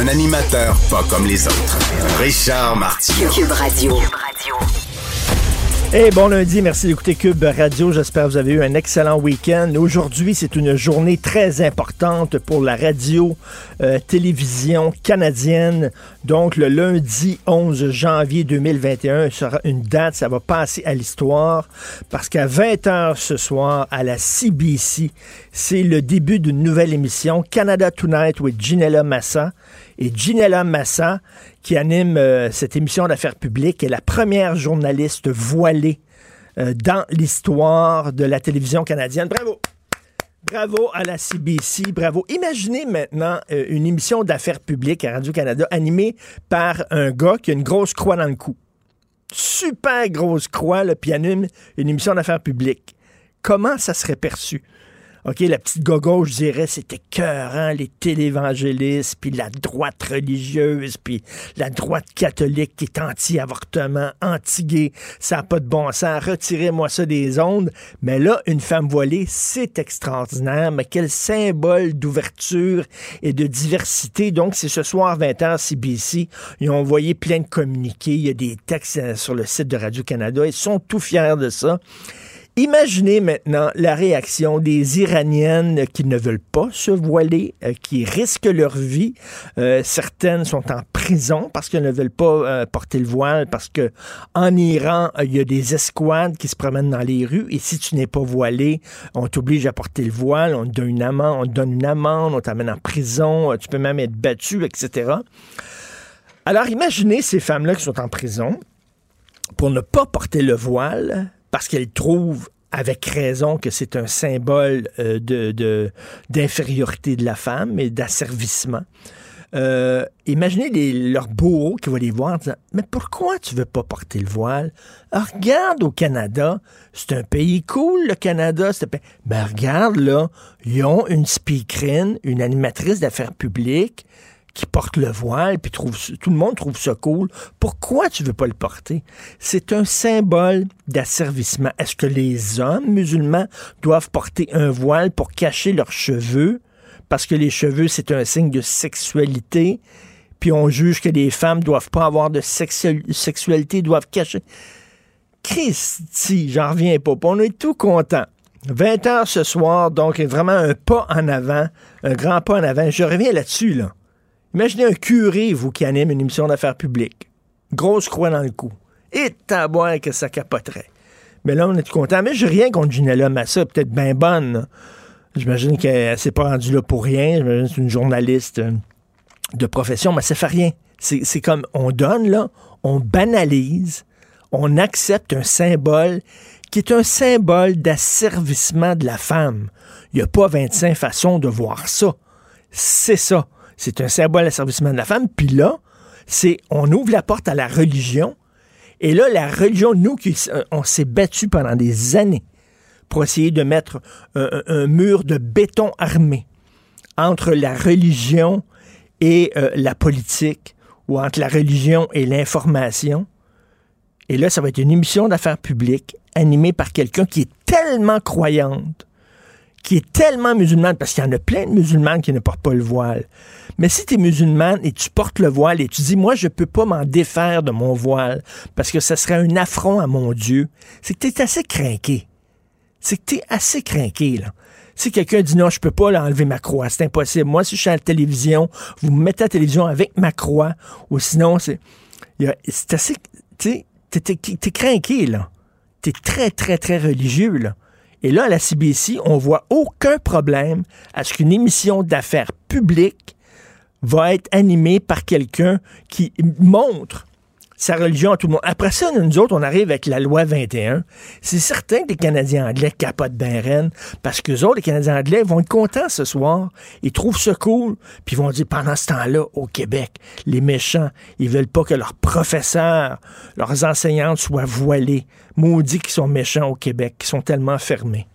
Un animateur pas comme les autres. Richard Martineau. Cube Radio. Et bon lundi, merci d'écouter Cube Radio. J'espère que vous avez eu un excellent week-end. Aujourd'hui, c'est une journée très importante pour la radio, euh, télévision canadienne. Donc, le lundi 11 janvier 2021 sera une date, ça va passer à l'histoire parce qu'à 20h ce soir, à la CBC, c'est le début d'une nouvelle émission, Canada Tonight with Ginella Massa. Et Ginella Massa, qui anime euh, cette émission d'affaires publiques, est la première journaliste voilée euh, dans l'histoire de la télévision canadienne. Bravo! Bravo à la CBC, bravo. Imaginez maintenant euh, une émission d'affaires publiques à Radio-Canada animée par un gars qui a une grosse croix dans le cou. Super grosse croix, le puis anime une émission d'affaires publiques. Comment ça serait perçu? OK, la petite gogo, je dirais, c'était cœur, les télévangélistes, puis la droite religieuse, puis la droite catholique qui est anti-avortement, anti-gay, ça n'a pas de bon sens, retirez-moi ça des ondes. Mais là, une femme voilée, c'est extraordinaire, mais quel symbole d'ouverture et de diversité. Donc, c'est ce soir 20h CBC, ils ont envoyé plein de communiqués, il y a des textes euh, sur le site de Radio-Canada, ils sont tout fiers de ça. Imaginez maintenant la réaction des Iraniennes qui ne veulent pas se voiler, euh, qui risquent leur vie. Euh, certaines sont en prison parce qu'elles ne veulent pas euh, porter le voile, parce que en Iran, il y a des escouades qui se promènent dans les rues et si tu n'es pas voilé, on t'oblige à porter le voile, on donne une amende, on te donne une amende, on t'amène en prison, tu peux même être battu, etc. Alors imaginez ces femmes-là qui sont en prison pour ne pas porter le voile parce qu'elle trouve avec raison que c'est un symbole euh, d'infériorité de, la femme et d'asservissement. Euh, imaginez leurs bourreaux qui vont les voir en disant Mais pourquoi tu veux pas porter le voile? Ah, regarde au Canada, c'est un pays cool, le Canada. Pays... Ben regarde là, ils ont une speakerine, une animatrice d'affaires publiques qui porte le voile, puis trouve, tout le monde trouve ça cool. Pourquoi tu veux pas le porter? C'est un symbole d'asservissement. Est-ce que les hommes musulmans doivent porter un voile pour cacher leurs cheveux? Parce que les cheveux, c'est un signe de sexualité. Puis on juge que les femmes doivent pas avoir de sexualité, doivent cacher. Christy, j'en reviens pas. On est tout content. 20 heures ce soir, donc vraiment un pas en avant, un grand pas en avant. Je reviens là-dessus, là. Imaginez un curé, vous, qui anime une émission d'affaires publiques. Grosse croix dans le cou. Et taboire que ça capoterait. Mais là, on est content. Mais j'ai rien contre Ginella Massa, peut-être bien bonne. J'imagine qu'elle s'est pas rendue là pour rien. J'imagine que c'est une journaliste euh, de profession, mais ça fait rien. C'est comme on donne, là, on banalise, on accepte un symbole qui est un symbole d'asservissement de la femme. Il n'y a pas 25 façons de voir ça. C'est ça. C'est un symbole d'asservissement de la femme. Puis là, c'est on ouvre la porte à la religion. Et là, la religion, nous, qui, euh, on s'est battu pendant des années pour essayer de mettre un, mur de béton armé entre la religion et euh, la politique, ou entre la religion et l'information. Et là, ça va être une émission d'affaires publiques animée par quelqu'un qui est tellement croyante, qui est tellement musulmane, parce qu'il y en a plein de musulmanes qui ne portent pas le voile, mais si tu es musulmane et tu portes le voile et tu dis, moi, je peux pas m'en défaire de mon voile parce que ce serait un affront à mon Dieu, c'est que tu es assez craqué. C'est que tu es assez craqué, là. Si quelqu'un dit non, je peux pas enlever ma croix, c'est impossible. Moi, si je suis à la télévision, vous me mettez à la télévision avec ma croix, ou sinon, c'est. C'est assez. Tu sais, t'es craqué, là. T'es très, très, très religieux, là. Et là, à la CBC, on voit aucun problème à ce qu'une émission d'affaires publique va être animé par quelqu'un qui montre sa religion à tout le monde. Après ça, nous autres, on arrive avec la loi 21. C'est certain que les Canadiens anglais capotent bien reine, parce que autres, les Canadiens anglais, vont être contents ce soir. Ils trouvent ça cool, puis ils vont dire, pendant ce temps-là, au Québec, les méchants, ils veulent pas que leurs professeurs, leurs enseignantes soient voilés. Maudits qui sont méchants au Québec, qui sont tellement fermés.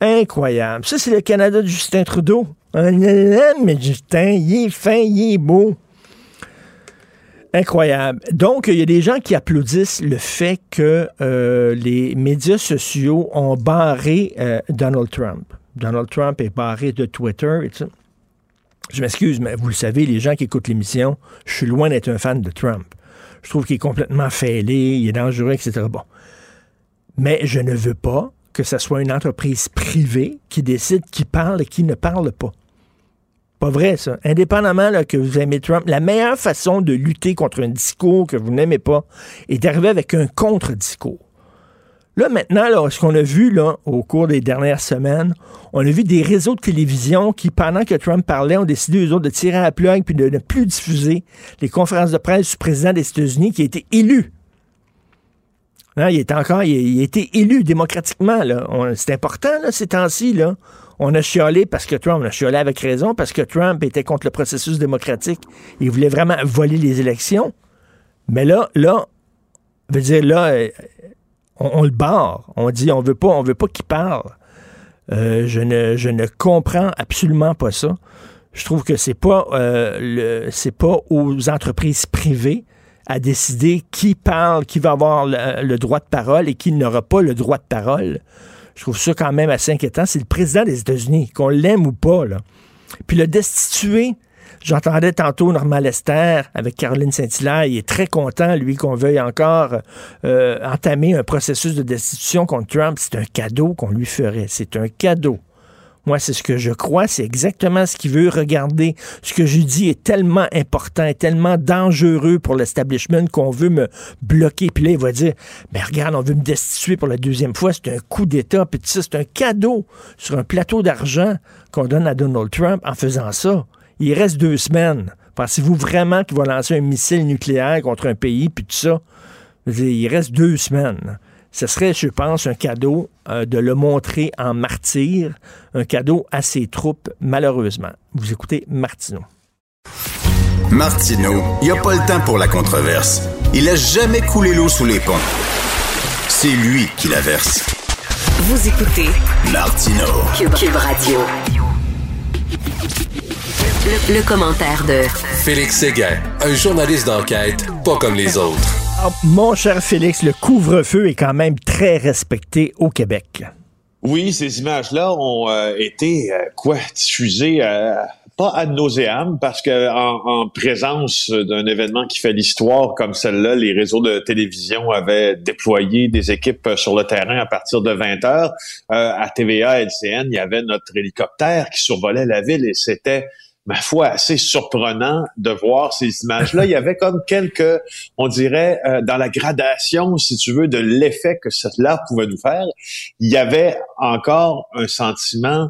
Incroyable. Ça, c'est le Canada de Justin Trudeau. Mais Justin, il est fin, il est beau. Incroyable. Donc, il y a des gens qui applaudissent le fait que euh, les médias sociaux ont barré euh, Donald Trump. Donald Trump est barré de Twitter et Je m'excuse, mais vous le savez, les gens qui écoutent l'émission, je suis loin d'être un fan de Trump. Je trouve qu'il est complètement fêlé, il est dangereux, etc. Mais je ne veux pas que ce soit une entreprise privée qui décide qui parle et qui ne parle pas. Pas vrai, ça. Indépendamment que vous aimez Trump, la meilleure façon de lutter contre un discours que vous n'aimez pas est d'arriver avec un contre-discours. Là, maintenant, ce qu'on a vu là, au cours des dernières semaines, on a vu des réseaux de télévision qui, pendant que Trump parlait, ont décidé, eux autres, de tirer à la plug puis de ne plus diffuser les conférences de presse du président des États-Unis qui a été élu. Hein, il est encore, il, a été élu démocratiquement. C'est important, là, ces temps-ci. Là. On a chialé parce que Trump, on a chialé avec raison, parce que Trump était contre le processus démocratique. Il voulait vraiment voler les élections. Mais là, là, veut dire, là, euh, on, le barre. On dit, on veut pas, on veut pas qu'il parle. Euh, je, ne, comprends absolument pas ça. Je trouve que c'est pas, euh, pas aux entreprises privées à décider qui parle, qui va avoir le droit de parole et qui n'aura pas le droit de parole. Je trouve ça quand même assez inquiétant. C'est le président des États-Unis, qu'on l'aime ou pas. Là. Puis le destituer, J'entendais tantôt Normand Lester avec Caroline Saint-Hilaire. Il est très content, lui, qu'on veuille encore euh, entamer un processus de destitution contre Trump. C'est un cadeau qu'on lui ferait. C'est un cadeau. Moi, c'est ce que je crois, c'est exactement ce qu'il veut. regarder. ce que je dis est tellement important, est tellement dangereux pour l'establishment qu'on veut me bloquer. Puis là, il va dire, mais regarde, on veut me destituer pour la deuxième fois. C'est un coup d'État. Puis ça, c'est un cadeau sur un plateau d'argent qu'on donne à Donald Trump en faisant ça. Il reste deux semaines. Pensez-vous vraiment qu'il va lancer un missile nucléaire contre un pays, puis tout ça? Il reste deux semaines ce serait, je pense, un cadeau euh, de le montrer en martyr, un cadeau à ses troupes, malheureusement. Vous écoutez Martineau. Martineau, il n'y a pas le temps pour la controverse. Il a jamais coulé l'eau sous les ponts. C'est lui qui la verse. Vous écoutez Martineau. Cube, Radio. Le, le, commentaire de Félix Séguin, un journaliste d'enquête pas comme les autres. Ah, mon cher Félix, le couvre-feu est quand même très respecté au Québec. Oui, ces images-là ont euh, été euh, quoi diffusées euh, pas ad nauseam parce que en, présence d'un événement qui fait l'histoire comme celle-là, les réseaux de télévision avaient déployé des équipes sur le terrain à partir de 20 heures. à TVA, LCN, il y avait notre hélicoptère qui survolait la ville et c'était ma foi, assez surprenant de voir ces images-là. Il y avait comme quelques, on dirait, euh, dans la gradation, si tu veux, de l'effet que cela pouvait nous faire, il y avait encore un sentiment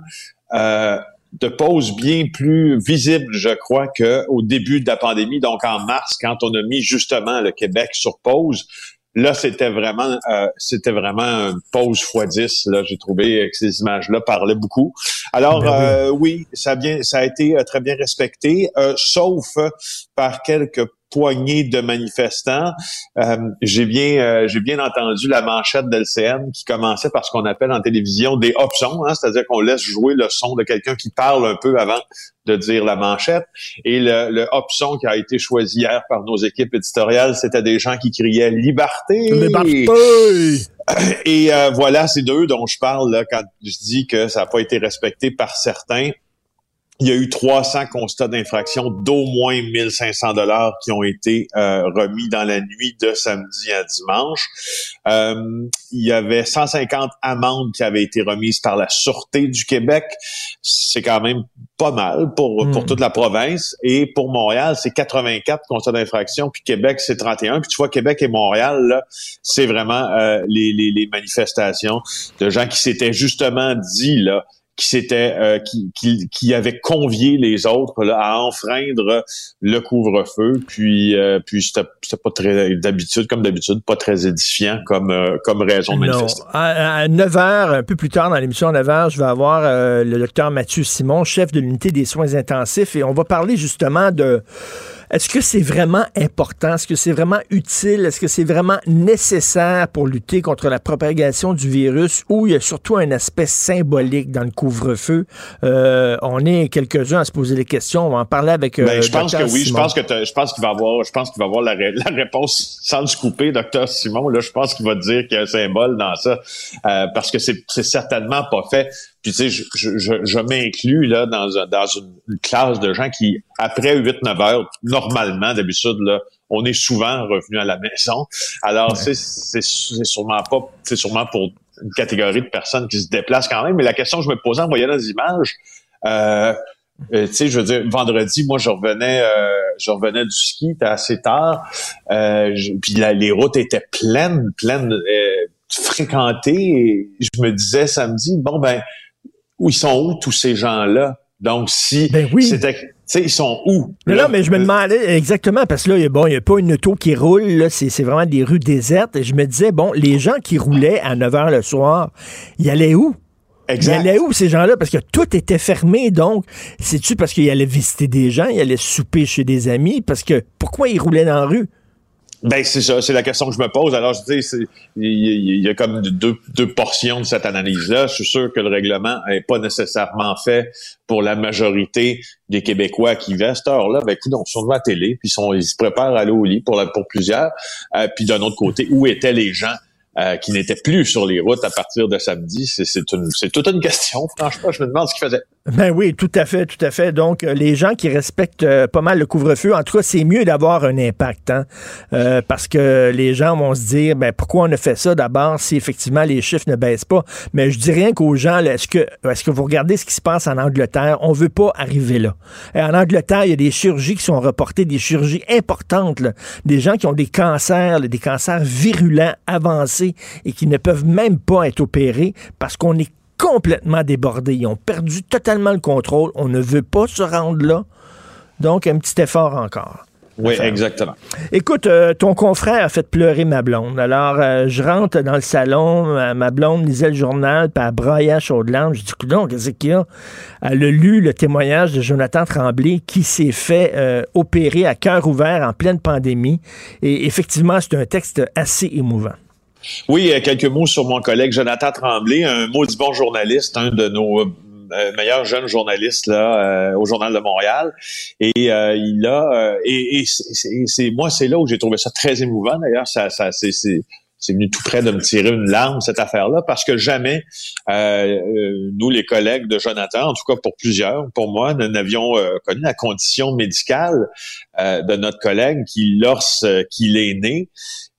euh, de pause bien plus visible, je crois, qu'au début de la pandémie, donc en mars, quand on a mis justement le Québec sur pause. Là, c'était vraiment, euh, c'était vraiment une pause x10. Là, j'ai trouvé que ces images-là parlaient beaucoup. Alors, ben euh, oui. ça a bien, ça a été euh, très bien respecté, sauf par quelques poignée de manifestants. Euh, j'ai bien, euh, j'ai bien entendu la manchette de l'CN qui commençait par ce qu'on appelle en télévision des options, hein, c'est-à-dire qu'on laisse jouer le son de quelqu'un qui parle un peu avant de dire la manchette. Et le, le option qui a été choisi hier par nos équipes éditoriales, c'était des gens qui criaient liberté. Liberté. Et euh, voilà, c'est d'eux dont je parle là, quand je dis que ça n'a pas été respecté par certains il y a eu 300 constats d'infraction d'au moins 1500 dollars qui ont été euh, remis dans la nuit de samedi à dimanche. Euh, il y avait 150 amendes qui avaient été remises par la Sûreté du Québec. C'est quand même pas mal pour, pour hmm. toute la province. Et pour Montréal, c'est 84 constats d'infraction, puis Québec, c'est 31. Puis tu vois, Québec et Montréal, là, c'est vraiment euh, les, les, les manifestations de gens qui s'étaient justement dit, là, qui s'était euh, qui, qui, qui avait convié les autres là, à enfreindre le couvre-feu. Puis euh, puis c'était pas très d'habitude comme d'habitude pas très édifiant comme euh, comme raison de manifester. À, 9 h un peu plus tard dans l'émission 9 h je vais avoir le docteur Mathieu Simon, chef de l'unité des soins intensifs, et on va parler justement de est-ce que c'est vraiment important? Est-ce que c'est vraiment utile? Est-ce que c'est vraiment nécessaire pour lutter contre la propagation du virus ou il y a surtout un aspect symbolique dans le couvre-feu? Euh, on est quelques-uns à se poser des questions. On va en parler avec. Euh, ben, je pense que oui. Je pense que je pense qu'il va avoir. Je pense qu'il va avoir la, la, réponse sans se couper, docteur Simon. Là, je pense qu'il va dire qu'il y a un symbole dans ça euh, parce que c'est certainement pas fait. Puis tu sais, je, je, je m'inclus là dans, dans une classe de gens qui, après 8-9 heures, normalement, d'habitude, là, on est souvent revenu à la maison. Alors, c'est c'est sûrement pas, c'est sûrement pour une catégorie de personnes qui se déplacent quand même. Mais la question que je me posais en voyant les images, euh, euh, tu sais, je veux dire, vendredi, moi, je revenais, euh, je revenais du ski, c'était assez tard, puis les routes étaient pleines, pleines, fréquentées. Et je me disais samedi, bon ben, où ils sont où tous ces gens-là? Donc, si ben oui. c'était. Tu sais, ils sont où? Mais là, mais je me demandais exactement, parce que là, bon, il n'y a pas une auto qui roule, là, c'est vraiment des rues désertes. Et je me disais, bon, les gens qui roulaient à 9 h le soir, ils allaient où? Exact. Ils allaient où, ces gens-là? Parce que tout était fermé, donc, c'est-tu parce qu'ils allaient visiter des gens, ils allaient souper chez des amis? Parce que, pourquoi ils roulaient dans la rue? Ben c'est ça, c'est la question que je me pose. Alors je dis, il y, a comme deux, portions de cette analyse-là. Je suis sûr que le règlement n'est pas nécessairement fait pour la majorité des Québécois qui vivent à cette heure-là. Ben écoute, ils sont devant la télé, puis ils, se préparent à aller au lit pour plusieurs. Euh, puis d'un autre côté, où étaient les gens euh, qui n'étaient plus sur les routes à partir de samedi. C'est toute une question, franchement. Je me demande ce qu'ils faisaient. Ben oui, tout à fait, tout à fait. Donc, euh, les gens qui respectent euh, pas mal le couvre-feu, en tout cas, c'est mieux d'avoir un impact, hein, parce que les gens vont se dire, ben pourquoi on a fait ça d'abord si effectivement les chiffres ne baissent pas? Mais je dis rien qu'aux gens, est-ce que, est-ce que vous regardez ce qui se passe en Angleterre? On veut pas arriver là. en Angleterre, il y a des chirurgies qui sont reportées, des chirurgies importantes, des gens qui ont des cancers, des cancers virulents avancés et qui ne peuvent même pas être opérés parce qu'on est complètement débordé. Ils ont perdu totalement le contrôle. On ne veut pas se rendre là. Donc, un petit effort encore. Oui, exactement. Écoute, euh, ton confrère a fait pleurer ma blonde. Alors, euh, je rentre dans le salon, euh, ma blonde lisait le journal, puis elle braillait à chaudes Je dis, donc, qu'est-ce qu'il y a? Elle a lu le témoignage de Jonathan Tremblay qui s'est fait opérer à cœur ouvert en pleine pandémie. Et effectivement, c'est un texte assez émouvant. Oui, euh, quelques mots sur mon collègue Jonathan Tremblay, un maudit bon journaliste, un de nos euh, meilleurs jeunes journalistes là euh, au journal de Montréal. Et il a et, c'est moi c'est là où j'ai trouvé ça très émouvant d'ailleurs. Ça, ça c'est c'est venu tout près de me tirer une larme cette affaire-là parce que jamais nous les collègues de Jonathan en tout cas pour plusieurs pour moi nous n'avions connu la condition médicale de notre collègue qui lorsqu'il est né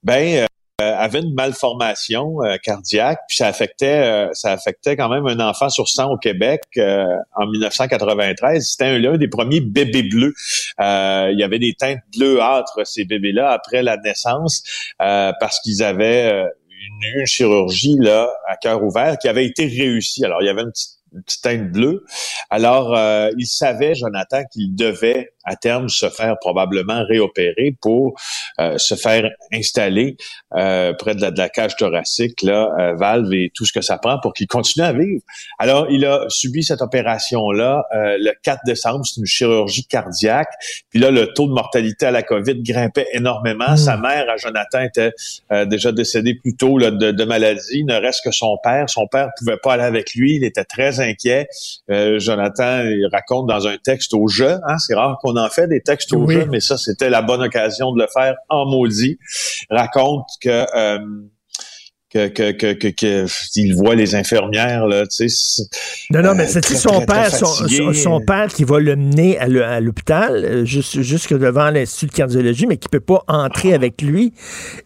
ben euh, avait une malformation euh, cardiaque, puis ça affectait euh, ça affectait quand même un enfant sur 100 au Québec en 1993. C'était l'un des premiers bébés bleus. il y avait des teintes bleuâtres ces bébés-là après la naissance parce qu'ils avaient une, une, chirurgie là à cœur ouvert qui avait été réussie. Alors il y avait une petite teinte bleue. Alors, il savait, Jonathan, qu'il devait à terme se faire probablement réopérer pour euh, se faire installer euh, près de la, cage thoracique, là, euh, valve et tout ce que ça prend pour qu'il continue à vivre. Alors, il a subi cette opération-là le 4 décembre, c'est une chirurgie cardiaque. Puis là, le taux de mortalité à la COVID grimpait énormément. Sa mmh. mère, à Jonathan, était déjà décédée plus tôt là, de, de, maladie. Ne reste que son père. Son père pouvait pas aller avec lui. Il était très inquiet. Jonathan, il raconte dans un texte au jeu, hein, c'est rare qu'on en fait des textes au jeu, mais ça, c'était la bonne occasion de le faire en maudit. Raconte que euh, que, que, que, que, il voit les infirmières là, tu sais. Non, non, mais c'est son père, son, père qui va le mener à l'hôpital, euh, jusque devant l'institut de cardiologie, mais qui peut pas entrer avec lui.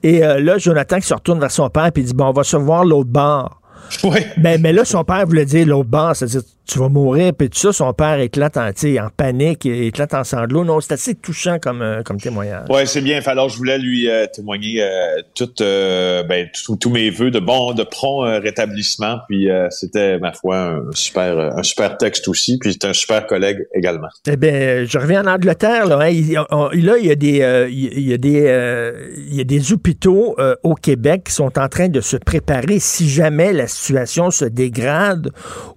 Et euh, là, Jonathan qui se retourne vers son père et dit bon, on va se voir l'autre bord. Oui. Mais, mais là, son père voulait dire l'autre bord, c'est-à-dire tu vas mourir, puis tout ça, son père éclate en, en panique, éclate en sanglots. Non, c'est assez touchant comme, euh, comme témoignage. Oui, c'est bien. Alors, je voulais lui euh, témoigner euh, ben, tous mes voeux de bon, de prompt rétablissement. Puis c'était, ma foi, un super, un super texte aussi. Puis c'est un super collègue également. Eh bien, je reviens en Angleterre. Là, hein. il, y a des, il y a des, il y a des hôpitaux au Québec qui sont en train de se préparer si jamais la situation se dégrade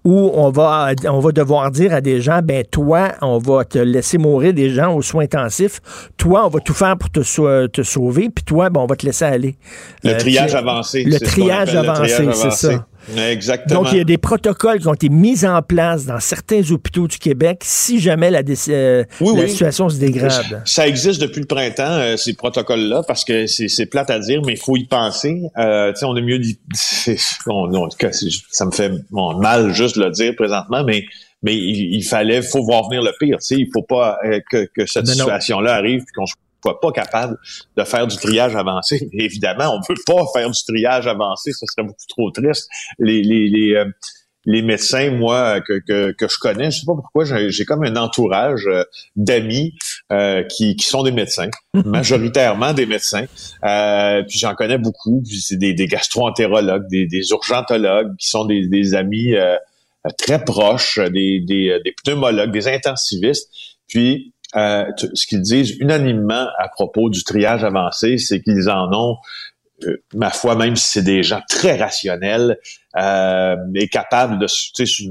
ou on va on va devoir dire à des gens, ben toi, on va te laisser mourir des gens aux soins intensifs. Toi, on va tout faire pour te, te sauver. Puis toi, ben, on va te laisser aller. Le euh, triage avancé. Le triage avancé, c'est ça. Exactement. Donc, il y a des protocoles qui ont été mis en place dans certains hôpitaux du Québec si jamais la, euh, situation se dégrade. Ça existe depuis le printemps, euh, ces protocoles-là, parce que c'est plate à dire, mais il faut y penser. Euh, on est mieux dit... en tout cas, ça me fait mal juste de le dire présentement, mais mais il, fallait, faut voir venir le pire. Il faut pas euh, que, que, cette situation-là arrive puis qu'on soit pas capable de faire du triage avancé. évidemment, on peut pas faire du triage avancé, ce serait beaucoup trop triste. Les, les, les, euh, les médecins, moi, que, que, que, je connais, je sais pas pourquoi, j'ai comme un entourage euh, d'amis euh, qui, qui sont des médecins, majoritairement des médecins. puis j'en connais beaucoup. C'est des, des gastro-entérologues, des, des urgentologues qui sont des, des amis très proches, des, des, des pneumologues, des intensivistes. Puis euh, ce qu'ils disent unanimement à propos du triage avancé, c'est qu'ils en ont, euh, ma foi, même si c'est des gens très rationnels, euh, et capables de,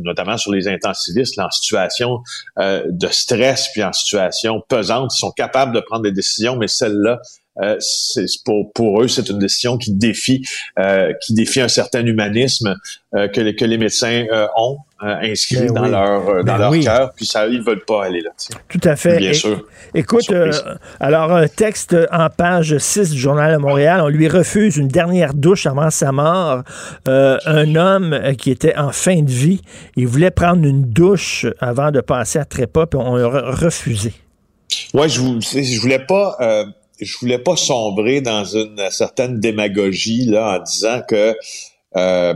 notamment sur les intensivistes, en situation euh, de stress puis en situation pesante, ils sont capables de prendre des décisions, mais celle-là, euh, c'est pour, pour eux, c'est une décision qui défie euh, qui défie un certain humanisme euh, que, les, que les médecins ont inscrit ben dans leur dans ben leur cœur, puis ça ils veulent pas aller là. Tout à fait. Bien sûr. Écoute, alors un texte en page 6 du journal de Montréal, on lui refuse une dernière douche avant sa mort. un homme qui était en fin de vie, il voulait prendre une douche avant de passer à trépas, puis on a refusé. Ouais, je, je voulais pas je voulais pas sombrer dans une certaine démagogie là en disant que euh,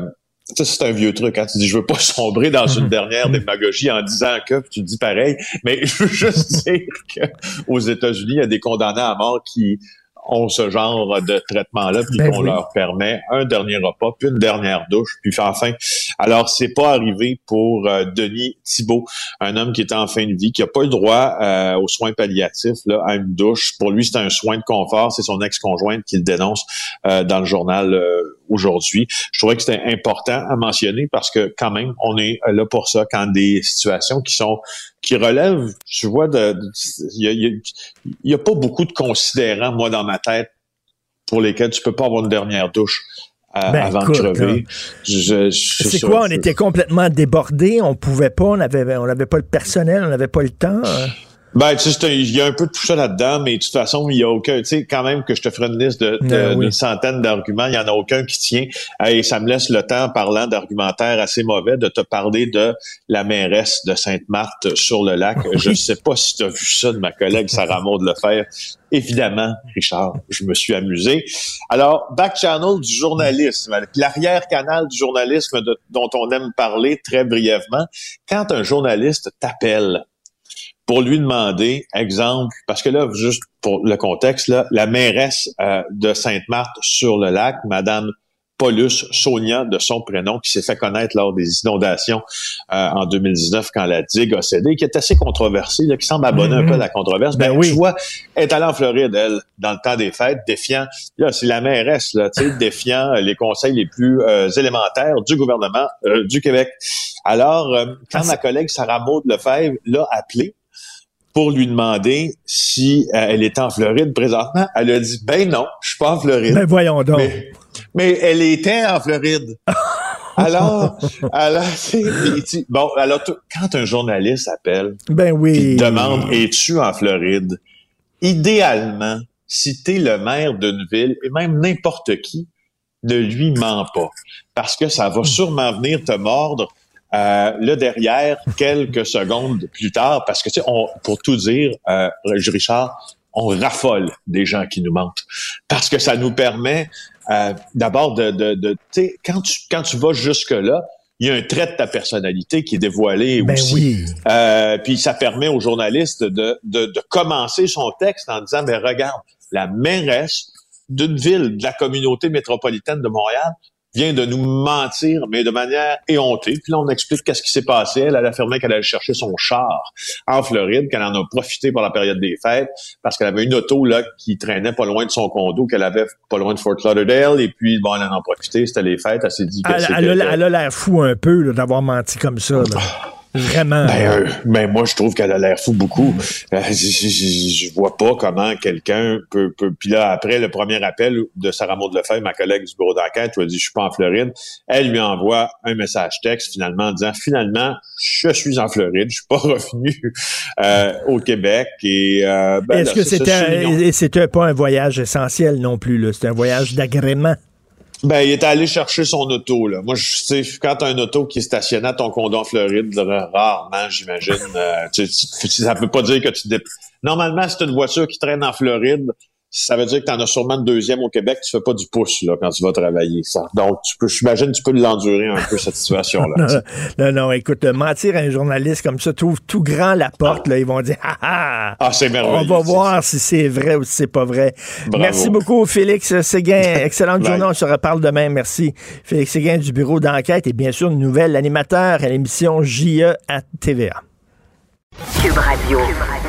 ça, c'est un vieux truc. Hein? Tu dis, je veux pas sombrer dans une dernière démagogie en disant que, tu dis pareil, mais je veux juste dire qu'aux États-Unis, il y a des condamnés à mort qui ont ce genre de traitement-là, puis ben qu'on leur permet un dernier repas, puis une dernière douche, puis enfin. Alors, c'est pas arrivé pour euh, Denis Thibault, un homme qui était en fin de vie, qui a pas eu droit euh, aux soins palliatifs, là, à une douche. Pour lui, c'est un soin de confort. C'est son ex-conjointe qui le dénonce euh, dans le journal aujourd'hui. Je trouvais que c'était important à mentionner parce que quand même, on est là pour ça quand des situations qui sont qui relèvent, je vois, de, il y a, pas beaucoup de considérants, moi, dans ma tête, pour lesquels tu peux pas avoir une dernière douche. Euh, ben, avant de crever. C'est quoi? On était complètement débordés, on pouvait pas, on avait, on avait pas le personnel, on n'avait pas le temps. Hein? Ben, tu sais, il y a un peu de tout ça là-dedans, mais de toute façon, il y a aucun, tu sais, quand même que je te ferai une liste de, ben d'une centaine d'arguments, il y en a aucun qui tient. Et ça me laisse le temps, parlant d'argumentaires assez mauvais, de te parler de la mairesse de Sainte-Marthe sur le lac. Je ne sais pas si tu as vu ça de ma collègue Sarah Maud Lefer. Évidemment, Richard, je me suis amusé. Alors, back channel du journalisme, l'arrière-canal du journalisme dont on aime parler très brièvement. Quand un journaliste t'appelle pour lui demander, exemple, parce que là, juste pour le contexte, là, la mairesse euh, de Sainte-Marthe sur le lac, Madame Paulus Sonia de son prénom, qui s'est fait connaître lors des inondations euh, en 2019 quand la digue a cédé, qui est assez controversée, là, qui semble abonner un peu à la controverse. Ben, ben oui. Tu vois, est allée en Floride, elle, dans le temps des fêtes, défiant, là, c'est la mairesse, là, tu sais, défiant les conseils les plus euh, élémentaires du gouvernement du Québec. Alors, quand ma collègue Sarah Maud Lefebvre l'a appelé, pour lui demander si euh, elle était en Floride présentement. Elle a dit ben non, je suis pas en Floride. Ben voyons donc. Mais, elle était en Floride. alors, alors bon, alors quand un journaliste appelle, ben oui, demande es-tu en Floride, idéalement, si tu es le maire d'une ville et même n'importe qui, ne lui ment pas parce que ça va sûrement venir te mordre euh, là derrière, quelques secondes plus tard, parce que tu sais, on, pour tout dire, euh, Richard, on raffole des gens qui nous mentent, parce que ça nous permet euh, d'abord de, de, de tu sais, quand tu quand tu vas jusque là, il y a un trait de ta personnalité qui est dévoilé Ben aussi. oui. Euh, puis ça permet aux journalistes de, de, de commencer son texte en disant, mais regarde, la mairesse d'une ville de la communauté métropolitaine de Montréal vient de nous mentir, mais de manière éhontée. Puis là, on explique qu'est-ce qui s'est passé. Elle, elle affirmait qu'elle allait chercher son char en Floride, qu'elle en a profité pour la période des fêtes, parce qu'elle avait une auto là qui traînait pas loin de son condo, qu'elle avait pas loin de Fort Lauderdale. Et puis, bon, elle en a profité, c'était les fêtes. Elle s'est dit que Elle, elle a elle a l'air fou un peu d'avoir menti comme ça. là. Vraiment. Ben, euh, ben, moi, je trouve qu'elle a l'air fou beaucoup. Euh, je, vois pas comment quelqu'un peut, peut... Puis là, après le premier appel de Sarah Maud Lefebvre, ma collègue du bureau d'enquête, lui a dit, je suis pas en Floride. Elle lui envoie un message texte, finalement, en disant, finalement, je suis en Floride, je suis pas revenu euh, au Québec. Et, euh, ben, Est-ce que c'était c'était pas un voyage essentiel non plus, là? C'était un voyage d'agrément. Ben, il est allé chercher son auto, là. Moi, je sais, quand t'as un auto qui est stationné à ton condo en Floride, rarement, j'imagine, euh, tu, ça veut pas dire que tu. Normalement, c'est une voiture qui traîne en Floride. Ça veut dire que t'en as sûrement une deuxième au Québec, tu fais pas du pouce, là, quand tu vas travailler, ça. Donc, tu peux, j'imagine, tu peux l'endurer un peu, cette situation-là. non, non, écoute, euh, mentir à un journaliste comme ça trouve tout grand la porte, là, ils vont dire ah ah. Ah, c'est On merveilleux. va voir si c'est vrai ou si c'est pas vrai. Bravo. Merci beaucoup, Félix Séguin. Excellente journée. On se reparle demain. Merci. Félix Séguin du bureau d'enquête et bien sûr, nouvel animateur à l'émission JE à TVA. Cube Radio. Cube Radio.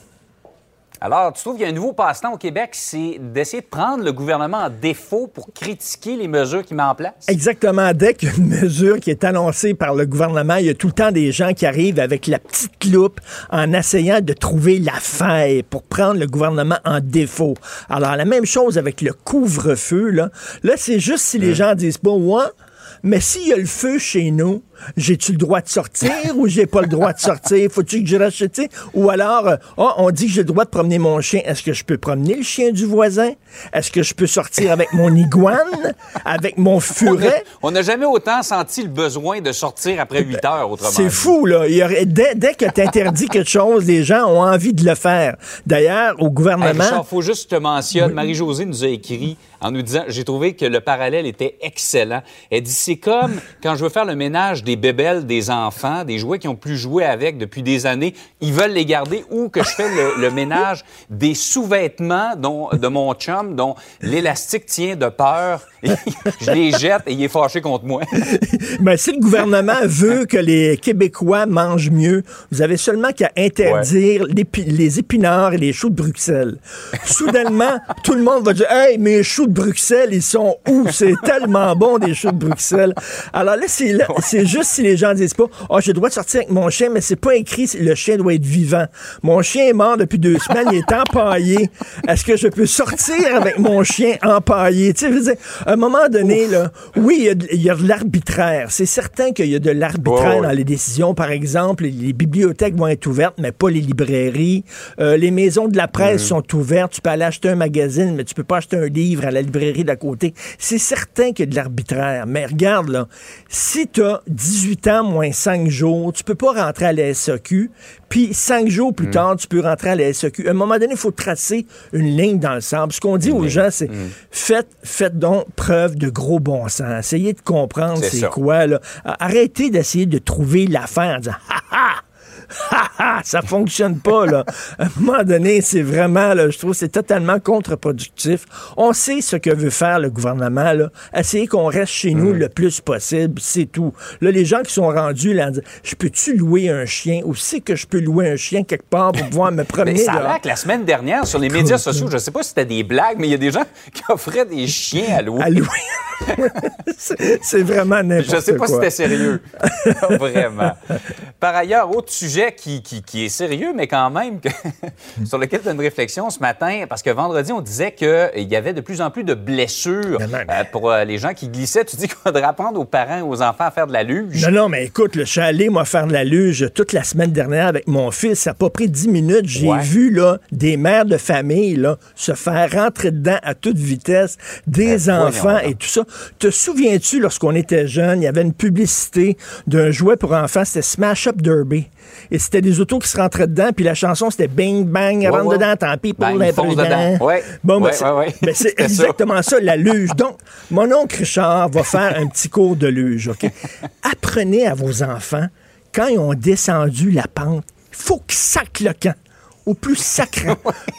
Alors, tu trouves qu'il y a un nouveau passe-temps au Québec, c'est d'essayer de prendre le gouvernement en défaut pour critiquer les mesures qu'il met en place? Exactement. Dès qu'il y a une mesure qui est annoncée par le gouvernement, il y a tout le temps des gens qui arrivent avec la petite loupe en essayant de trouver la faille pour prendre le gouvernement en défaut. Alors, la même chose avec le couvre-feu, là. Là, c'est juste si les gens disent pas, ouais, mais s'il y a le feu chez nous, j'ai-tu le droit de sortir ou j'ai pas le droit de sortir? Faut-tu que je rachète? Ou alors, euh, Ah, on dit que j'ai le droit de promener mon chien. Est-ce que je peux promener le chien du voisin? Est-ce que je peux sortir avec mon iguane? Avec mon On furet? On n'a jamais autant senti le besoin de sortir après 8 heures, autrement C'est fou, là. Il y aurait- dès, dès que tu interdis quelque chose, les gens ont envie de le faire. D'ailleurs, au gouvernement. Richard, faut juste te mentionne, Marie-Josée nous a écrit en nous disant, j'ai trouvé que le parallèle était excellent. Elle dit, c'est comme quand je veux faire le ménage des bébelles des enfants, des jouets qui ont plus joué avec depuis des années, ils veulent les garder, ou que je fais le, le ménage des sous-vêtements dont, de mon chum, dont l'élastique tient de peur. je les jette et il est fâché contre moi. Ben, si le gouvernement veut que les Québécois mangent mieux, vous avez seulement qu'à interdire les épinards et les choux de Bruxelles. Soudainement, tout le monde va dire Hey, mes choux de Bruxelles, ils sont où? C'est tellement bon, des choux de Bruxelles. Alors là, c'est c'est juste si les gens disent pas Oh, le droit de sortir avec mon chien, mais c'est pas écrit le chien doit être vivant. Mon chien est mort depuis deux semaines, il est empaillé. Est-ce que je peux sortir avec mon chien empaillé? Tu sais, je veux dire, à un moment donné, là, oui, il y a de- l'arbitraire. C'est certain qu'il y a de l'arbitraire ouais. dans les décisions. Par exemple, les bibliothèques vont être ouvertes, mais pas les librairies. Euh, les maisons de la presse sont ouvertes. Tu peux aller acheter un magazine, mais tu peux pas acheter un livre à la librairie d'à côté. C'est certain qu'il y a de l'arbitraire. Mais regarde, là, si tu as 18 ans moins 5 jours, tu peux pas rentrer à la SAQ. Puis 5 jours plus tard, tu peux rentrer à la SAQ. À un moment donné, il faut tracer une ligne dans le sable. Ce qu'on dit aux gens, c'est faites, faites donc preuve de gros bon sens. Essayez de comprendre C'est quoi. Là. Arrêtez d'essayer de trouver l'affaire en disant ha ha! Ha, ha, ça fonctionne pas, là. À un moment donné, c'est vraiment, là, je trouve, c'est totalement contre-productif. On sait ce que veut faire le gouvernement, là. Essayer qu'on reste chez nous le plus possible, c'est tout. Là, les gens qui sont rendus, là, en disant, je peux-tu louer un chien? Ou c'est que je peux louer un chien quelque part pour pouvoir me promener, Mais ça a là? l'air que la semaine dernière, sur les médias sociaux, je ne sais pas si c'était des blagues, mais il y a des gens qui offraient des chiens à louer. À louer. c'est vraiment n'importe Je quoi. ne sais pas si c'était sérieux. Vraiment. Par ailleurs, autre sujet qui, qui- qui est sérieux, mais quand même, que- sur lequel tu as une réflexion ce matin, parce que vendredi, on disait qu'il y avait de plus en plus de blessures Non, non, mais- euh, pour euh, les gens qui glissaient. Tu dis qu'il faudrait apprendre aux parents et aux enfants à faire de la luge. Non, non, mais écoute, là, je suis allé, moi, faire de la luge toute la semaine dernière avec mon fils. Ça n'a pas pris 10 minutes. J'ai Ouais. vu là, des mères de famille là, se faire rentrer dedans à toute vitesse, des Ben, enfants et tout ça. Te souviens-tu, lorsqu'on était jeune, il y avait une publicité d'un jouet pour enfants, c'était Smash Up Derby. Et c'était des autos qui se rentraient dedans, puis la chanson, c'était Bing Bang, rentre ouais. dedans, tant pis pour fonce l'imprudent. dedans. Ouais. Bon, ben, c'est ben, exactement ça, la luge. Donc, mon oncle Richard va faire un petit cours de luge, OK? Apprenez à vos enfants, quand ils ont descendu la pente, il faut qu'ils sacrent le camp. Au plus sacré.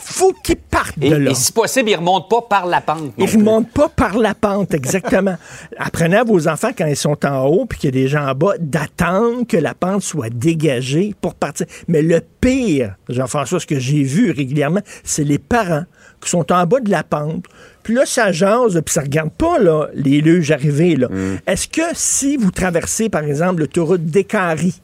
faut qu'ils partent Et, de là. et si possible, ils ne remontent pas par la pente. Ils ne plus. remontent pas par la pente, exactement. Apprenez à vos enfants, quand ils sont en haut puis qu'il y a des gens en bas, d'attendre que la pente soit dégagée pour partir. Mais le pire, Jean-François, ce que j'ai vu régulièrement, c'est les parents qui sont en bas de la pente. Puis là, ça jase, puis ça regarde pas là, les luges arriver. là. Est-ce que si vous traversez, par exemple, l'autoroute d'Écarie,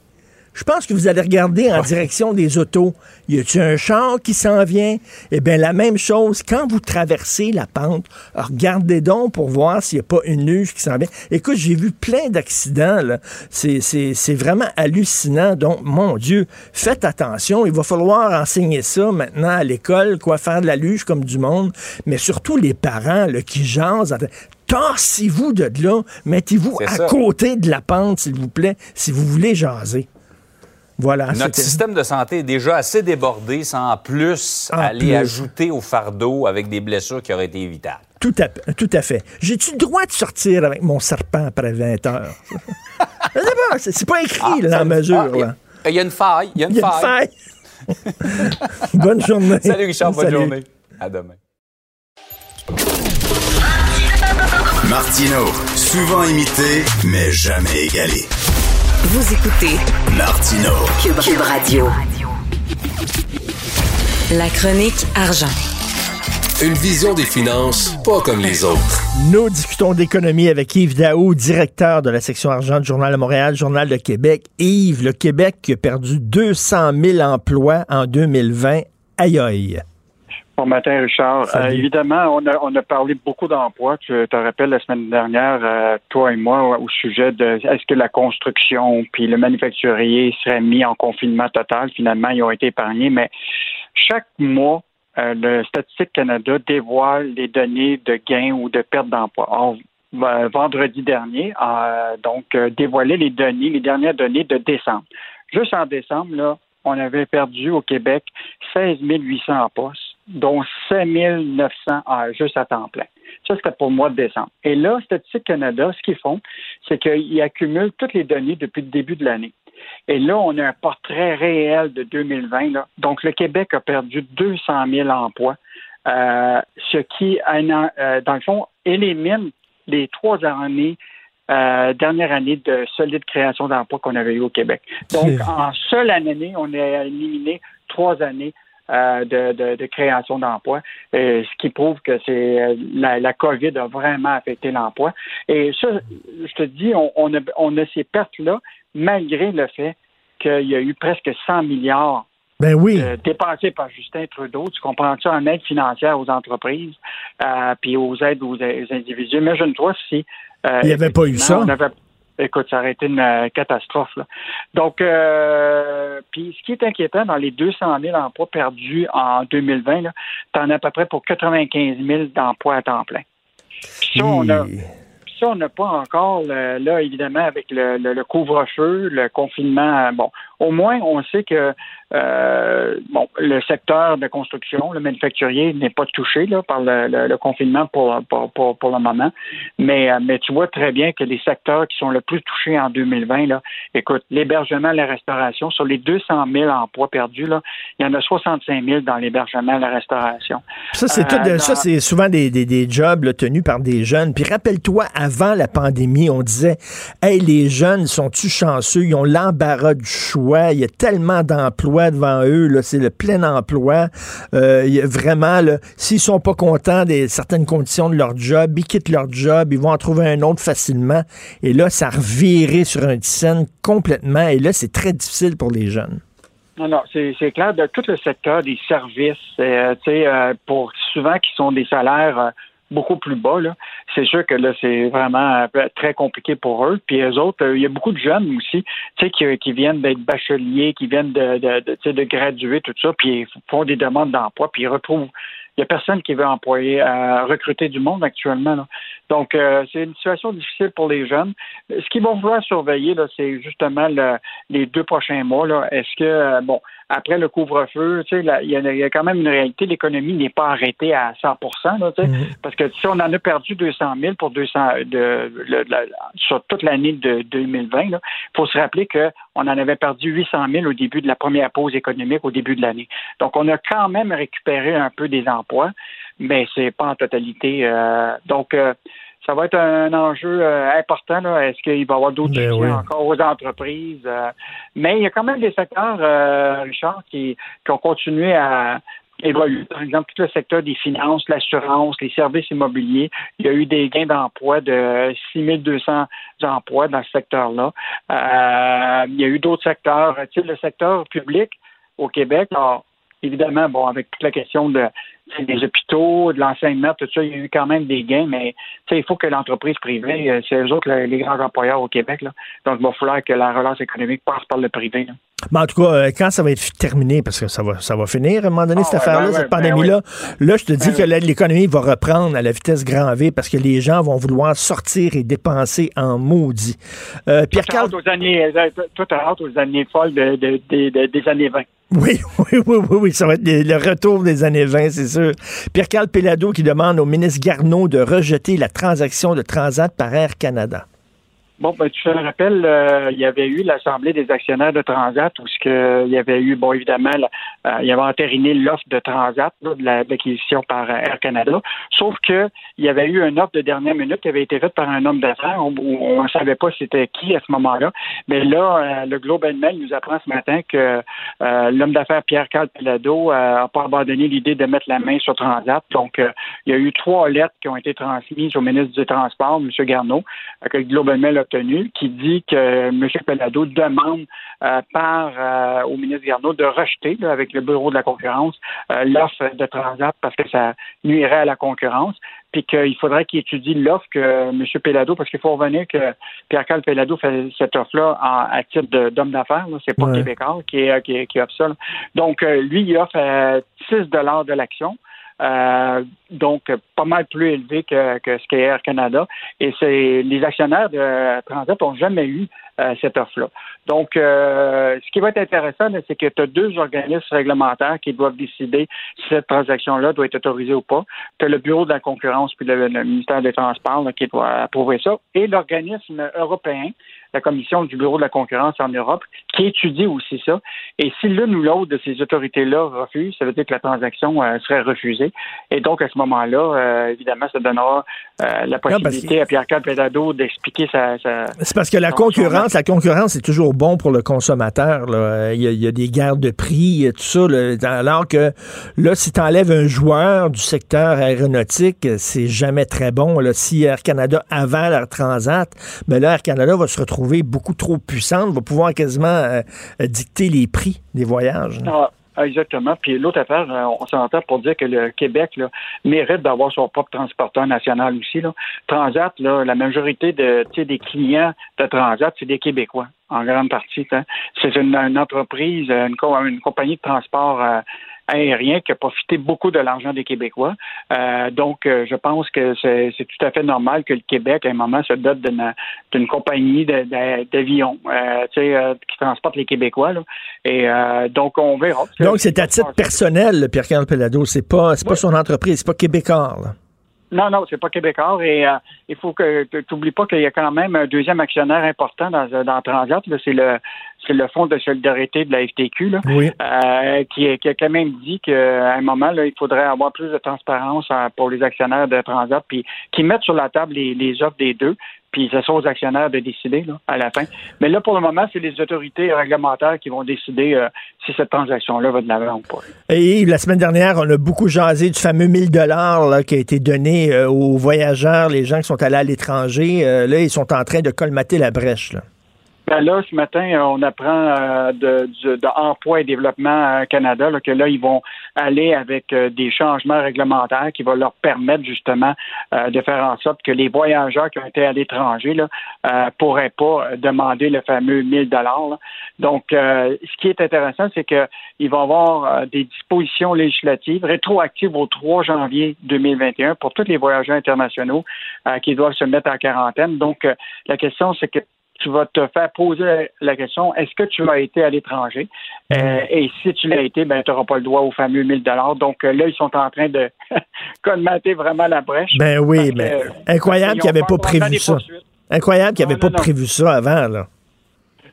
je pense que vous allez regarder en direction des autos. Y a-t-il un char qui s'en vient? Eh bien, la même chose, quand vous traversez la pente, regardez donc pour voir s'il n'y a pas une luge qui s'en vient. Écoute, j'ai vu plein d'accidents, là. C'est, vraiment hallucinant. Donc, mon Dieu, faites attention. Il va falloir enseigner ça maintenant à l'école, quoi faire de la luge comme du monde. Mais surtout les parents, là, qui jasent. Tassez-vous de là. Mettez-vous à ça. côté de la pente, s'il vous plaît, si vous voulez jaser. Voilà. Notre système de santé est déjà assez débordé sans en plus En aller plus. ajouter au fardeau avec des blessures qui auraient été évitables. Tout à, tout à fait. J'ai-tu le droit de sortir avec mon serpent après 20 heures? C'est pas écrit là, dans la mesure. ah, il y a- là. Il y a une faille. Il y a une Il y a faille. une faille. bonne journée. Salut Richard, bonne Salut. journée. À demain. Martino, souvent imité, mais jamais égalé. Vous écoutez Martino, Cube, Cube Radio. La chronique argent. Une vision des finances pas comme les autres. Nous discutons d'économie avec Yves Daou, directeur de la section argent du Journal de Montréal, Journal de Québec. Yves, le Québec qui a perdu 200 000 emplois en 2020. Aïe aïe. Bon matin, Richard. Euh, évidemment, on a, on a parlé beaucoup d'emplois. Tu te rappelles la semaine dernière, euh, toi et moi, au sujet de est-ce que la construction puis le manufacturier serait mis en confinement total? Finalement, ils ont été épargnés, mais chaque mois, euh, le Statistique Canada dévoile les données de gains ou de perte d'emploi. Vendredi dernier, donc, dévoilé les données, les dernières données de décembre. Juste en décembre, là, on avait perdu au Québec 16 800 postes, dont 5 900 ah, juste à temps plein. Ça, c'était pour le mois de décembre. Et là, Statistique Canada, ce qu'ils font, c'est qu'ils accumulent toutes les données depuis le début de l'année. Et là, on a un portrait réel de 2020. Là. Donc, le Québec a perdu 200 000 emplois, euh, ce qui, euh, dans le fond, élimine les trois années euh, dernière année de solide création d'emplois qu'on avait eu au Québec. Donc, en seule année, on a éliminé trois années euh, de, de, de création d'emplois, euh, ce qui prouve que c'est euh, la, la COVID a vraiment affecté l'emploi. Et ça, je te dis, on, on, a, on a ces pertes-là, malgré le fait qu'il y a eu presque 100 milliards Ben oui. euh, par Justin Trudeau. Tu comprends ça en aide financière aux entreprises, euh, puis aux aides aux, aux individus? Imagine-toi si euh, Il y avait pas eu ça. on avait- écoute, ça aurait été une euh, catastrophe. là. Donc, euh, puis ce qui est inquiétant dans les 200 000 emplois perdus en 2020, tu en as à peu près pour 95 000 d'emplois à temps plein. Puis ça, on a, puis ça, on n'a pas encore, là, évidemment, avec le, le- le couvre-feu, le confinement. euh, Bon, au moins, on sait que euh, bon, le secteur de construction, le manufacturier, n'est pas touché là, par le, le- le confinement pour, pour, pour, pour le moment. Mais, euh, mais tu vois très bien que les secteurs qui sont le plus touchés en 2020, là, écoute, l'hébergement, la restauration, sur les 200 000 emplois perdus, là, il y en a 65 000 dans l'hébergement, la restauration. Ça, c'est Euh, ça, c'est souvent des, des, des jobs là, tenus par des jeunes. Puis rappelle-toi, avant la pandémie, on disait Hey, les jeunes sont-tu chanceux? Ils ont l'embarras du choix. Il y a tellement d'emplois devant eux. C'est le plein emploi. Euh, vraiment, s'ils sont pas contents des certaines conditions de leur job, ils quittent leur job, ils vont en trouver un autre facilement. Et là, ça a reviré sur un scène complètement. Et là, c'est très difficile pour les jeunes. Non, non, c'est clair. De tout le secteur des services, euh, tu sais, euh, pour souvent qui sont des salaires beaucoup plus bas, là, c'est sûr que là, c'est vraiment euh, très compliqué pour eux. Puis eux autres, euh, il y a beaucoup de jeunes aussi, tu sais, qui, qui viennent d'être bacheliers, qui viennent de, de, de, de graduer, tout ça, puis ils font des demandes d'emploi, puis ils retrouvent il y a personne qui veut employer, euh, recruter du monde actuellement. Là. Donc, euh, c'est une situation difficile pour les jeunes. Ce qu'ils vont vouloir surveiller, là, c'est justement les deux prochains mois. Là. Est-ce que, euh, bon, après le couvre-feu, tu sais, il y, a quand même une réalité. L'économie n'est pas arrêtée à 100 là, tu sais, mm-hmm. parce que si on en a perdu 200 000 pour 200 de, sur toute l'année de 2020, il faut se rappeler qu'on en avait perdu 800 000 au début de la première pause économique, au début de l'année. Donc, on a quand même récupéré un peu des emplois, mais c'est pas en totalité. Euh, donc, euh, ça va être un enjeu euh, important. Est-ce qu'il va y avoir d'autres ben encore aux entreprises? Euh, mais il y a quand même des secteurs, euh, Richard, qui, qui, ont continué à évoluer. Par exemple, tout le secteur des finances, l'assurance, les services immobiliers. Il y a eu des gains d'emploi de 6200 emplois dans ce secteur-là. il y a eu d'autres secteurs. Tu sais, le secteur public au Québec, alors, évidemment, bon, avec toute la question de, des hôpitaux, de l'enseignement, tout ça, il y a eu quand même des gains, mais il faut que l'entreprise privée, euh, c'est eux autres les grands employeurs au Québec. Là. Donc, il va falloir que la relance économique passe par le privé. Mais en tout cas, euh, quand ça va être terminé, parce que ça va, ça va finir à un moment donné, cette ah, affaire-là, ben cette ben pandémie-là, là, je te dis ben que l'économie va reprendre à la vitesse grand V parce que les gens vont vouloir sortir et dépenser en maudit. Euh, Pierre-Carl... Toi, tu hâte aux années folles des années 20. Oui, oui, oui, oui, oui, ça va être le retour des années 20, c'est sûr. Pierre-Carl Pelado qui demande au ministre Garneau de rejeter la transaction de Transat par Air Canada. Bon, ben, tu te rappelles, euh, il y avait eu l'Assemblée des actionnaires de Transat où ce que, il y avait eu, bon, évidemment, euh, il y avait entériné l'offre de Transat, de l'acquisition par Air Canada, sauf que il y avait eu une offre de dernière minute qui avait été faite par un homme d'affaires on ne savait pas c'était qui à ce moment-là. Mais là, euh, le Globe and Mail nous apprend ce matin que l'homme d'affaires Pierre-Carl Pelado n'a pas abandonné l'idée de mettre la main sur Transat. Donc, il y a eu trois lettres qui ont été transmises au ministre du Transport, M. Garneau, que le Globe and Mail qui dit que M. Pelado demande euh, par euh, au ministre Garneau de rejeter avec le bureau de la concurrence euh, l'offre de Transat parce que ça nuirait à la concurrence puis qu'il faudrait qu'il étudie l'offre que M. Pelado, parce qu'il faut revenir que Pierre-Carl Pelado fait cette offre-là à titre d'homme d'affaires, c'est pas Québécois qui, qui, qui offre ça. Donc, lui, il offre 6 de l'action. Euh, donc pas mal plus élevé que, que ce qu'est Air Canada. Et c'est les actionnaires de Transat n'ont jamais eu euh, cette offre-là. Donc, euh, ce qui va être intéressant, c'est que tu as deux organismes réglementaires qui doivent décider si cette transaction-là doit être autorisée ou pas. Tu as le Bureau de la concurrence puis le, ministère des Transports qui doit approuver ça, et l'organisme européen la commission du Bureau de la concurrence en Europe, qui étudie aussi ça. Et si l'une ou l'autre de ces autorités-là refuse, ça veut dire que la transaction euh, serait refusée. Et donc, à ce moment-là, euh, évidemment, ça donnera euh, la possibilité à Pierre-Carl Pédado d'expliquer sa, C'est parce que la concurrence, la concurrence, c'est toujours bon pour le consommateur. Il, y a, des guerres de prix, tout ça. alors que là, si tu enlèves un joueur du secteur aéronautique, c'est jamais très bon. Si Air Canada avant Air Transat, ben là, Air Canada va se retrouver beaucoup trop puissante, va pouvoir quasiment euh, dicter les prix des voyages. Exactement. Puis l'autre affaire, euh, on s'entend pour dire que le Québec mérite d'avoir son propre transporteur national aussi. Transat, la majorité de, des clients de Transat, c'est des Québécois, en grande partie. Hein. C'est une, entreprise, une, compagnie de transport aérien qui a profité beaucoup de l'argent des Québécois. Euh, donc, euh, je pense que c'est tout à fait normal que le Québec, à un moment, se dote d'une compagnie d'avions euh, qui transporte les Quécois. Et donc, on verra. Donc, c'est à titre personnel, Pierre-Carl Pelado. C'est pas, pas son entreprise, c'est pas québécois. Non, non, c'est pas québécois. Et il faut que tu n'oublies pas qu'il y a quand même un deuxième actionnaire important dans, dans Transat. C'est le c'est le Fonds de solidarité de la FTQ, là, euh, qui, qui, a quand même dit qu'à un moment, là, il faudrait avoir plus de transparence euh, pour les actionnaires de Transat, puis qui mettent sur la table les, les offres des deux, puis aux actionnaires de décider à la fin. Mais là, pour le moment, c'est les autorités réglementaires qui vont décider euh, si cette transaction-là va de l'avant ou pas. Et la semaine dernière, on a beaucoup jasé du fameux 1000 dollars qui a été donné aux voyageurs, les gens qui sont allés à l'étranger. là, ils sont en train de colmater la brèche. Ben là, ce matin, on apprend euh, de, de, et Développement Canada que là, ils vont aller avec euh, des changements réglementaires qui vont leur permettre justement euh, de faire en sorte que les voyageurs qui ont été à l'étranger ne pourraient pas demander le fameux 1000 dollars. Donc, ce qui est intéressant, c'est qu'ils vont avoir des dispositions législatives rétroactives au 3 janvier 2021 pour tous les voyageurs internationaux qui doivent se mettre en quarantaine. Donc, la question, c'est que tu vas te faire poser la question est-ce que tu as été à l'étranger? Euh, Et si tu l'as été, ben tu n'auras pas le droit au fameux 1000 dollars. Donc euh, là, ils sont en train de colmater vraiment la brèche. Ben oui, mais incroyable qu'ils n'avaient pas prévu ça. Incroyable qu'ils n'avaient pas prévu ça avant là.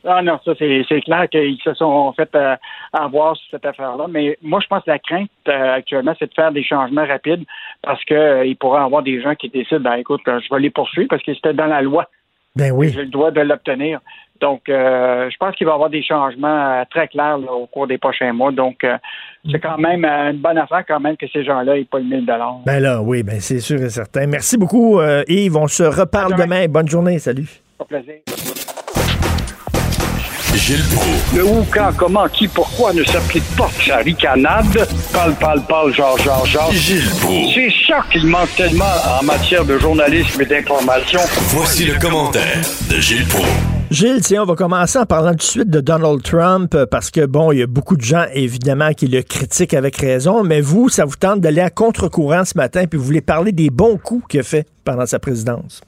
Ah non, ça c'est clair qu'ils se sont fait euh, avoir sur cette affaire-là. Mais moi, je pense que la crainte actuellement, c'est de faire des changements rapides parce qu'il pourrait y avoir des gens qui décident, ben écoute, je vais les poursuivre parce que c'était dans la loi. Ben oui. J'ai le droit de l'obtenir. Donc, euh, je pense qu'il va y avoir des changements euh, très clairs au cours des prochains mois. Donc, euh, c'est quand même une bonne affaire quand même que ces gens-là n'aient pas le 1000 Ben là, oui, ben c'est sûr et certain. Merci beaucoup, Yves. On se reparle demain. Bonne journée. Salut. Au plaisir. Gilles Le où, quand, comment, qui, pourquoi ne s'applique pas sa ricanade? Parle, parle, parle, genre, genre, genre. Gilles C'est ça qu'il manque tellement en matière de journalisme et d'information. Voici le commentaire de Gilles Proulx. Gilles, tiens, on va commencer en parlant tout de suite de Donald Trump, parce que, bon, il y a beaucoup de gens, évidemment, qui le critiquent avec raison, mais vous, ça vous tente d'aller à contre-courant ce matin, puis vous voulez parler des bons coups qu'il a fait pendant sa présidence.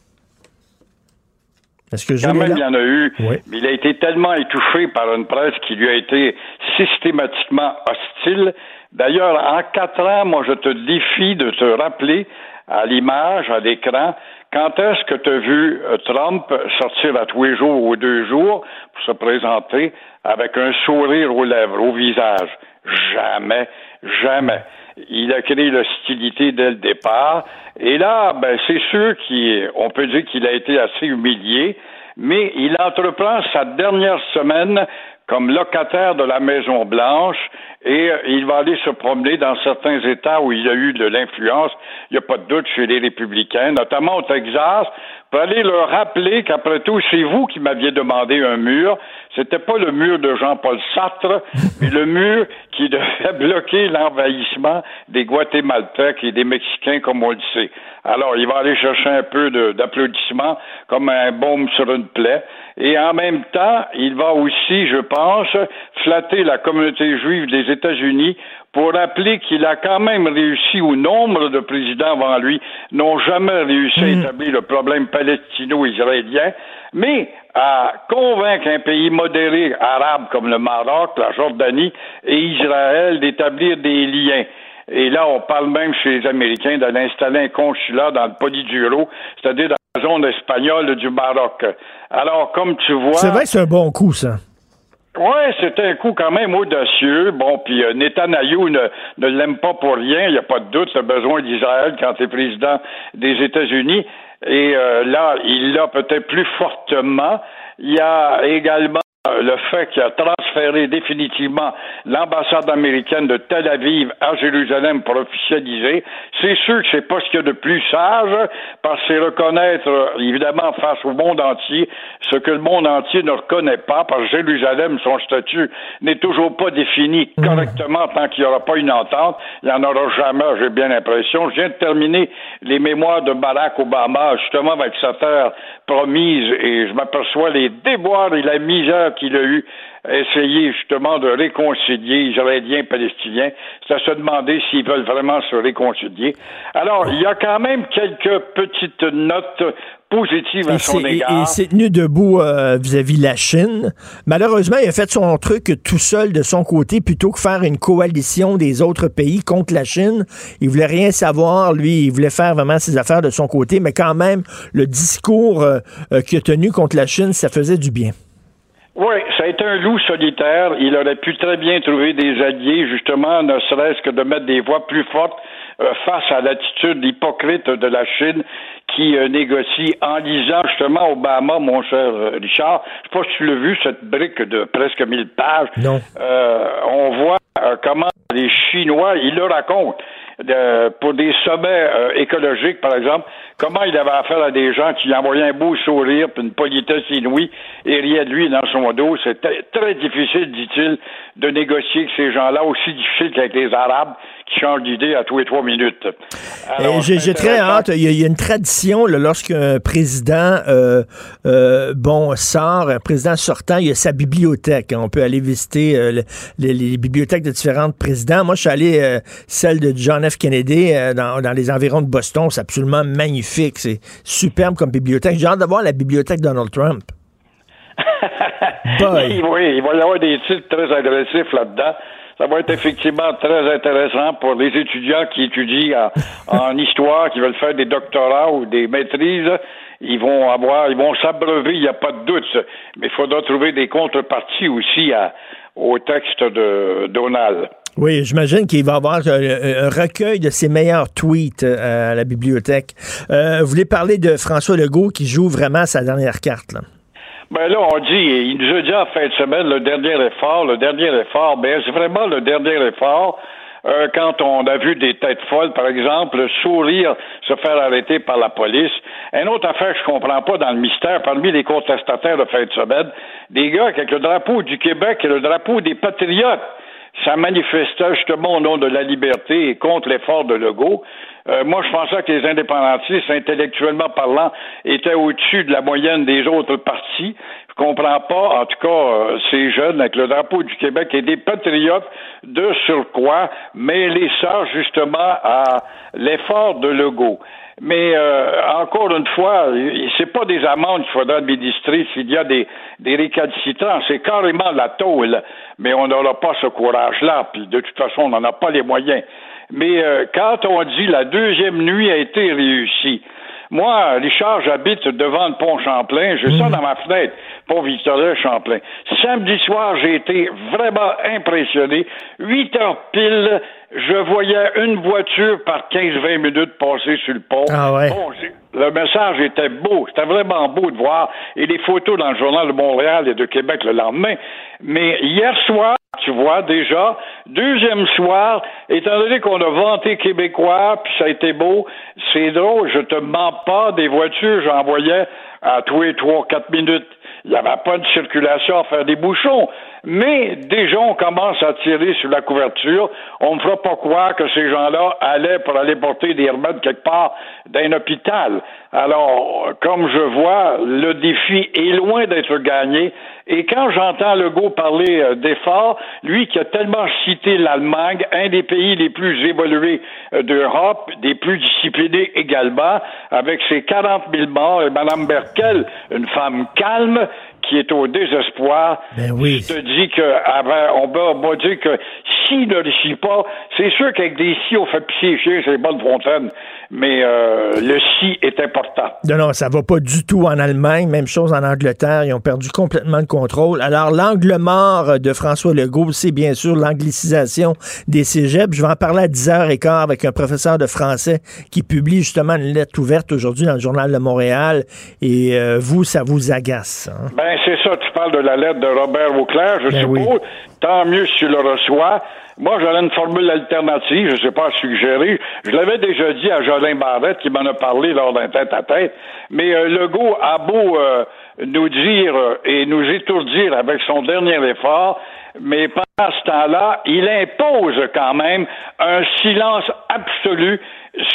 Est-ce que Quand même, il y en a eu. Mais il a été tellement étouffé par une presse qui lui a été systématiquement hostile. D'ailleurs, en quatre ans, moi, je te défie de te rappeler à l'image, à l'écran, quand est-ce que tu as vu euh, Trump sortir à tous les jours ou deux jours pour se présenter avec un sourire aux lèvres, au visage? Jamais, jamais. Il a créé l'hostilité dès le départ. Et là, ben, c'est sûr qu'on peut dire qu'il a été assez humilié, mais il entreprend sa dernière semaine comme locataire de la Maison Blanche et euh, il va aller se promener dans certains États où il y a eu de l'influence, il n'y a pas de doute chez les républicains, notamment au Texas, pour aller leur rappeler qu'après tout, c'est vous qui m'aviez demandé un mur. C'était pas le mur de Jean-Paul Sartre, mais le mur qui devait bloquer l'envahissement des Guatémaltèques et des Mexicains, comme on le sait. Alors, il va aller chercher un peu d'applaudissements, comme un baume sur une plaie. Et en même temps, il va aussi, je pense, flatter la communauté juive des États-Unis pour rappeler qu'il a quand même réussi, ou nombre de présidents avant lui n'ont jamais réussi à hmm. établir le problème palestino-israélien, mais à convaincre un pays modéré arabe comme le Maroc, la Jordanie et Israël d'établir des liens. Et là, on parle même chez les Américains d'aller installer un consulat dans le Poliduro, c'est-à-dire dans la zone espagnole du Maroc. Alors, comme tu vois... C'est vrai que c'est un bon coup, ça. Oui, c'était un coup quand même audacieux. Bon, puis euh, Netanyahu ne, ne l'aime pas pour rien, il n'y a pas de doute, c'est besoin d'Israël quand il est président des États-Unis. Et euh, là, il l'a peut-être plus fortement. Il y a également le fait qu'il a transféré définitivement l'ambassade américaine de Tel Aviv à Jérusalem pour officialiser, c'est sûr que c'est pas ce qu'il y a de plus sage, parce que c'est reconnaître, évidemment, face au monde entier, ce que le monde entier ne reconnaît pas, parce que Jérusalem, son statut n'est toujours pas défini mmh. correctement tant qu'il n'y aura pas une entente. Il n'y en aura jamais, j'ai bien l'impression. Je viens de terminer les mémoires de Barack Obama, justement, avec sa terre promise, et je m'aperçois les déboires et la misère qu'il a eu à essayer justement de réconcilier Israéliens et Palestiniens. C'est à se demander s'ils veulent vraiment se réconcilier. Alors, il y a quand même quelques petites notes positives à son égard. Et, il s'est tenu debout euh, vis-à-vis la Chine. Malheureusement, il a fait son truc tout seul de son côté plutôt que faire une coalition des autres pays contre la Chine. Il voulait rien savoir, lui, il voulait faire vraiment ses affaires de son côté, mais quand même, le discours euh, euh, qu'il a tenu contre la Chine, ça faisait du bien. Oui, ça a été un loup solitaire. Il aurait pu très bien trouver des alliés, justement, ne serait-ce que de mettre des voix plus fortes euh, face à l'attitude hypocrite de la Chine qui euh, négocie en lisant justement Obama, mon cher euh, Richard. Je sais pas si tu l'as vu, cette brique de presque 1000 pages. Non. on voit comment les Chinois, ils le racontent de, pour des sommets euh, écologiques, par exemple, comment il avait affaire à des gens qui lui envoyaient un beau sourire, puis une politesse inouïe, et riaient de lui dans son dos. C'était très difficile, dit-il, de négocier avec ces gens-là, aussi difficile qu'avec les Arabes qui changent d'idée à tous les trois minutes. J'ai très hâte. Il y, a, une tradition lorsqu'un président euh, euh, bon sort, un président sortant, il y a sa bibliothèque. On peut aller visiter euh, les, bibliothèques de différents présidents. Moi, je suis allé celle de John F. Kennedy dans, dans, les environs de Boston. C'est absolument magnifique. C'est superbe comme bibliothèque. J'ai hâte de voir la bibliothèque Donald Trump. oui, il va y avoir des titres très agressifs là-dedans ça va être effectivement très intéressant pour les étudiants qui étudient en, histoire, qui veulent faire des doctorats ou des maîtrises. Ils vont avoir, ils vont s'abreuver, il n'y a pas de doute. Mais il faudra trouver des contreparties aussi au texte de Donald. Oui, j'imagine qu'il va y avoir euh, un, recueil de ses meilleurs tweets euh, à la bibliothèque. Euh, vous voulez parler de François Legault qui joue vraiment sa dernière carte, là? Ben là, on dit, il nous a dit en fin de semaine le dernier effort, le dernier effort, ben c'est vraiment le dernier effort. Euh, quand on a vu des têtes folles, par exemple, sourire, se faire arrêter par la police. Une autre affaire que je comprends pas dans le mystère, parmi les contestataires de fin de semaine, des gars avec le drapeau du Québec et le drapeau des patriotes. Ça manifestait justement au nom de la liberté et contre l'effort de Legault. Euh, moi, je pensais que les indépendantistes, intellectuellement parlant, étaient au-dessus de la moyenne des autres partis. Je comprends pas, en tout cas, euh, ces jeunes avec le drapeau du Québec et des patriotes de surcroît, mêler ça justement à l'effort de Legault. Mais euh, encore une fois, c'est pas des amendes qu'il faudra administrer s'il y a des, des récalcitrants, c'est carrément la tôle. Mais on n'aura pas ce courage-là, puis de toute façon, on n'en a pas les moyens. Mais euh, quand on dit la deuxième nuit a été réussie, moi, Richard, j'habite devant le pont Champlain. J'ai ça mhm. dans ma fenêtre, pont Victoria Champlain. Samedi soir, j'ai été vraiment impressionné. Huit heures pile, je voyais une voiture par 15-20 minutes passer sur le pont. Ah ouais. le message était beau. C'était vraiment beau de voir. Et les photos dans le journal de Montréal et de Québec le lendemain. Mais hier soir, tu vois, déjà, deuxième soir, étant donné qu'on a vanté québécois, puis ça a été beau, c'est drôle, je te mens pas, des voitures, j'en voyais à tous les trois, quatre minutes. Il n'y avait pas de circulation à faire des bouchons. Mais déjà, on commence à tirer sur la couverture. On ne fera pas croire que ces gens-là allaient pour aller porter des remèdes quelque part d'un hôpital. Alors, comme je vois, le défi est loin d'être gagné. Et quand j'entends Legault parler euh, d'efforts, lui qui a tellement cité l'Allemagne, un des pays les plus évolués euh, d'Europe, des plus disciplinés également, avec ses 40 000 morts, et Mme Merkel, une femme calme, qui est au désespoir. Ben oui. Je te dis que avant, on va, dire que s'il ne réussit pas, c'est sûr qu'avec des si on fait pisser chier, c'est bonne fontaine, mais euh, le si est important. Non, non, ça va pas du tout en Allemagne. Même chose en Angleterre. Ils ont perdu complètement le contrôle. Alors, l'angle mort de François Legault, c'est bien sûr l'anglicisation des cégeps. Je vais en parler à 10h15 avec un professeur de français qui publie justement une lettre ouverte aujourd'hui dans le Journal de Montréal. Et euh, vous, ça vous agace. Hein? Ben, c'est ça. Tu parles de la lettre de Robert Auclair, je ben suppose. Tant mieux si tu le reçois. Moi, j'aurais une formule alternative, je ne sais pas suggérer. Je l'avais déjà dit à Jolin Barrette qui m'en a parlé lors d'un tête-à-tête. Mais euh, Legault a beau euh, nous dire euh, et nous étourdir avec son dernier effort, mais pendant ce temps-là, il impose quand même un silence absolu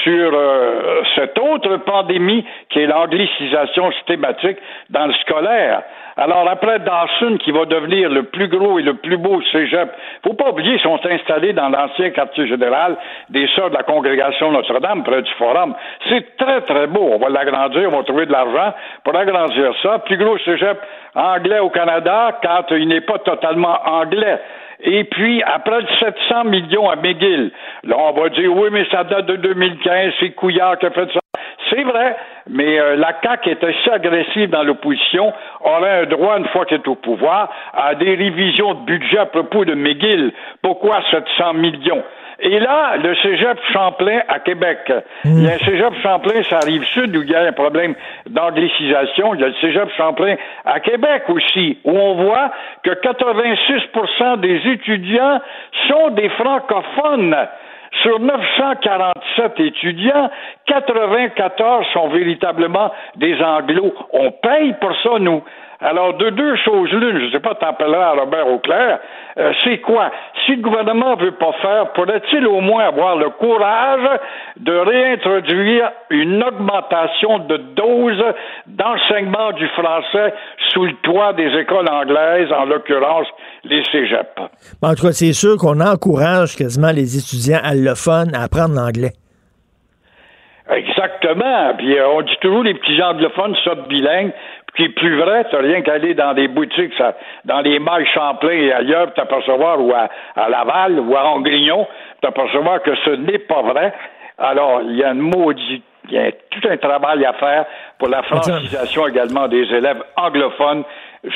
sur euh, cette autre pandémie qui est l'anglicisation systématique dans le scolaire. Alors après Dawson, qui va devenir le plus gros et le plus beau cégep, faut pas oublier, ils sont installés dans l'ancien quartier général des Sœurs de la Congrégation Notre-Dame, près du Forum. C'est très, très beau. On va l'agrandir, on va trouver de l'argent pour agrandir ça. Plus gros cégep anglais au Canada, quand il n'est pas totalement anglais. Et puis, après 700 millions à McGill, là, on va dire, oui, mais ça date de 2015, c'est Couillard qui a fait ça. C'est vrai, mais euh, la CAQ est assez agressive dans l'opposition, aurait un droit, une fois qu'elle est au pouvoir, à des révisions de budget à propos de McGill. Pourquoi 700 millions? Et là, le cégep Champlain à Québec. Il y a un cégep Champlain, ça arrive sud, où il y a un problème d'anglicisation. Il y a le cégep Champlain à Québec aussi, où on voit que 86% des étudiants sont des francophones. Sur 947 étudiants, 94 sont véritablement des anglos. On paye pour ça, nous. Alors, de deux choses l'une, je ne sais pas, t'appelleras à Robert Auclair, euh, c'est quoi? Si le gouvernement ne veut pas faire, pourrait-il au moins avoir le courage de réintroduire une augmentation de dose d'enseignement du français sous le toit des écoles anglaises, en l'occurrence les cégeps? En tout cas, c'est sûr qu'on encourage quasiment les étudiants allophones à apprendre l'anglais. Exactement. Puis euh, on dit toujours les petits anglophones sortent bilingues qui est plus vrai, tu rien qu'à aller dans des boutiques, ça, dans les mailles Champlain et ailleurs, t'apercevoir, ou à, Laval, ou à Angrignon, t'apercevoir que ce n'est pas vrai. Alors, il y a une maudite, il y a tout un travail à faire pour la francisation également des élèves anglophones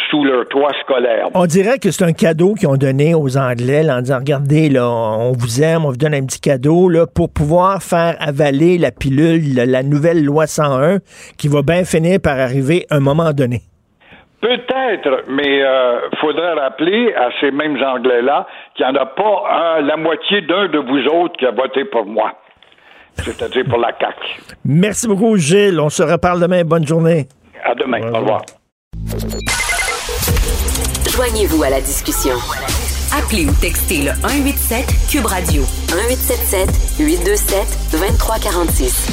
sous leur toit scolaire. On dirait que c'est un cadeau qu'ils ont donné aux Anglais en disant regardez là, on vous aime, on vous donne un petit cadeau là pour pouvoir faire avaler la pilule, la, nouvelle loi 101 qui va bien finir par arriver à un moment donné. Peut-être, mais il euh, faudrait rappeler à ces mêmes Anglais-là qu'il n'y en a pas la moitié d'un de vous autres qui a voté pour moi. C'est-à-dire pour la CAQ. Merci beaucoup, Gilles. On se reparle demain. Bonne journée. À demain. Au revoir. Joignez-vous à la discussion. Appelez ou textez le 187 Cube Radio 1877 827 2346.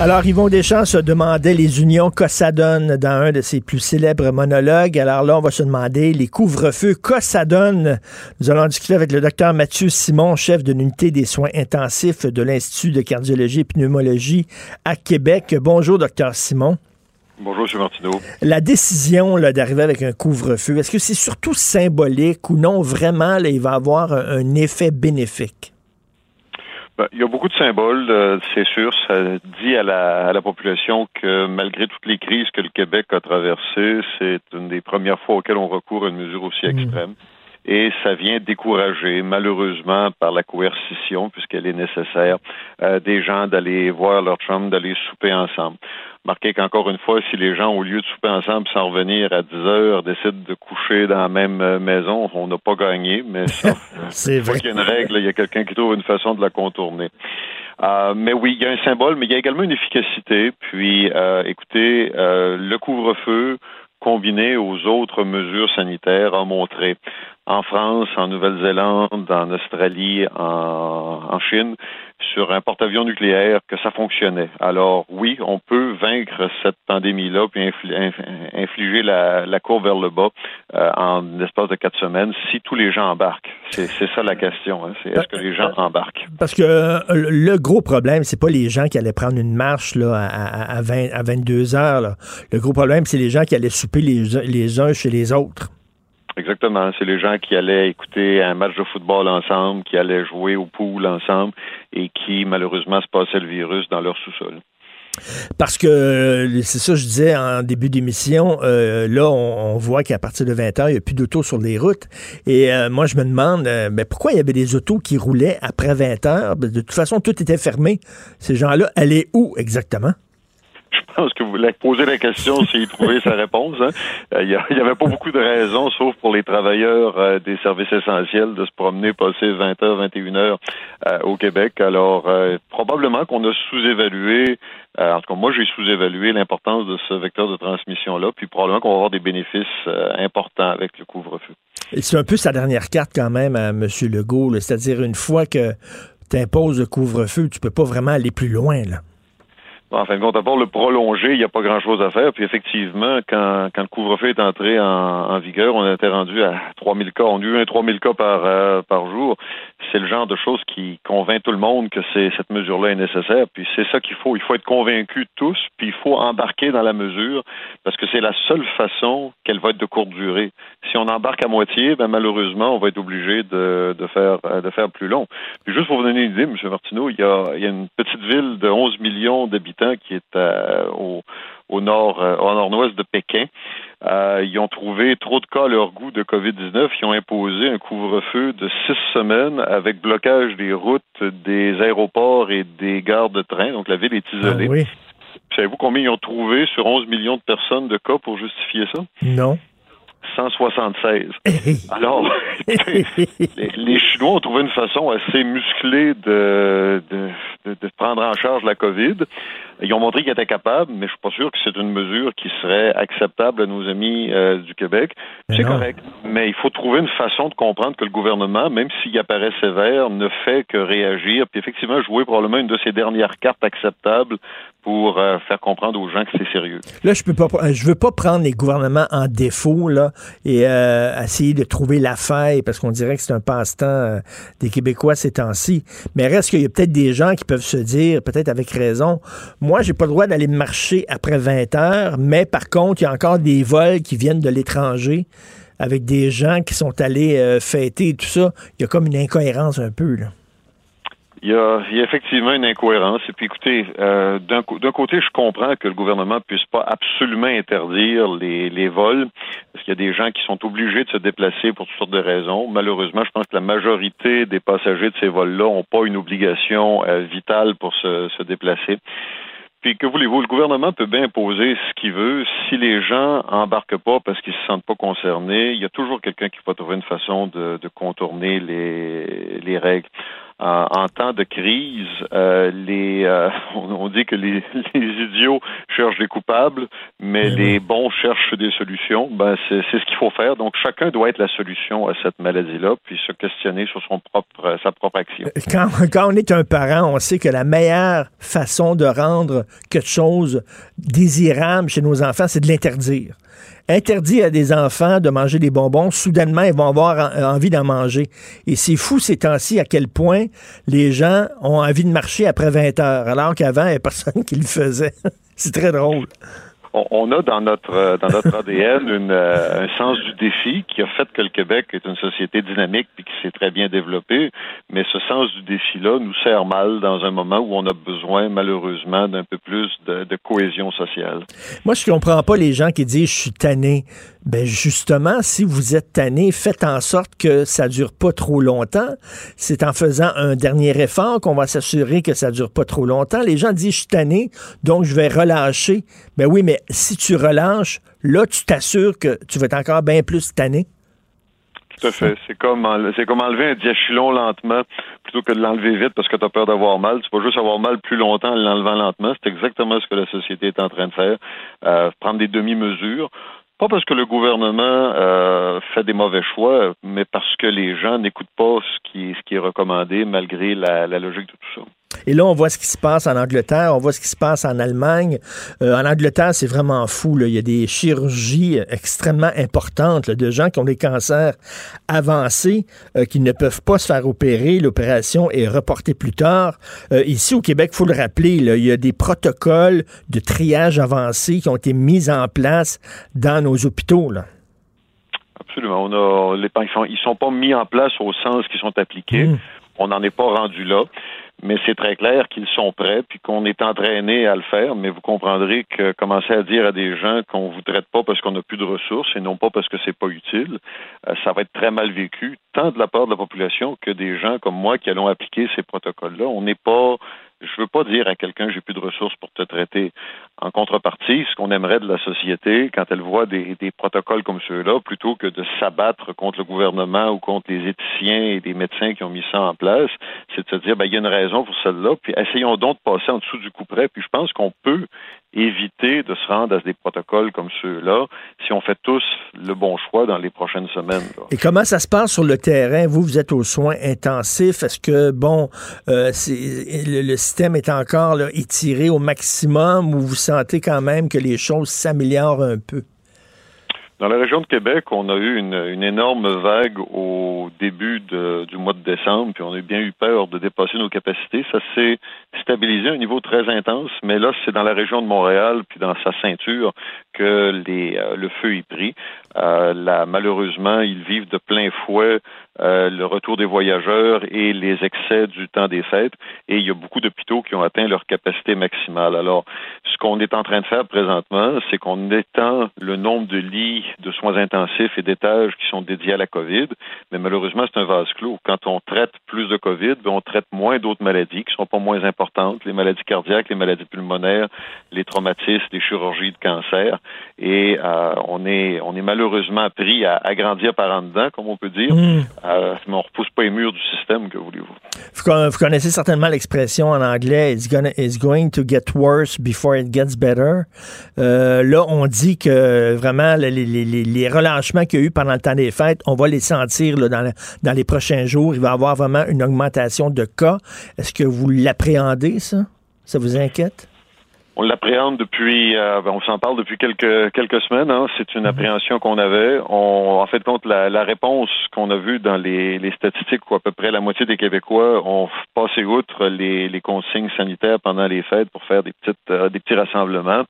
Alors, Yvon Deschamps se demandait les unions Cossadone dans un de ses plus célèbres monologues. Alors là, on va se demander les couvre-feux Cossadone. Nous allons discuter avec le docteur Mathieu Simon, chef de l'unité des soins intensifs de l'Institut de cardiologie et pneumologie à Québec. Bonjour, docteur Simon. Bonjour, M. Martineau. La décision d'arriver avec un couvre-feu, est-ce que c'est surtout symbolique ou non, vraiment, là, il va avoir un, effet bénéfique? Ben, il y a beaucoup de symboles, euh, c'est sûr. Ça dit à la, à la, population que malgré toutes les crises que le Québec a traversées, c'est une des premières fois auxquelles on recourt à une mesure aussi hmm. extrême. Et ça vient décourager, malheureusement, par la coercition, puisqu'elle est nécessaire, euh, des gens d'aller voir leur chum, d'aller souper ensemble. Marquez qu'encore une fois, si les gens, au lieu de souper ensemble sans revenir à 10 heures, décident de coucher dans la même euh, maison, on n'a pas gagné, mais ça, c'est vrai. qu'il y a une règle, il y a quelqu'un qui trouve une façon de la contourner. Euh, mais oui, il y a un symbole, mais il y a également une efficacité. Puis, euh, écoutez, le couvre-feu combiné aux autres mesures sanitaires a montré en France, en Nouvelle-Zélande, en Australie, en, Chine, sur un porte-avions nucléaire que ça fonctionnait. Alors oui, on peut vaincre cette pandémie-là puis infliger la, courbe vers le bas euh, en l'espace de quatre semaines si tous les gens embarquent. C'est ça la question. Hein. Est-ce que les gens embarquent? Parce que euh, le gros problème, c'est pas les gens qui allaient prendre une marche là, à, à, 20, à 22 heures. Le gros problème, c'est les gens qui allaient souper les uns chez les autres. Exactement. C'est les gens qui allaient écouter un match de football ensemble, qui allaient jouer au pool ensemble et qui, malheureusement, se passaient le virus dans leur sous-sol. Parce que c'est ça, je disais en début d'émission, euh, là, on, voit qu'à partir de 20 h il n'y a plus d'autos sur les routes. Et euh, moi, je me demande euh, ben, pourquoi il y avait des autos qui roulaient après 20 h De toute façon, tout était fermé. Ces gens-là allaient où exactement? Je pense que vous voulez poser la question s'il trouvait sa réponse. Hein. Euh, il n'y avait pas beaucoup de raisons, sauf pour les travailleurs euh, des services essentiels, de se promener, passer 20 h 21 heures euh, au Québec. Alors, probablement qu'on a sous-évalué, en tout cas, moi, j'ai sous-évalué l'importance de ce vecteur de transmission-là, puis probablement qu'on va avoir des bénéfices importants avec le couvre-feu. C'est un peu sa dernière carte quand même M. Legault, c'est-à-dire une fois que tu imposes le couvre-feu, tu peux pas vraiment aller plus loin, là. En fin de compte, d'abord, le prolonger, il n'y a pas grand-chose à faire. Puis effectivement, quand, quand le couvre-feu est entré en, vigueur, on était rendu à 3000 cas. On a eu un 3000 cas par, euh, par jour. C'est le genre de choses qui convainc tout le monde que cette mesure-là est nécessaire. Puis c'est ça qu'il faut. Il faut être convaincu tous, puis il faut embarquer dans la mesure parce que c'est la seule façon qu'elle va être de courte durée. Si on embarque à moitié, ben malheureusement, on va être obligé de, de, faire, de faire plus long. Puis juste pour vous donner une idée, M. Martineau, il y a, il y a une petite ville de 11 millions d'habitants qui est euh, au, nord, euh, au nord-ouest de Pékin. Euh, ils ont trouvé trop de cas à leur goût de COVID-19. Ils ont imposé un couvre-feu de six semaines avec blocage des routes, des aéroports et des gares de train. Donc la ville est isolée. Ah Savez-vous combien ils ont trouvé sur 11 millions de personnes de cas pour justifier ça? Non. 176. Alors, les, Chinois ont trouvé une façon assez musclée de, de, de, prendre en charge la COVID. Ils ont montré qu'ils étaient capables, mais je suis pas sûr que c'est une mesure qui serait acceptable à nos amis euh, du Québec. C'est correct, mais il faut trouver une façon de comprendre que le gouvernement, même s'il apparaît sévère, ne fait que réagir, puis effectivement jouer probablement une de ses dernières cartes acceptables pour euh, faire comprendre aux gens que c'est sérieux. Là, je peux pas, je veux pas prendre les gouvernements en défaut là et euh, essayer de trouver la faille parce qu'on dirait que c'est un passe-temps des Québécois ces temps-ci. Mais reste qu'il y a peut-être des gens qui peuvent se dire, peut-être avec raison, moi, j'ai pas le droit d'aller marcher après 20 heures, mais par contre, il y a encore des vols qui viennent de l'étranger avec des gens qui sont allés fêter et tout ça. Il y a comme une incohérence un peu là. Il y, a, effectivement une incohérence. Et puis, écoutez, euh, d'un côté, je comprends que le gouvernement puisse pas absolument interdire les, les vols, parce qu'il y a des gens qui sont obligés de se déplacer pour toutes sortes de raisons. Malheureusement, je pense que la majorité des passagers de ces vols-là n'ont pas une obligation euh, vitale pour se, se déplacer. Puis que voulez-vous, le gouvernement peut bien imposer ce qu'il veut. Si les gens embarquent pas parce qu'ils se sentent pas concernés, il y a toujours quelqu'un qui va trouver une façon de, de contourner les, les règles en, temps de crise, euh, les, euh, on, dit que les, idiots cherchent des coupables, mais eh les bons cherchent des solutions. Ben, c'est ce qu'il faut faire. Donc, chacun doit être la solution à cette maladie-là, puis se questionner sur son propre, sa propre action. Quand, quand on est un parent, on sait que la meilleure façon de rendre quelque chose désirable chez nos enfants, c'est de l'interdire interdit à des enfants de manger des bonbons, soudainement, ils vont avoir envie d'en manger. Et c'est fou ces temps-ci à quel point les gens ont envie de marcher après 20 heures, alors qu'avant, il n'y avait personne qui le faisait. c'est très drôle on, a dans notre euh, dans notre ADN une, euh, un sens du défi qui a fait que le Québec est une société dynamique puis qui s'est très bien développée. Mais ce sens du défi-là nous sert mal dans un moment où on a besoin malheureusement d'un peu plus de, de, cohésion sociale. Moi, je comprends pas les gens qui disent je suis tanné. Ben justement, si vous êtes tanné, faites en sorte que ça dure pas trop longtemps. C'est en faisant un dernier effort qu'on va s'assurer que ça dure pas trop longtemps. Les gens disent je suis tanné, donc je vais relâcher. Ben oui, mais si tu relâches, là tu t'assures que tu vas être encore bien plus tanné. Tout à fait. C'est comme, comme enlever un diachylon lentement plutôt que de l'enlever vite parce que tu as peur d'avoir mal. Tu vas juste avoir mal plus longtemps en l'enlevant lentement. C'est exactement ce que la société est en train de faire. Euh, prendre des demi-mesures. Pas parce que le gouvernement euh, fait des mauvais choix, mais parce que les gens n'écoutent pas ce qui, ce qui est recommandé malgré la, la logique de tout ça. Et là, on voit ce qui se passe en Angleterre, on voit ce qui se passe en Allemagne. Euh, en Angleterre, c'est vraiment fou. Il y a des chirurgies extrêmement importantes de gens qui ont des cancers avancés, euh, qui ne peuvent pas se faire opérer. L'opération est reportée plus tard. Euh, ici, au Québec, il faut le rappeler, il y a des protocoles de triage avancé qui ont été mis en place dans nos hôpitaux. Absolument. On a, les, ils, sont, ils sont pas mis en place au sens qu'ils sont appliqués. Mmh. On n'en est pas rendu là mais c'est très clair qu'ils sont prêts puis qu'on est entraîné à le faire. Mais vous comprendrez que commencer à dire à des gens qu'on vous traite pas parce qu'on n'a plus de ressources et non pas parce que c'est pas utile, euh, ça va être très mal vécu, tant de la part de la population que des gens comme moi qui allons appliquer ces protocoles-là. On n'est pas je veux pas dire à quelqu'un j'ai plus de ressources pour te traiter. En contrepartie, ce qu'on aimerait de la société, quand elle voit des, protocoles comme ceux-là, plutôt que de s'abattre contre le gouvernement ou contre les éthiciens et des médecins qui ont mis ça en place, c'est de se dire, ben, il y a une raison pour celle-là, puis essayons donc de passer en dessous du coup près. Puis je pense qu'on peut éviter de se rendre à des protocoles comme ceux-là si on fait tous le bon choix dans les prochaines semaines. Et comment ça se passe sur le terrain? Vous, vous êtes aux soins intensifs. Est-ce que, bon, euh, le, système est encore étiré au maximum ou vous sentez quand même que les choses s'améliorent un peu? Dans la région de Québec, on a eu une, énorme vague au début du mois de décembre, puis on a bien eu peur de dépasser nos capacités. Ça s'est stabilisé à un niveau très intense, mais là, c'est dans la région de Montréal, puis dans sa ceinture, que euh, le feu est pris. Euh, malheureusement, ils vivent de plein fouet euh, le retour des voyageurs et les excès du temps des fêtes. Et il y a beaucoup d'hôpitaux qui ont atteint leur capacité maximale. Alors, ce qu'on est en train de faire présentement, c'est qu'on étend le nombre de lits de soins intensifs et d'étages qui sont dédiés à la COVID. Mais malheureusement, c'est un vase clos. Quand on traite plus de COVID, ben, on traite moins d'autres maladies qui sont pas moins importantes, les maladies cardiaques, les maladies pulmonaires, les traumatismes, les chirurgies de cancer. Et euh, on est on est malheureusement pris à, à, grandir par en dedans, comme on peut dire. Mm. Euh, mais on repousse pas les murs du système, que voulez-vous. Vous connaissez certainement l'expression en anglais it's, gonna, it's going to get worse before it gets better. Euh, là, on dit que vraiment les, les, les relâchements qu'il y a eu pendant le temps des fêtes, on va les sentir dans, dans les prochains jours. Il va y avoir vraiment une augmentation de cas. Est-ce que vous l'appréhendez, ça? Ça vous inquiète? On l'appréhende depuis, euh, on s'en parle depuis quelques quelques semaines. Hein. C'est une mhm. appréhension qu'on avait. On, en fait, compte la, la réponse qu'on a vue dans les, les statistiques, où à peu près la moitié des Québécois ont passé outre les, les consignes sanitaires pendant les fêtes pour faire des petites euh, des petits rassemblements.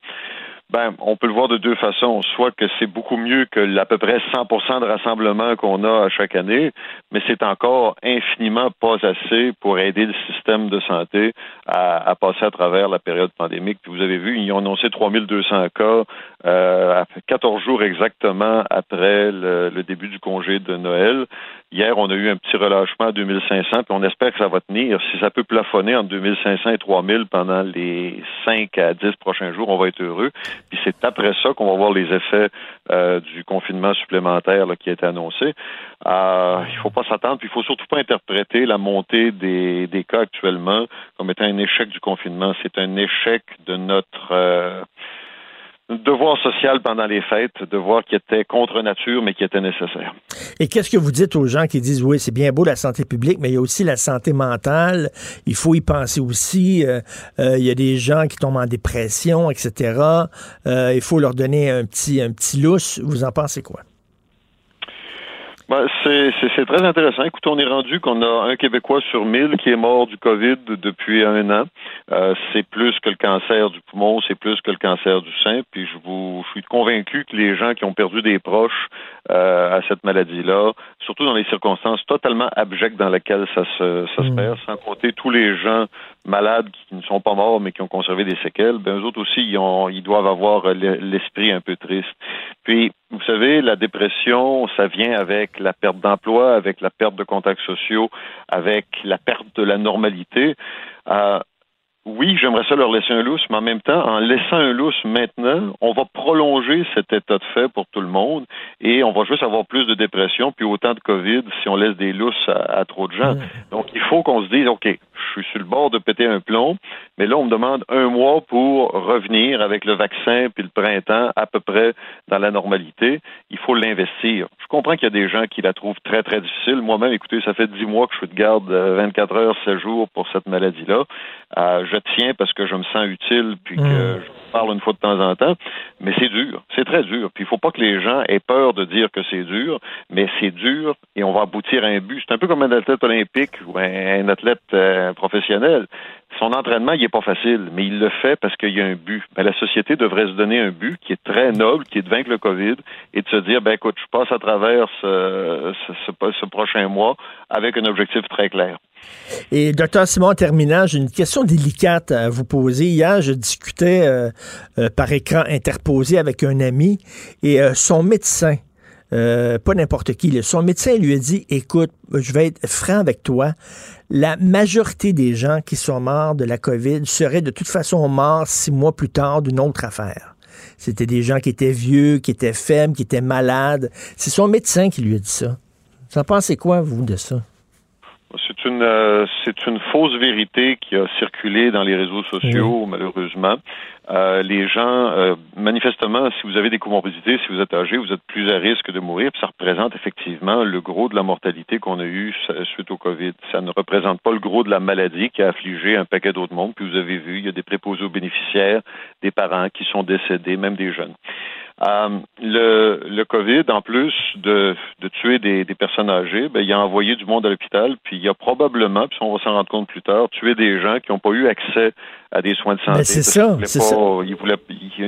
Ben, on peut le voir de deux façons. Soit que c'est beaucoup mieux que l'à peu près 100% de rassemblement qu'on a chaque année, mais c'est encore infiniment pas assez pour aider le système de santé à, passer à travers la période pandémique. Vous avez vu, ils ont annoncé 3200 cas euh, 14 jours exactement après le, début du congé de Noël. Hier, on a eu un petit relâchement à 2500, puis on espère que ça va tenir. Si ça peut plafonner entre 2500 et 3000 pendant les 5 à 10 prochains jours, on va être heureux. Puis c'est après ça qu'on va voir les effets euh, du confinement supplémentaire qui a été annoncé. Euh, il faut pas s'attendre, puis il faut surtout pas interpréter la montée des, des cas actuellement comme étant un échec du confinement. C'est un échec de notre euh, devoir social pendant les fêtes, devoir qui était contre nature, mais qui était nécessaire. Et qu'est-ce que vous dites aux gens qui disent, oui, c'est bien beau la santé publique, mais il y a aussi la santé mentale, il faut y penser aussi, euh, euh, il y a des gens qui tombent en dépression, etc. Euh, il faut leur donner un petit, un petit lousse. Vous en pensez quoi? Ben, c'est très intéressant. Écoutez, on est rendu qu'on a un Québécois sur mille qui est mort du COVID depuis un an. Euh, c'est plus que le cancer du poumon, c'est plus que le cancer du sein. Puis je vous je suis convaincu que les gens qui ont perdu des proches euh, à cette maladie-là, surtout dans les circonstances totalement abjectes dans lesquelles ça se, ça se mm. perd, sans compter tous les gens malades qui ne sont pas morts mais qui ont conservé des séquelles, ben eux autres aussi, ils, ont, ils doivent avoir l'esprit un peu triste. Puis, vous savez, la dépression, ça vient avec la perte d'emploi, avec la perte de contacts sociaux, avec la perte de la normalité. Euh, oui, j'aimerais ça leur laisser un lousse, mais en même temps, en laissant un lousse maintenant, on va prolonger cet état de fait pour tout le monde et on va juste avoir plus de dépression puis autant de COVID si on laisse des lousses à, trop de gens. Donc, il faut qu'on se dise, OK, je suis sur le bord de péter un plomb, mais là, on me demande un mois pour revenir avec le vaccin puis le printemps à peu près dans la normalité. Il faut l'investir. Je comprends qu'il y a des gens qui la trouvent très, très difficile. Moi-même, écoutez, ça fait dix mois que je suis de garde 24 euh, heures, 7 jours pour cette maladie-là. Euh, tiens parce que je me sens utile puis que hmm. je parle une fois de temps en temps. Mais c'est dur, c'est très dur. Puis il faut pas que les gens aient peur de dire que c'est dur, mais c'est dur et on va aboutir à un but. C'est un peu comme un athlète olympique ou un, athlète euh, professionnel. Son entraînement, il est pas facile, mais il le fait parce qu'il y a un but. Ben, la société devrait se donner un but qui est très noble, qui est de vaincre le COVID et de se dire, ben écoute, je passe à travers ce, ce prochain mois avec un objectif très clair. Et docteur Simon, en terminant, j'ai une question délicate à vous poser. Hier, je discutais euh, euh, par écran interposé avec un ami et euh, son médecin, pas n'importe qui, son médecin lui a dit, écoute, je vais être franc avec toi, la majorité des gens qui sont morts de la COVID seraient de toute façon morts six mois plus tard d'une autre affaire. C'était des gens qui étaient vieux, qui étaient faibles, qui étaient malades. C'est son médecin qui lui a dit ça. Vous en pensez quoi, vous, de ça? C'est une euh, c'est une fausse vérité qui a circulé dans les réseaux sociaux, malheureusement. Euh, les gens, euh, manifestement, si vous avez des comorbidités, si vous êtes âgé, vous êtes plus à risque de mourir. Puis ça représente effectivement le gros de la mortalité qu'on a eu suite au COVID. Ça ne représente pas le gros de la maladie qui a affligé un paquet d'autres mondes. Puis vous avez vu, il y a des préposés aux bénéficiaires, des parents qui sont décédés, même des jeunes. Euh, le, le COVID, en plus de, de tuer des, des personnes âgées, ben, il a envoyé du monde à l'hôpital, puis il a probablement, puis on va s'en rendre compte plus tard, tué des gens qui n'ont pas eu accès à des soins de santé. c'est ça, c'est ça. Ils voulaient,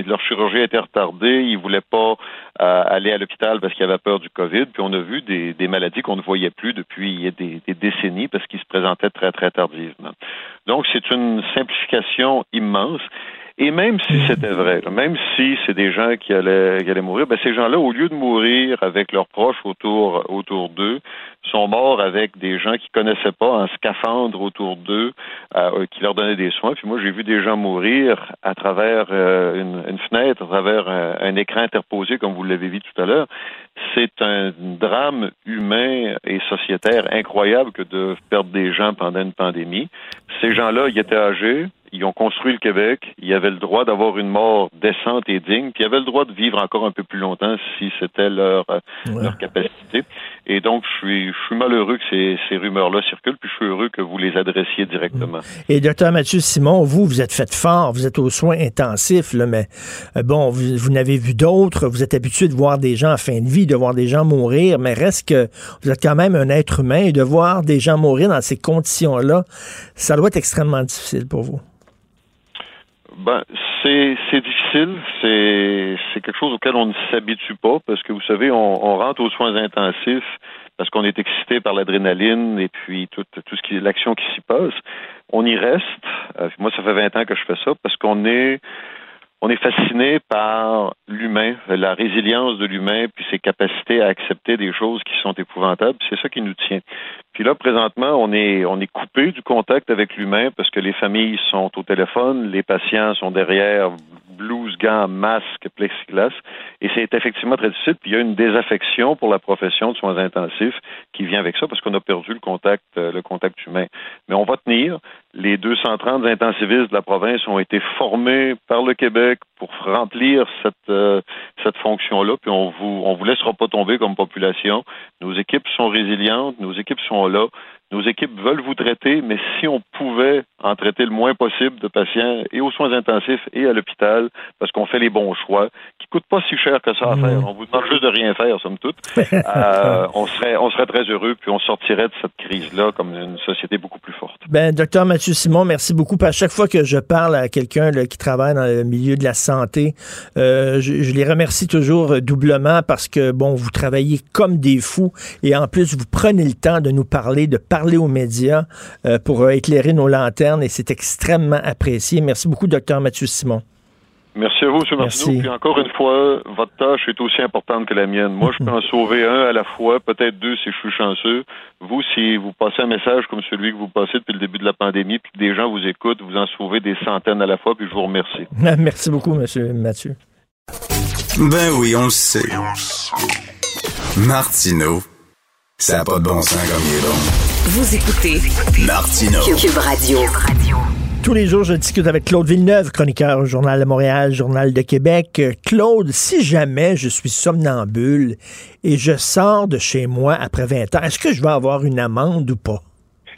leur chirurgie était retardée, ils voulaient pas euh, aller à l'hôpital parce qu'ils avaient peur du COVID, puis on a vu des, des maladies qu'on ne voyait plus depuis des, des décennies parce qu'ils se présentaient très, très tardivement. Donc, c'est une simplification immense. Et même si c'était vrai, même si c'est des gens qui allaient, qui allaient mourir, ben ces gens-là, au lieu de mourir avec leurs proches autour, autour d'eux, sont morts avec des gens qui connaissaient pas en scaphandre autour d'eux, euh, qui leur donnaient des soins. Puis moi, j'ai vu des gens mourir à travers euh, une, une, fenêtre, à travers un, un écran interposé, comme vous l'avez vu tout à l'heure. C'est un drame humain et sociétaire incroyable que de perdre des gens pendant une pandémie. Ces gens-là, ils étaient âgés, ils ont construit le Québec, ils avaient le droit d'avoir une mort décente et digne, puis ils avaient le droit de vivre encore un peu plus longtemps si c'était leur, euh, leur capacité. Et donc, je suis, je suis malheureux que ces, ces rumeurs-là circulent, puis je suis heureux que vous les adressiez directement. Et docteur Mathieu Simon, vous, vous êtes fait fort, vous êtes aux soins intensifs, là, mais euh, bon, vous, vous n'avez vu d'autres, vous êtes habitué de voir des gens en fin de vie, de voir des gens mourir, mais reste que vous êtes quand même un être humain et de voir des gens mourir dans ces conditions-là, ça doit être extrêmement difficile pour vous. Ben, c'est, c'est difficile, c'est, c'est quelque chose auquel on ne s'habitue pas parce que vous savez, on, rentre aux soins intensifs parce qu'on est excité par l'adrénaline et puis tout, tout ce qui l'action qui s'y passe. On y reste. Euh, moi, ça fait 20 ans que je fais ça parce qu'on est on est fasciné par l'humain, la résilience de l'humain, puis ses capacités à accepter des choses qui sont épouvantables. C'est ça qui nous tient. Puis là, présentement, on est, on est coupé du contact avec l'humain parce que les familles sont au téléphone, les patients sont derrière blouse, gants, masque, plexiglas, et c'est effectivement très difficile. Puis il y a une désaffection pour la profession de soins intensifs qui vient avec ça parce qu'on a perdu le contact, euh, le contact humain. Mais on va tenir. Les 230 intensivistes de la province ont été formés par le Québec pour remplir cette, euh, cette fonction-là, puis on vous, on vous laissera pas tomber comme population. Nos équipes sont résilientes, nos équipes sont là. Nos équipes veulent vous traiter, mais si on pouvait en traiter le moins possible de patients et aux soins intensifs et à l'hôpital, parce qu'on fait les bons choix, qui coûtent pas si cher que ça à faire. On vous demande juste de rien faire, somme toute. euh, on serait, on serait très heureux, puis on sortirait de cette crise-là comme une société beaucoup plus forte. Ben, docteur Mathieu Simon, merci beaucoup. À chaque fois que je parle à quelqu'un qui travaille dans le milieu de la santé, euh, je, je les remercie toujours doublement parce que, bon, vous travaillez comme des fous et en plus, vous prenez le temps de nous parler, de parler aux médias euh, pour euh, éclairer nos lanternes et c'est extrêmement apprécié. Merci beaucoup, docteur Mathieu Simon. Merci à vous, M. Martineau. Puis encore une fois, votre tâche est aussi importante que la mienne. Moi, je peux en sauver un à la fois, peut-être deux si je suis chanceux. Vous, si vous passez un message comme celui que vous passez depuis le début de la pandémie, puis que des gens vous écoutent, vous en sauvez des centaines à la fois, puis je vous remercie. Merci beaucoup, M. Mathieu. Ben oui, on le sait. Martineau, ça n'a pas de bon sens comme il est bon. Vous écoutez Martineau. Cube Radio. Tous les jours, je discute avec Claude Villeneuve, chroniqueur au Journal de Montréal, Journal de Québec. Claude, si jamais je suis somnambule et je sors de chez moi après 20 ans, est-ce que je vais avoir une amende ou pas?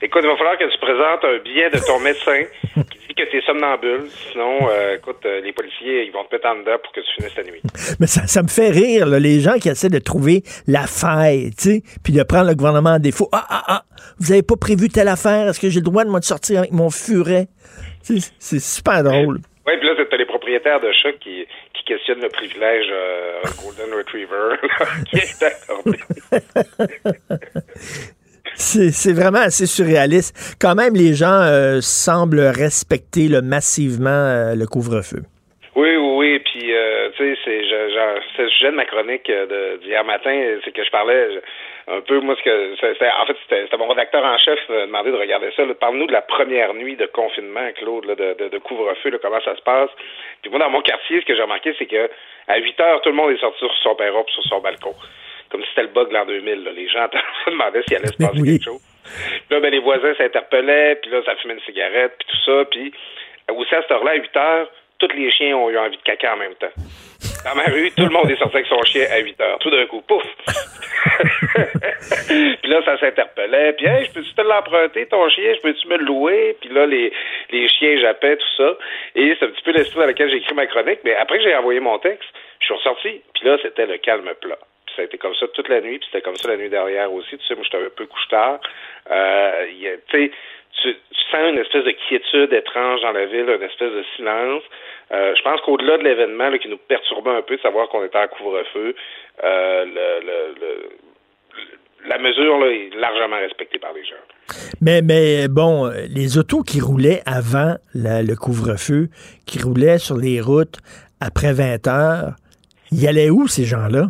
Écoute, il va falloir que tu présentes un billet de ton médecin qui dit que tu es somnambule. Sinon, euh, écoute, euh, les policiers, ils vont te mettre en dedans pour que tu finisses ta nuit. Mais ça, ça me fait rire, là, les gens qui essaient de trouver la faille, tu sais, puis de prendre le gouvernement en défaut. Ah, ah, ah, vous avez pas prévu telle affaire? Est-ce que j'ai le droit de de sortir avec mon furet? C'est super drôle. Oui, puis là, t'as les propriétaires de chats qui, qui questionnent le privilège euh, Golden Retriever qui est accordé. C'est vraiment assez surréaliste. Quand même, les gens euh, semblent respecter massivement euh, le couvre-feu. Oui, oui, oui. Puis, euh, tu sais, c'est le sujet de ma chronique d'hier matin, c'est que je parlais un peu, moi, ce que en fait, c'était mon rédacteur en chef m'a demandé de regarder ça. Parle-nous de la première nuit de confinement, Claude, de couvre-feu, comment ça se passe. Puis moi, dans mon quartier, ce que j'ai remarqué, c'est que à 8 heures, tout le monde est sorti sur son perron sur son balcon comme si c'était le bug l'an 2000. Là. Les gens se demandaient s'il allait se passer oui. quelque chose. Puis là, ben, les voisins s'interpellaient, puis là, ça fumait une cigarette, puis tout ça. Puis aussi, à cette heure-là, à 8 heures, tous les chiens ont eu envie de caca en même temps. Dans ma rue, tout le monde est sorti avec son chien à 8 heures. Tout d'un coup, pouf! puis là, ça s'interpellait. Puis, hey, je peux-tu te l'emprunter, ton chien? Je peux-tu me le louer? Puis là, les, les chiens jappaient, tout ça. Et c'est un petit peu l'esprit dans lequel j'ai écrit ma chronique. Mais après que j'ai envoyé mon texte, je suis ressorti. Puis là, c'était le calme plat ça a été comme ça toute la nuit, puis c'était comme ça la nuit derrière aussi. Tu sais, moi, j'étais un peu couche tard. Euh, tu tu sens une espèce de quiétude étrange dans la ville, une espèce de silence. Euh, je pense qu'au-delà de l'événement qui nous perturbait un peu de savoir qu'on était en couvre-feu, euh, la mesure là, est largement respectée par les gens. Mais, mais bon, les autos qui roulaient avant le couvre-feu, qui roulaient sur les routes après 20 heures, y allaient où ces gens-là?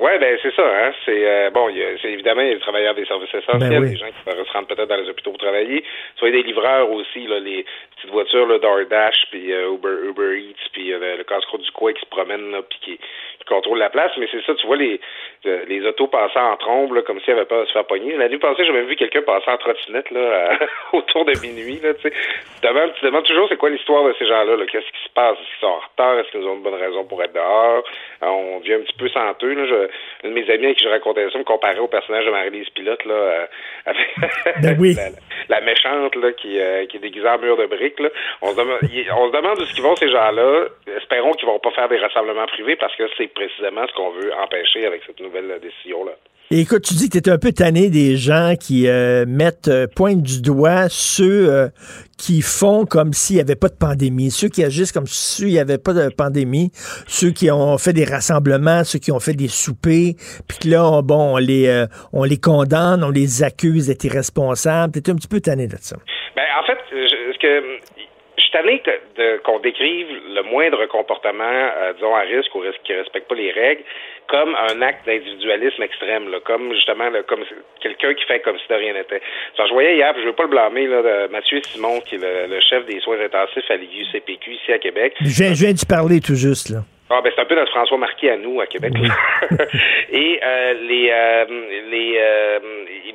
Oui, ben c'est ça. Hein? C'est euh, bon, c'est évidemment il y a des travailleurs des services essentiels, ben des gens qui se rendre peut-être dans les hôpitaux pour travailler. Soit des livreurs aussi, là, les petites voitures, là, DoorDash, puis euh, Uber, Uber Eats, puis euh, le casse-croûte du coin qui se promène, là, puis qui, contrôle la place. Mais c'est ça, tu vois les les autos passer en trombe, là, comme s'il n'y avait pas à se faire pogner. La nuit passée, j'ai même vu quelqu'un passer en trottinette là, autour de minuit. Là, tu demandes, tu demandes toujours c'est quoi l'histoire de ces gens-là. -là, Qu'est-ce qui se passe? Est-ce qu'ils sont en retard? Est-ce qu'ils ont une bonne raison pour être dehors? on devient un petit peu senteux. Là. Je, un de mes amis à qui je racontais ça me comparait au personnage de Marie-Lise Pilote, là, euh, avec ben oui. la, méchante là, qui, euh, qui est déguisée en mur de briques. Là. On, se demande, on se demande où ce qu'ils vont, ces gens-là. Espérons qu'ils vont pas faire des rassemblements privés parce que c'est précisément ce qu'on veut empêcher avec cette nouvelle décision-là. écoute, tu dis que tu es un peu tanné des gens qui euh, mettent, euh, pointent du doigt ceux euh, qui font comme s'il n'y avait pas de pandémie, ceux qui agissent comme s'il n'y avait pas de pandémie, ceux qui ont fait des rassemblements, ceux qui ont fait des soupers, puis que là, bon, on les, on les condamne, on les accuse d'être irresponsables. Tu es un petit peu tanné de ça. Ben, en fait, que suis tanné qu'on décrive le moindre comportement, euh, disons, à risque ou qui ne respecte pas les règles, comme un acte d'individualisme extrême, là, comme justement comme quelqu'un qui fait comme si de rien n'était. Je voyais hier, je ne veux pas le blâmer, là, de Mathieu Simon, qui est le, chef des soins intensifs à l'IUCPQ ici à Québec. Je viens, je viens parler tout juste, là. Ah ben c'est un peu notre François Marquis à nous à Québec. Et euh, les euh, les euh,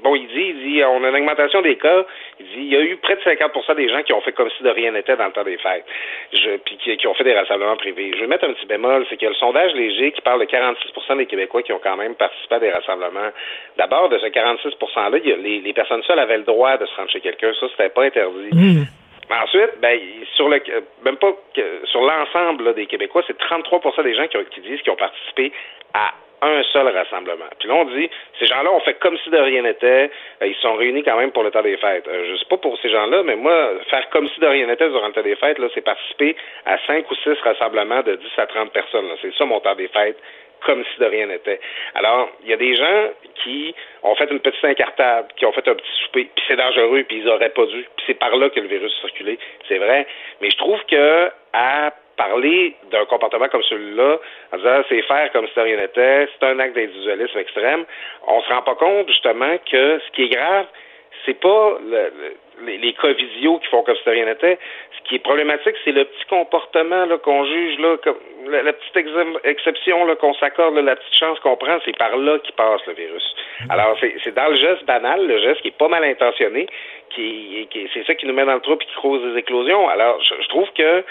bon il dit il dit on a une augmentation des cas. Il dit il y a eu près de 50% des gens qui ont fait comme si de rien n'était dans le temps des fêtes. Je, puis qui, qui, ont fait des rassemblements privés. Je vais mettre un petit bémol, c'est qu'il y a le sondage léger qui parle de 46% des Québécois qui ont quand même participé à des rassemblements. D'abord de ce 46% là, il y a les, les personnes seules avaient le droit de se rendre chez quelqu'un. Ça c'était pas interdit. Mmh. Mais ensuite, ben, sur le, même pas que, sur l'ensemble des Québécois, c'est 33% des gens qui, qui disent qu'ils ont participé à un seul rassemblement. Puis là, on dit, ces gens-là ont fait comme si de rien n'était, euh, ils sont réunis quand même pour le temps des fêtes. Euh, je sais pas pour ces gens-là, mais moi, faire comme si de rien n'était durant le temps des fêtes, là, c'est participer à cinq ou six rassemblements de 10 à 30 personnes. C'est ça mon temps des fêtes comme si de rien n'était. Alors, il y a des gens qui ont fait une petite incartade, qui ont fait un petit souper, puis c'est dangereux, puis ils auraient pas dû, puis c'est par là que le virus circulé, c'est vrai. Mais je trouve que à parler d'un comportement comme celui-là, en disant c'est faire comme si de rien n'était, c'est un acte d'individualisme extrême, on se rend pas compte justement que ce qui est grave, c'est pas le, les, les cas visio qui font comme si rien n'était. Ce qui est problématique, c'est le petit comportement qu'on juge, là, comme, la, petite exception qu'on s'accorde, la petite chance qu'on prend, c'est par là qu'il passe le virus. Mm-hmm. Alors, c'est dans le geste banal, le geste qui est pas mal intentionné, qui, qui c'est ça qui nous met dans le trou et qui cause des éclosions. Alors, je trouve que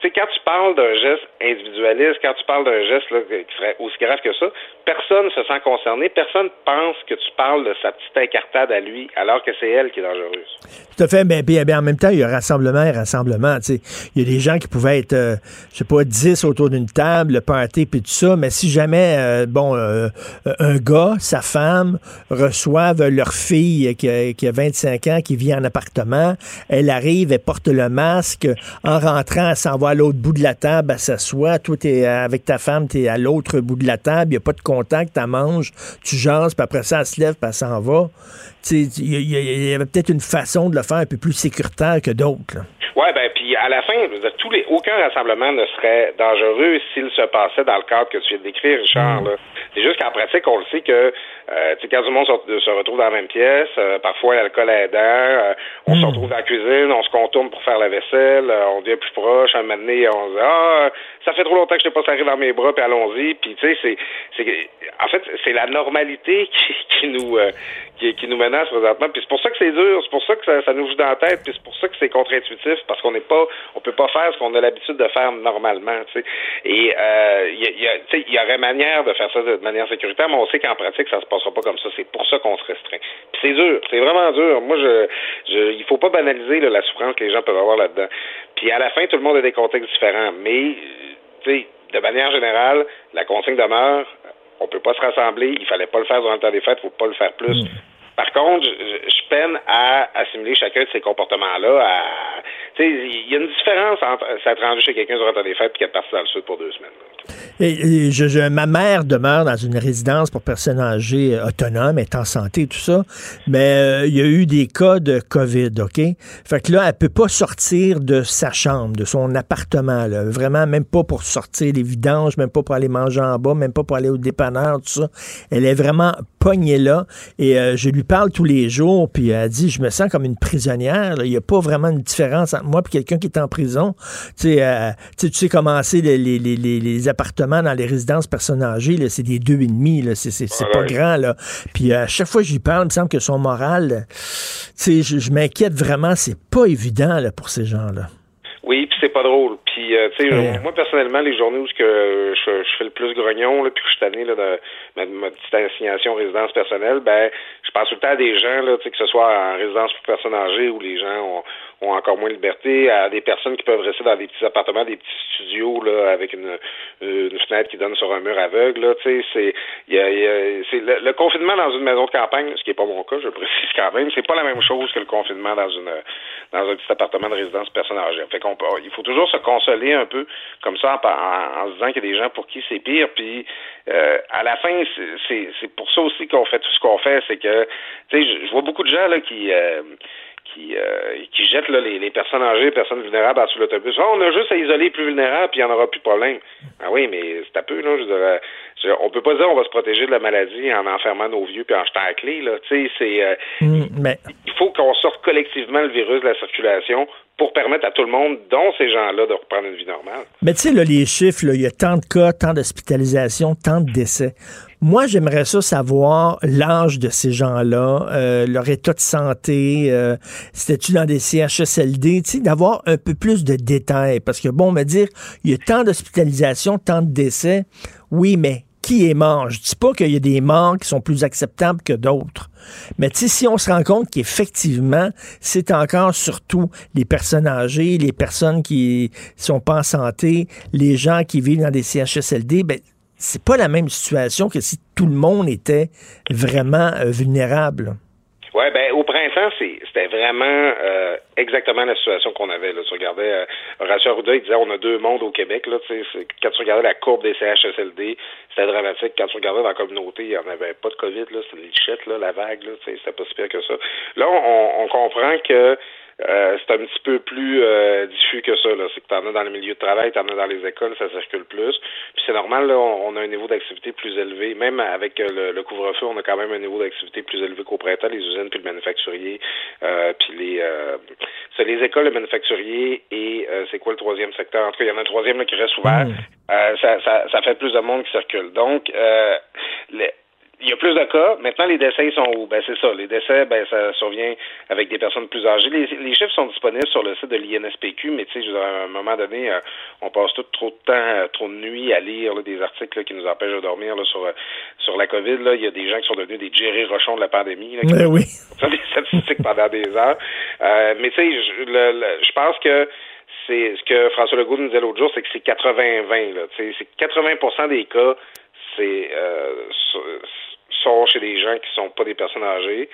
tu sais, quand tu parles d'un geste individualiste, quand tu parles d'un geste là, qui serait aussi grave que ça, personne ne se sent concerné, personne pense que tu parles de sa petite incartade à lui, alors que c'est elle qui est dangereuse. Tout à fait, mais bien, en même temps, il y a rassemblement et rassemblement. Tu sais. Il y a des gens qui pouvaient être, euh, je sais pas, 10 autour d'une table, le party puis tout ça, mais si jamais, euh, bon, euh, un gars, sa femme, reçoivent leur fille qui a, qui a 25 ans, qui vit en appartement, elle arrive, elle porte le masque, en rentrant, elle s'en à l'autre bout de la table, elle s'assoit. Toi, es avec ta femme, tu es à l'autre bout de la table. Il n'y a pas de contact, tu manges, tu jases, puis après ça, elle se lève, puis elle s'en va. Il y, avait peut-être une façon de le faire un peu plus sécuritaire que d'autres. Oui, ben puis à la fin, tous les, aucun rassemblement ne serait dangereux s'il se passait dans le cadre que tu viens de décrire, Richard. Mm. C'est juste qu'en pratique, on le sait que euh, quand tout le monde se, retrouve dans la même pièce, euh, parfois l'alcool aidant, euh, on se hmm. retrouve dans la cuisine, on se contourne pour faire la vaisselle, euh, on devient plus proche, un moment donné, on se dit Ah, ça fait trop longtemps que je n'ai pas serré dans mes bras, puis allons-y. Puis tu sais, c'est, en fait, c'est la normalité qui, qui nous qui, qui, nous menace présentement. Puis c'est pour ça que c'est dur, c'est pour ça que ça, nous joue dans la tête, puis c'est pour ça que c'est contre-intuitif, parce qu'on n'est pas, on peut pas faire ce qu'on a l'habitude de faire normalement, tu sais. Et il y, a, il y aurait manière de faire ça de manière sécuritaire, mais on sait qu'en pratique, ça se passe sera pas comme ça. C'est pour ça qu'on se restreint. Puis c'est dur, c'est vraiment dur. Moi, je, je, il faut pas banaliser la souffrance que les gens peuvent avoir là-dedans. Puis à la fin, tout le monde a des contextes différents. Mais, tu sais, de manière générale, la consigne demeure. On peut pas se rassembler. Il fallait pas le faire durant le temps des fêtes. Faut pas le faire plus. Mm. Par contre, je, peine à assimiler chacun de ces comportements-là. Tu sais, il y a une différence entre s'être rendu chez quelqu'un durant le temps des fêtes et être parti dans le sud pour deux semaines. Je, ma mère demeure dans une résidence pour personnes âgées euh, autonomes, est en santé, tout ça. Mais euh, il y a eu des cas de COVID, OK? Fait que là, elle peut pas sortir de sa chambre, de son appartement, là. Vraiment, même pas pour sortir les vidanges, même pas pour aller manger en bas, même pas pour aller au dépanneur, tout ça. Elle est vraiment pognée là. Et euh, je lui parle tous les jours, puis elle dit, je me sens comme une prisonnière. Il n'y a pas vraiment une différence entre moi et quelqu'un qui est en prison. Tu sais, tu sais comment c'est les, les, les, les appartements dans les résidences personnes âgées, c'est des deux et demi, c'est pas grand. Là. Puis à chaque fois que j'y parle, il me semble que son moral, je, je m'inquiète vraiment, c'est pas évident là, pour ces gens-là. Oui, puis c'est pas drôle. Puis, euh, tu sais, moi, personnellement, les journées où que je, fais le plus grognon, là, puis que je suis tanné là, de ma, petite assignation résidence personnelle, ben, je pense tout le temps à des gens, là, que ce soit en résidence pour personnes âgées où les gens ont, ont encore moins de liberté, à des personnes qui peuvent rester dans des petits appartements, des petits studios là, avec une, une fenêtre qui donne sur un mur aveugle. Là, y a, y a, c'est le, confinement dans une maison de campagne, ce qui n'est pas mon cas, je précise quand même, c'est pas la même chose que le confinement dans une dans un petit appartement de résidence personne âgée. Fait qu'on il faut toujours se consoler un peu comme ça en, en se disant qu'il y a des gens pour qui c'est pire. Puis euh, à la fin, c'est, pour ça aussi qu'on fait tout ce qu'on fait, c'est que tu sais, je vois beaucoup de gens là qui euh, qui, euh, qui jettent là, les, les, personnes âgées, les personnes vulnérables sous l'autobus. Oh, on a juste à isoler les plus vulnérables, puis il n'y en aura plus de problème. Ah oui, mais c'est un peu, là. Je dirais, on peut pas dire on va se protéger de la maladie en enfermant nos vieux puis en jetant la clé, là. Tu sais, c'est. Euh, mm, mais... Il faut qu'on sorte collectivement le virus de la circulation pour permettre à tout le monde, dont ces gens-là, de reprendre une vie normale. Mais tu sais, les chiffres, il y a tant de cas, tant d'hospitalisations, tant de décès. Moi, j'aimerais ça savoir l'âge de ces gens-là, euh, leur état de santé, euh, c'était-tu dans des CHSLD, d'avoir un peu plus de détails. Parce que, bon, me dire, il y a tant d'hospitalisations, tant de décès, oui, mais qui est mort? Je dis pas qu'il y a des morts qui sont plus acceptables que d'autres. Mais si on se rend compte qu'effectivement, c'est encore surtout les personnes âgées, les personnes qui sont pas en santé, les gens qui vivent dans des CHSLD, ben, c'est pas la même situation que si tout le monde était vraiment euh, vulnérable. Oui, ben au printemps, c'était vraiment euh, exactement la situation qu'on avait. Là. Tu regardais euh, Horacio il disait on a deux mondes au Québec. Là, quand tu regardais la courbe des CHSLD, c'était dramatique. Quand tu regardais dans la communauté, il n'y en avait pas de COVID, c'était lichette, là, la vague, c'était pas si pire que ça. Là, on comprend que euh, c'est un petit peu plus euh, diffus que ça. C'est que tu en as dans les milieux de travail, tu en as dans les écoles, ça circule plus. Puis c'est normal, là, on, a un niveau d'activité plus élevé. Même avec euh, le, couvre-feu, on a quand même un niveau d'activité plus élevé qu'au printemps, les usines puis le manufacturier. puis les c'est les écoles, le manufacturier et c'est quoi le troisième secteur? En tout cas, il y en a un troisième là, qui reste ouvert. Mmh. ça, ça, ça fait plus de monde qui circule. Donc, les il y a plus de cas. Maintenant, les décès sont où? Ben, c'est ça. Les décès, ben, ça survient avec des personnes plus âgées. Les, les chiffres sont disponibles sur le site de l'INSPQ, mais tu sais, à un moment donné, euh, on passe tout trop de temps, euh, trop de nuits à lire des articles qui nous empêchent de dormir là, sur, euh, sur la COVID. Là. Il y a des gens qui sont devenus des Jerry Rochon de la pandémie. Là, qui ben oui. des statistiques pendant des heures. mais tu sais, je, je pense que c'est ce que François Legault nous disait l'autre jour, c'est que c'est 80-20. C'est 80 des cas, c'est sont chez des gens qui sont pas des personnes âgées,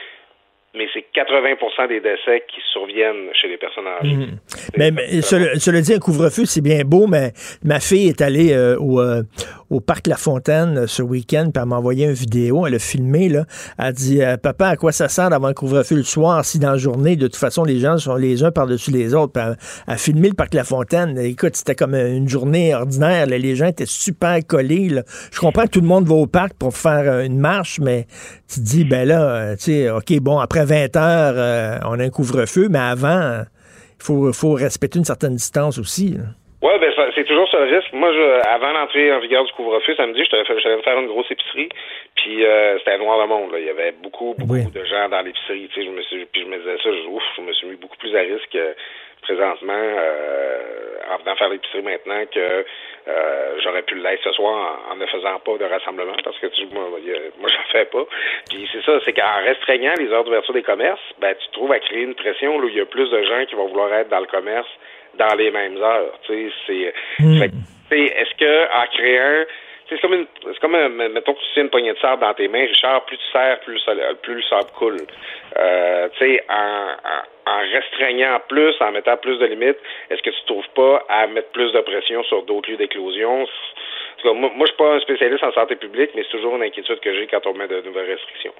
mais c'est 80% des décès qui surviennent chez les personnes âgées. Mhm. Mais, mais cela, dit, un couvre-feu, c'est bien beau, mais ma fille est allée euh, au, euh, au parc La Fontaine euh, ce week-end, puis elle m'a envoyé une vidéo, elle a filmé, là. Elle dit Papa, à quoi ça sert d'avoir un couvre-feu le soir si dans la journée, de toute façon, les gens sont les uns par-dessus les autres? Elle, a filmé le parc La Fontaine. Écoute, c'était comme une journée ordinaire. Les gens étaient super collés. Je comprends que tout le monde va au parc pour faire une marche, mais tu te dis, ben là, tu sais, OK, bon, après 20 heures, on a un couvre-feu, mais avant, il faut respecter une certaine distance aussi. Oui, ben c'est toujours ça le risque. Moi, je, avant l'entrée en vigueur du couvre-feu samedi, j'allais me faire une grosse épicerie, puis euh, c'était noir le monde. Là. Il y avait beaucoup, beaucoup de gens dans l'épicerie. Tu sais, je me suis, puis je me disais ça, je, ouf, je me suis mis beaucoup plus à risque présentement euh, en venant faire l'épicerie maintenant que euh, j'aurais pu l'être ce soir en, ne faisant pas de rassemblement parce que tu, moi, moi j'en fais pas. Puis c'est ça, c'est qu'en restreignant les heures d'ouverture des commerces, ben tu trouves à créer une pression où il y a plus de gens qui vont vouloir être dans le commerce dans les mêmes heures. Tu sais, c'est hmm. est-ce que en créant c'est comme comme, mettons que tu tiens une poignée de sable dans tes mains, Richard, plus tu serres, plus, plus le sable coule. Euh, tu sais, en, en, restreignant plus, en mettant plus de limites, est-ce que tu trouves pas à mettre plus de pression sur d'autres lieux d'éclosion? Moi, moi, je suis pas un spécialiste en santé publique, mais c'est toujours une inquiétude que j'ai quand on met de nouvelles restrictions.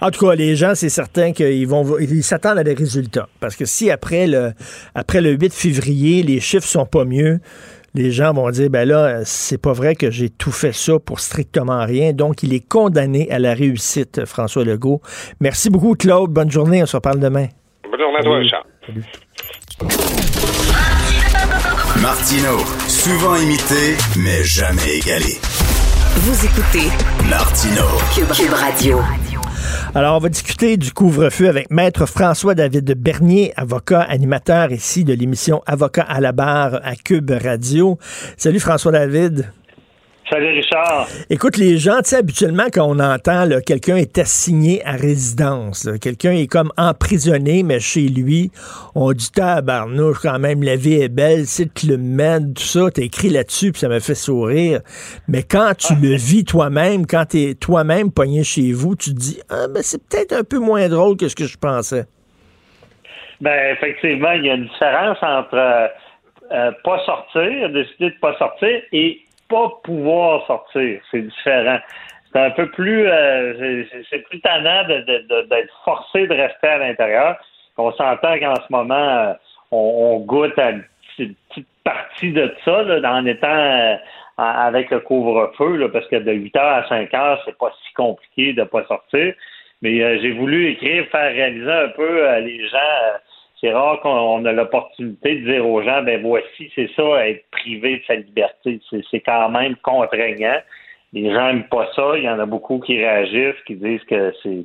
En tout cas, les gens, c'est certain qu'ils vont ils s'attendent à des résultats. Parce que si après le après le 8 février, les chiffres sont pas mieux, les gens vont dire ben là, c'est pas vrai que j'ai tout fait ça pour strictement rien. Donc, il est condamné à la réussite, François Legault. Merci beaucoup, Claude. Bonne journée. On se reparle demain. Bonne journée à toi, Richard. Salut. Martino, souvent imité, mais jamais égalé. Vous écoutez Martino, Cube Radio. Alors, on va discuter du couvre-feu avec Maître François-David Bernier, avocat, animateur ici de l'émission Avocat à la barre à Cube Radio. Salut François-David. Salut Richard. Écoute, les gens, tu sais, habituellement, quand on entend quelqu'un est assigné à résidence, quelqu'un est comme emprisonné, mais chez lui, on dit tabarnouche, quand même, la vie est belle, c'est le Med, tout ça, t'as écrit là-dessus, puis ça me fait sourire. Mais quand tu le vis toi-même, quand t'es toi-même pogné chez vous, tu te dis, ah, ben, c'est peut-être un peu moins drôle que ce que je pensais. Ben, effectivement, il y a une différence entre euh, euh, pas sortir, décider de pas sortir et pas pouvoir sortir. C'est différent. C'est un peu plus, euh, c'est plus tannant d'être forcé de rester à l'intérieur. On s'entend qu'en ce moment, euh, on, goûte à une petite, partie de ça en étant euh, avec le couvre-feu, parce que de 8 heures à 5 heures, c'est pas si compliqué de pas sortir. Mais j'ai voulu écrire, faire réaliser un peu les gens c'est rare qu'on a l'opportunité de dire aux gens, ben voici, c'est ça, être privé de sa liberté. C'est quand même contraignant. Les gens n'aiment pas ça. Il y en a beaucoup qui réagissent, qui disent que c'est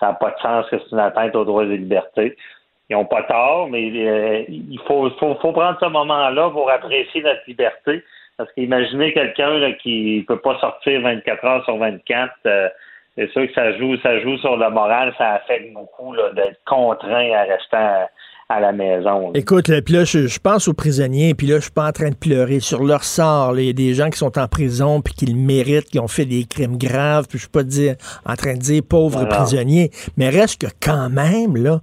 ça n'a pas de sens, que c'est une atteinte aux droits et libertés. Ils n'ont pas tort, mais euh, il faut, faut, prendre ce moment-là pour apprécier notre liberté. Parce qu'imaginez quelqu'un qui ne peut pas sortir 24 heures sur 24, euh, c'est sûr que ça joue, ça joue sur le moral, ça affecte beaucoup d'être contraint à rester la maison. Écoute, puis là, je, pense aux prisonniers, puis là, je suis pas en train de pleurer sur leur sort. Il y a des gens qui sont en prison, puis qui le méritent, qui ont fait des crimes graves, puis je suis pas dire, en train de dire pauvres prisonniers, mais reste que quand même, là,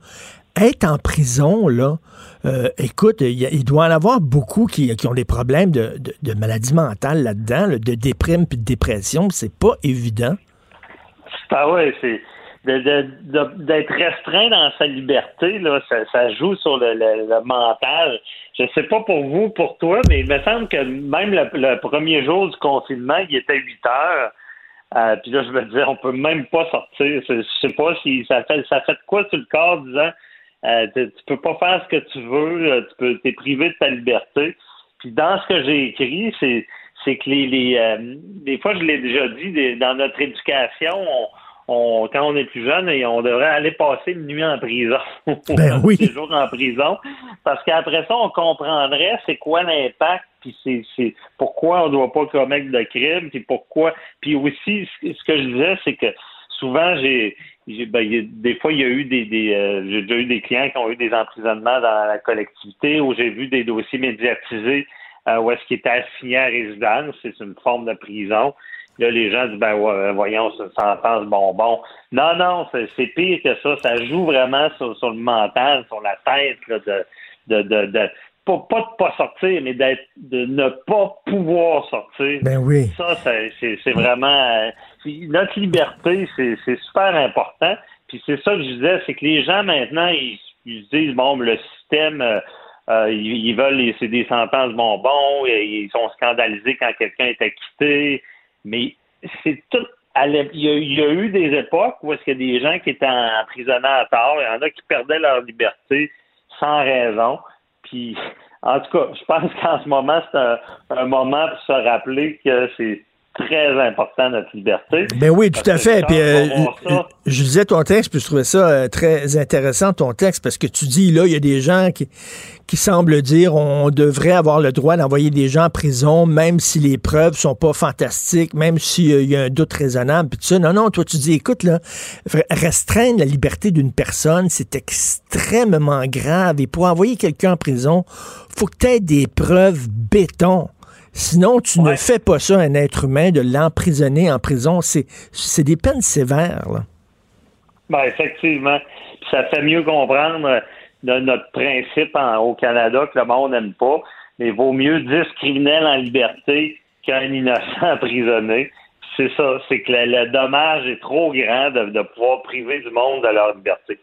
être en prison, là, euh, écoute, il, doit en avoir beaucoup qui, ont des problèmes de, de, maladie mentale là-dedans, de déprime puis de dépression. C'est pas évident. Ah ouais, c'est d'être restreint dans sa liberté, là, ça, joue sur le, mental. Je sais pas pour vous, pour toi, mais il me semble que même le, premier jour du confinement, il était 8 heures. Euh, puis là, je me disais, on peut même pas sortir. Je sais pas si ça fait ça fait quoi sur le corps disant euh, tu, peux pas faire ce que tu veux, euh, tu peux t'es privé de ta liberté. Puis dans ce que j'ai écrit, c'est c'est que les, les des fois je l'ai déjà dit, dans notre éducation, on, quand on est plus jeune, on devrait aller passer une nuit en prison. Ben oui. Des jours en prison. Parce qu'après ça, on comprendrait c'est quoi l'impact, puis c'est, pourquoi on ne doit pas commettre de crime, puis pourquoi. Puis aussi, ce que je disais, c'est que souvent, j'ai, ben, des fois, il y a eu des, euh, j'ai déjà eu des clients qui ont eu des emprisonnements dans la collectivité, où j'ai vu des dossiers médiatisés euh, où est-ce qu'ils étaient assignés à résidence, c'est une forme de prison. Là, les gens disent, ben voyons, c'est une sentence bonbon. Non, non, c'est pire que ça. Ça joue vraiment sur, le mental, sur la tête de, de, de, de pas, pas de pas sortir, mais d'être de ne pas pouvoir sortir. Ben oui. Ça, c'est vraiment euh, notre liberté, c'est super important. Puis c'est ça que je disais, c'est que les gens maintenant, ils, se disent bon, le système euh, euh, ils, veulent c'est des sentences bonbons, ils sont scandalisés quand quelqu'un est acquitté. Mais c'est tout. Il y, a, eu des époques où est-ce qu'il y a des gens qui étaient emprisonnés à tort, il y en a qui perdaient leur liberté sans raison. Puis, en tout cas, je pense qu'en ce moment, c'est un, moment pour se rappeler que c'est très important, notre liberté. Ben oui, tout à fait. Puis, euh, je lisais ton texte, puis je trouvais ça euh, très intéressant, ton texte, parce que tu dis, là, il y a des gens qui, qui semblent dire on devrait avoir le droit d'envoyer des gens en prison, même si les preuves sont pas fantastiques, même s'il y a un doute raisonnable, puis tout ça. Non, non, toi, tu dis, écoute, là, restreindre la liberté d'une personne, c'est extrêmement grave. Et pour envoyer quelqu'un en prison, faut que tu aies des preuves béton Sinon, tu ne fais pas ça à un être humain de l'emprisonner en prison. C'est des peines sévères. Là. Ben, effectivement. ça fait mieux comprendre de notre principe au Canada que le monde n'aime pas. Mais il vaut mieux 10 criminels en liberté qu'un innocent emprisonné. C'est ça, c'est que le, dommage est trop grand de, pouvoir priver du monde de leur liberté.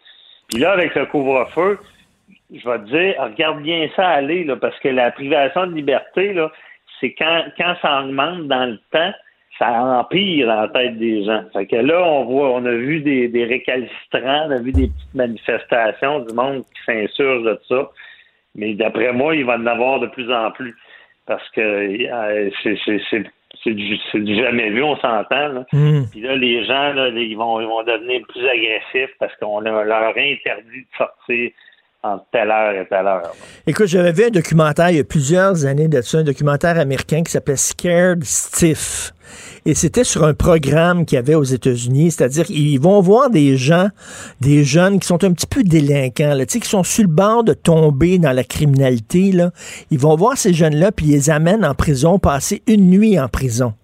Puis là, avec le couvre-feu, je vais te dire, regarde bien ça aller, là, parce que la privation de liberté, là, c'est quand, quand ça augmente dans le temps, ça empire dans la tête des gens. Fait que là, on voit, on a vu des, des récalcitrants, on a vu des petites manifestations du monde qui s'insurge de ça. Mais d'après moi, il va en avoir de plus en plus. Parce que euh, c'est du, du, jamais vu, on s'entend. Hmm. Puis là, les gens, là, ils, vont, ils vont devenir plus agressifs parce qu'on leur interdit de sortir entre telle heure et telle heure. Écoute, j'avais vu un documentaire il y a plusieurs années de ça, un documentaire américain qui s'appelait Scared Stiff. Et c'était sur un programme qu'il y avait aux États-Unis, c'est-à-dire qu'ils vont voir des gens, des jeunes qui sont un petit peu délinquants, là, qui sont sur le bord de tomber dans la criminalité. Là. Ils vont voir ces jeunes-là, puis ils les amènent en prison, passer une nuit en prison.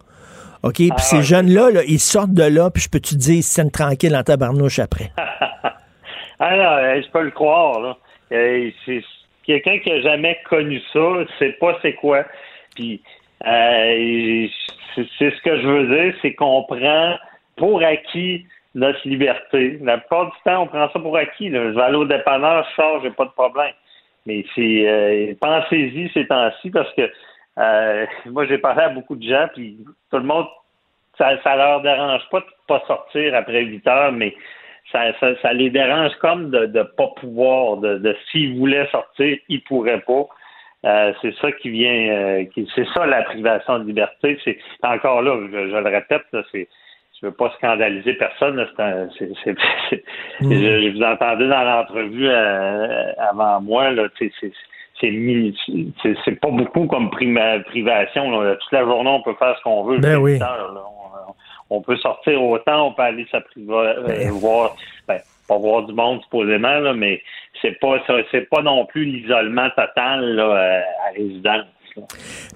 OK? Puis ah ces jeunes-là, là, ils sortent de là, puis je peux te dire, ils se sentent tranquilles en tabarnouche après. ah non, je peux le croire, là. Euh, quelqu'un qui a jamais connu ça, sait pas c'est quoi. Puis euh, c'est ce que je veux dire, c'est qu'on prend pour acquis notre liberté. La plupart du temps, on prend ça pour acquis. Là. Je vais aller au dépanneur, je sors, j'ai pas de problème. Mais c'est euh, pensez-y ces temps-ci parce que moi j'ai parlé à beaucoup de gens, puis tout le monde ça, ça leur dérange pas de pas sortir après 8 heures, mais ça, les dérange comme de ne pas pouvoir, de, de s'ils voulaient sortir, ils pourraient pas. Euh, c'est ça qui vient, euh, c'est ça la privation de liberté. C'est encore là, je, le répète, là, c'est, je veux pas scandaliser personne. C'est, mm. je, vous entendais dans l'entrevue euh, avant moi, là, c'est, pas beaucoup comme privation. Toute la journée, on peut faire ce qu'on veut. Ben oui on peut sortir autant, on peut aller euh, voir, ben, pas voir du monde supposément, là, mais c'est pas c'est pas non plus l'isolement total euh, à résidence.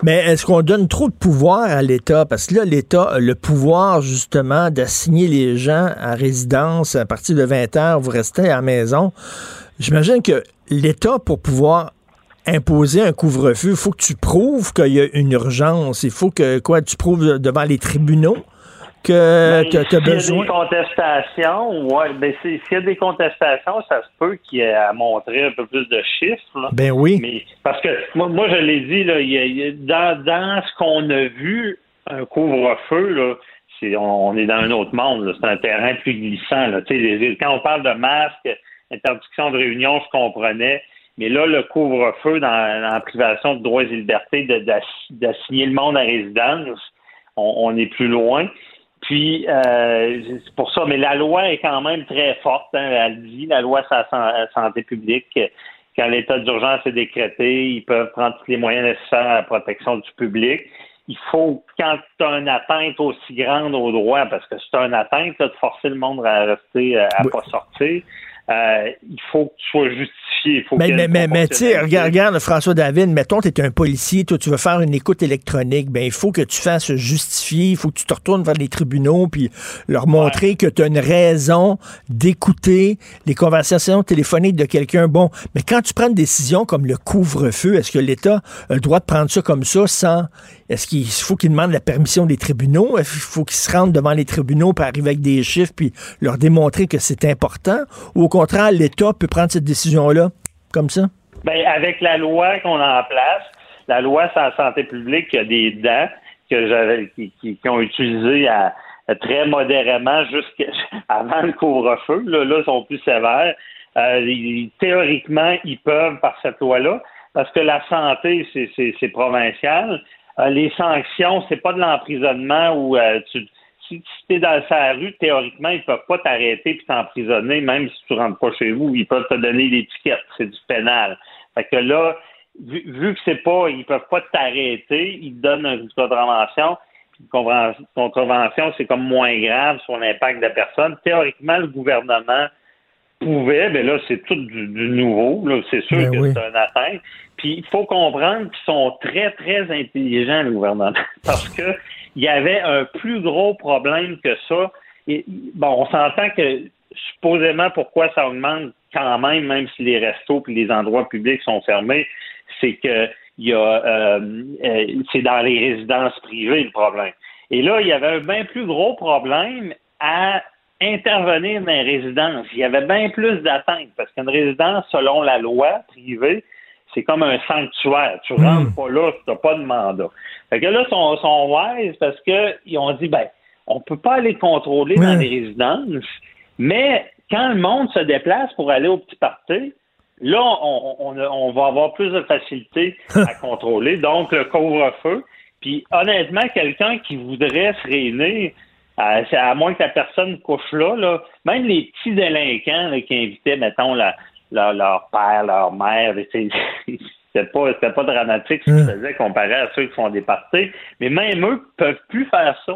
Mais est-ce qu'on donne trop de pouvoir à l'État? Parce que là, l'État a le pouvoir, justement, d'assigner les gens à résidence à partir de 20 heures, vous restez à la maison. J'imagine que l'État, pour pouvoir imposer un couvre-feu, il faut que tu prouves qu'il y a une urgence. Il faut que quoi, tu prouves devant les tribunaux? Que tu as, besoin? S'il y a des contestations, ouais, ben s'il y a des contestations, ça se peut qu'il y ait à montrer un peu plus de chiffres. Ben oui. Mais parce que moi, moi je l'ai dit, là, dans, dans ce qu'on a vu, un couvre-feu, là, c'est, on, est dans un autre monde. C'est un terrain plus glissant. Là. quand on parle de masque, interdiction de réunion, je comprenais. Mais là, le couvre-feu dans, la privation de droits et libertés, d'assigner le monde à résidence, on, on est plus loin. Puis, euh, c'est pour ça, mais la loi est quand même très forte. Hein, elle dit, la loi sur la santé publique, quand l'état d'urgence est décrété, ils peuvent prendre tous les moyens nécessaires à la protection du public. Il faut, quand tu as une atteinte aussi grande au droit, parce que c'est une atteinte de forcer le monde à rester, à ne pas sortir, euh, il faut que tu sois justifié. mais, mais, mais, tu sais, regarde, regarde, François David, mettons, tu es un policier, toi, tu veux faire une écoute électronique, ben il faut que tu fasses justifier, il faut que tu te retournes vers les tribunaux, puis leur montrer que tu as une raison d'écouter les conversations téléphoniques de quelqu'un. Bon, mais quand tu prends une décision comme le couvre-feu, est-ce que l'État a le droit de prendre ça comme ça sans... Est-ce qu'il faut qu'il demande la permission des tribunaux? Est-ce qu'il faut qu'ils se rendent devant les tribunaux pour arriver avec des chiffres puis leur démontrer que c'est important? Ou contraire, l'État peut prendre cette décision-là comme ça? Bien, avec la loi qu'on a en place, la loi sur la santé publique, il y a des dents que j'avais, qui, qui, ont utilisé à, très modérément jusqu'avant le couvre-feu. Là, là, ils sont plus sévères. Euh, théoriquement, ils peuvent par cette loi-là, parce que la santé, c'est provincial. Euh, les sanctions, c'est pas de l'emprisonnement où euh, tu, si, tu es dans sa rue, théoriquement, ils peuvent pas t'arrêter puis t'emprisonner, même si tu rentres pas chez vous. Ils peuvent te donner l'étiquette. C'est du pénal. Fait que là, vu, que c'est pas, ils peuvent pas t'arrêter, ils te donnent une contravention. Une contravention, c'est comme moins grave sur l'impact de la personne. Théoriquement, le gouvernement pouvaient, mais là, c'est tout du, nouveau. Là, c'est sûr Ben que oui. c'est un atteinte. Puis il faut comprendre qu'ils sont très, très intelligents, le gouvernement, parce que il y avait un plus gros problème que ça. Et, bon, on s'entend que supposément pourquoi ça augmente quand même, même si les restos et les endroits publics sont fermés, c'est que il y a euh, euh, c'est dans les résidences privées le problème. Et là, il y avait un bien plus gros problème à intervenir dans les résidences. Il y avait bien plus d'attentes parce qu'une résidence, selon la loi privée, c'est comme un sanctuaire. Tu rentres pas là, tu n'as pas de mandat. Fait que là, ils sont, sont wise parce qu'ils ont dit, ben, on peut pas aller contrôler dans les résidences, mais quand le monde se déplace pour aller au petit party, là, on, on, on va avoir plus de facilité à contrôler. Donc, le couvre-feu. Puis, honnêtement, quelqu'un qui voudrait se réunir, à moins que la personne couche là, là même les petits délinquants là, qui invitaient, mettons, la, leur, leur père, leur mère, c'était pas, c'était pas dramatique ce qu'ils faisaient comparé à ceux qui font des parties. Mais même eux peuvent plus faire ça.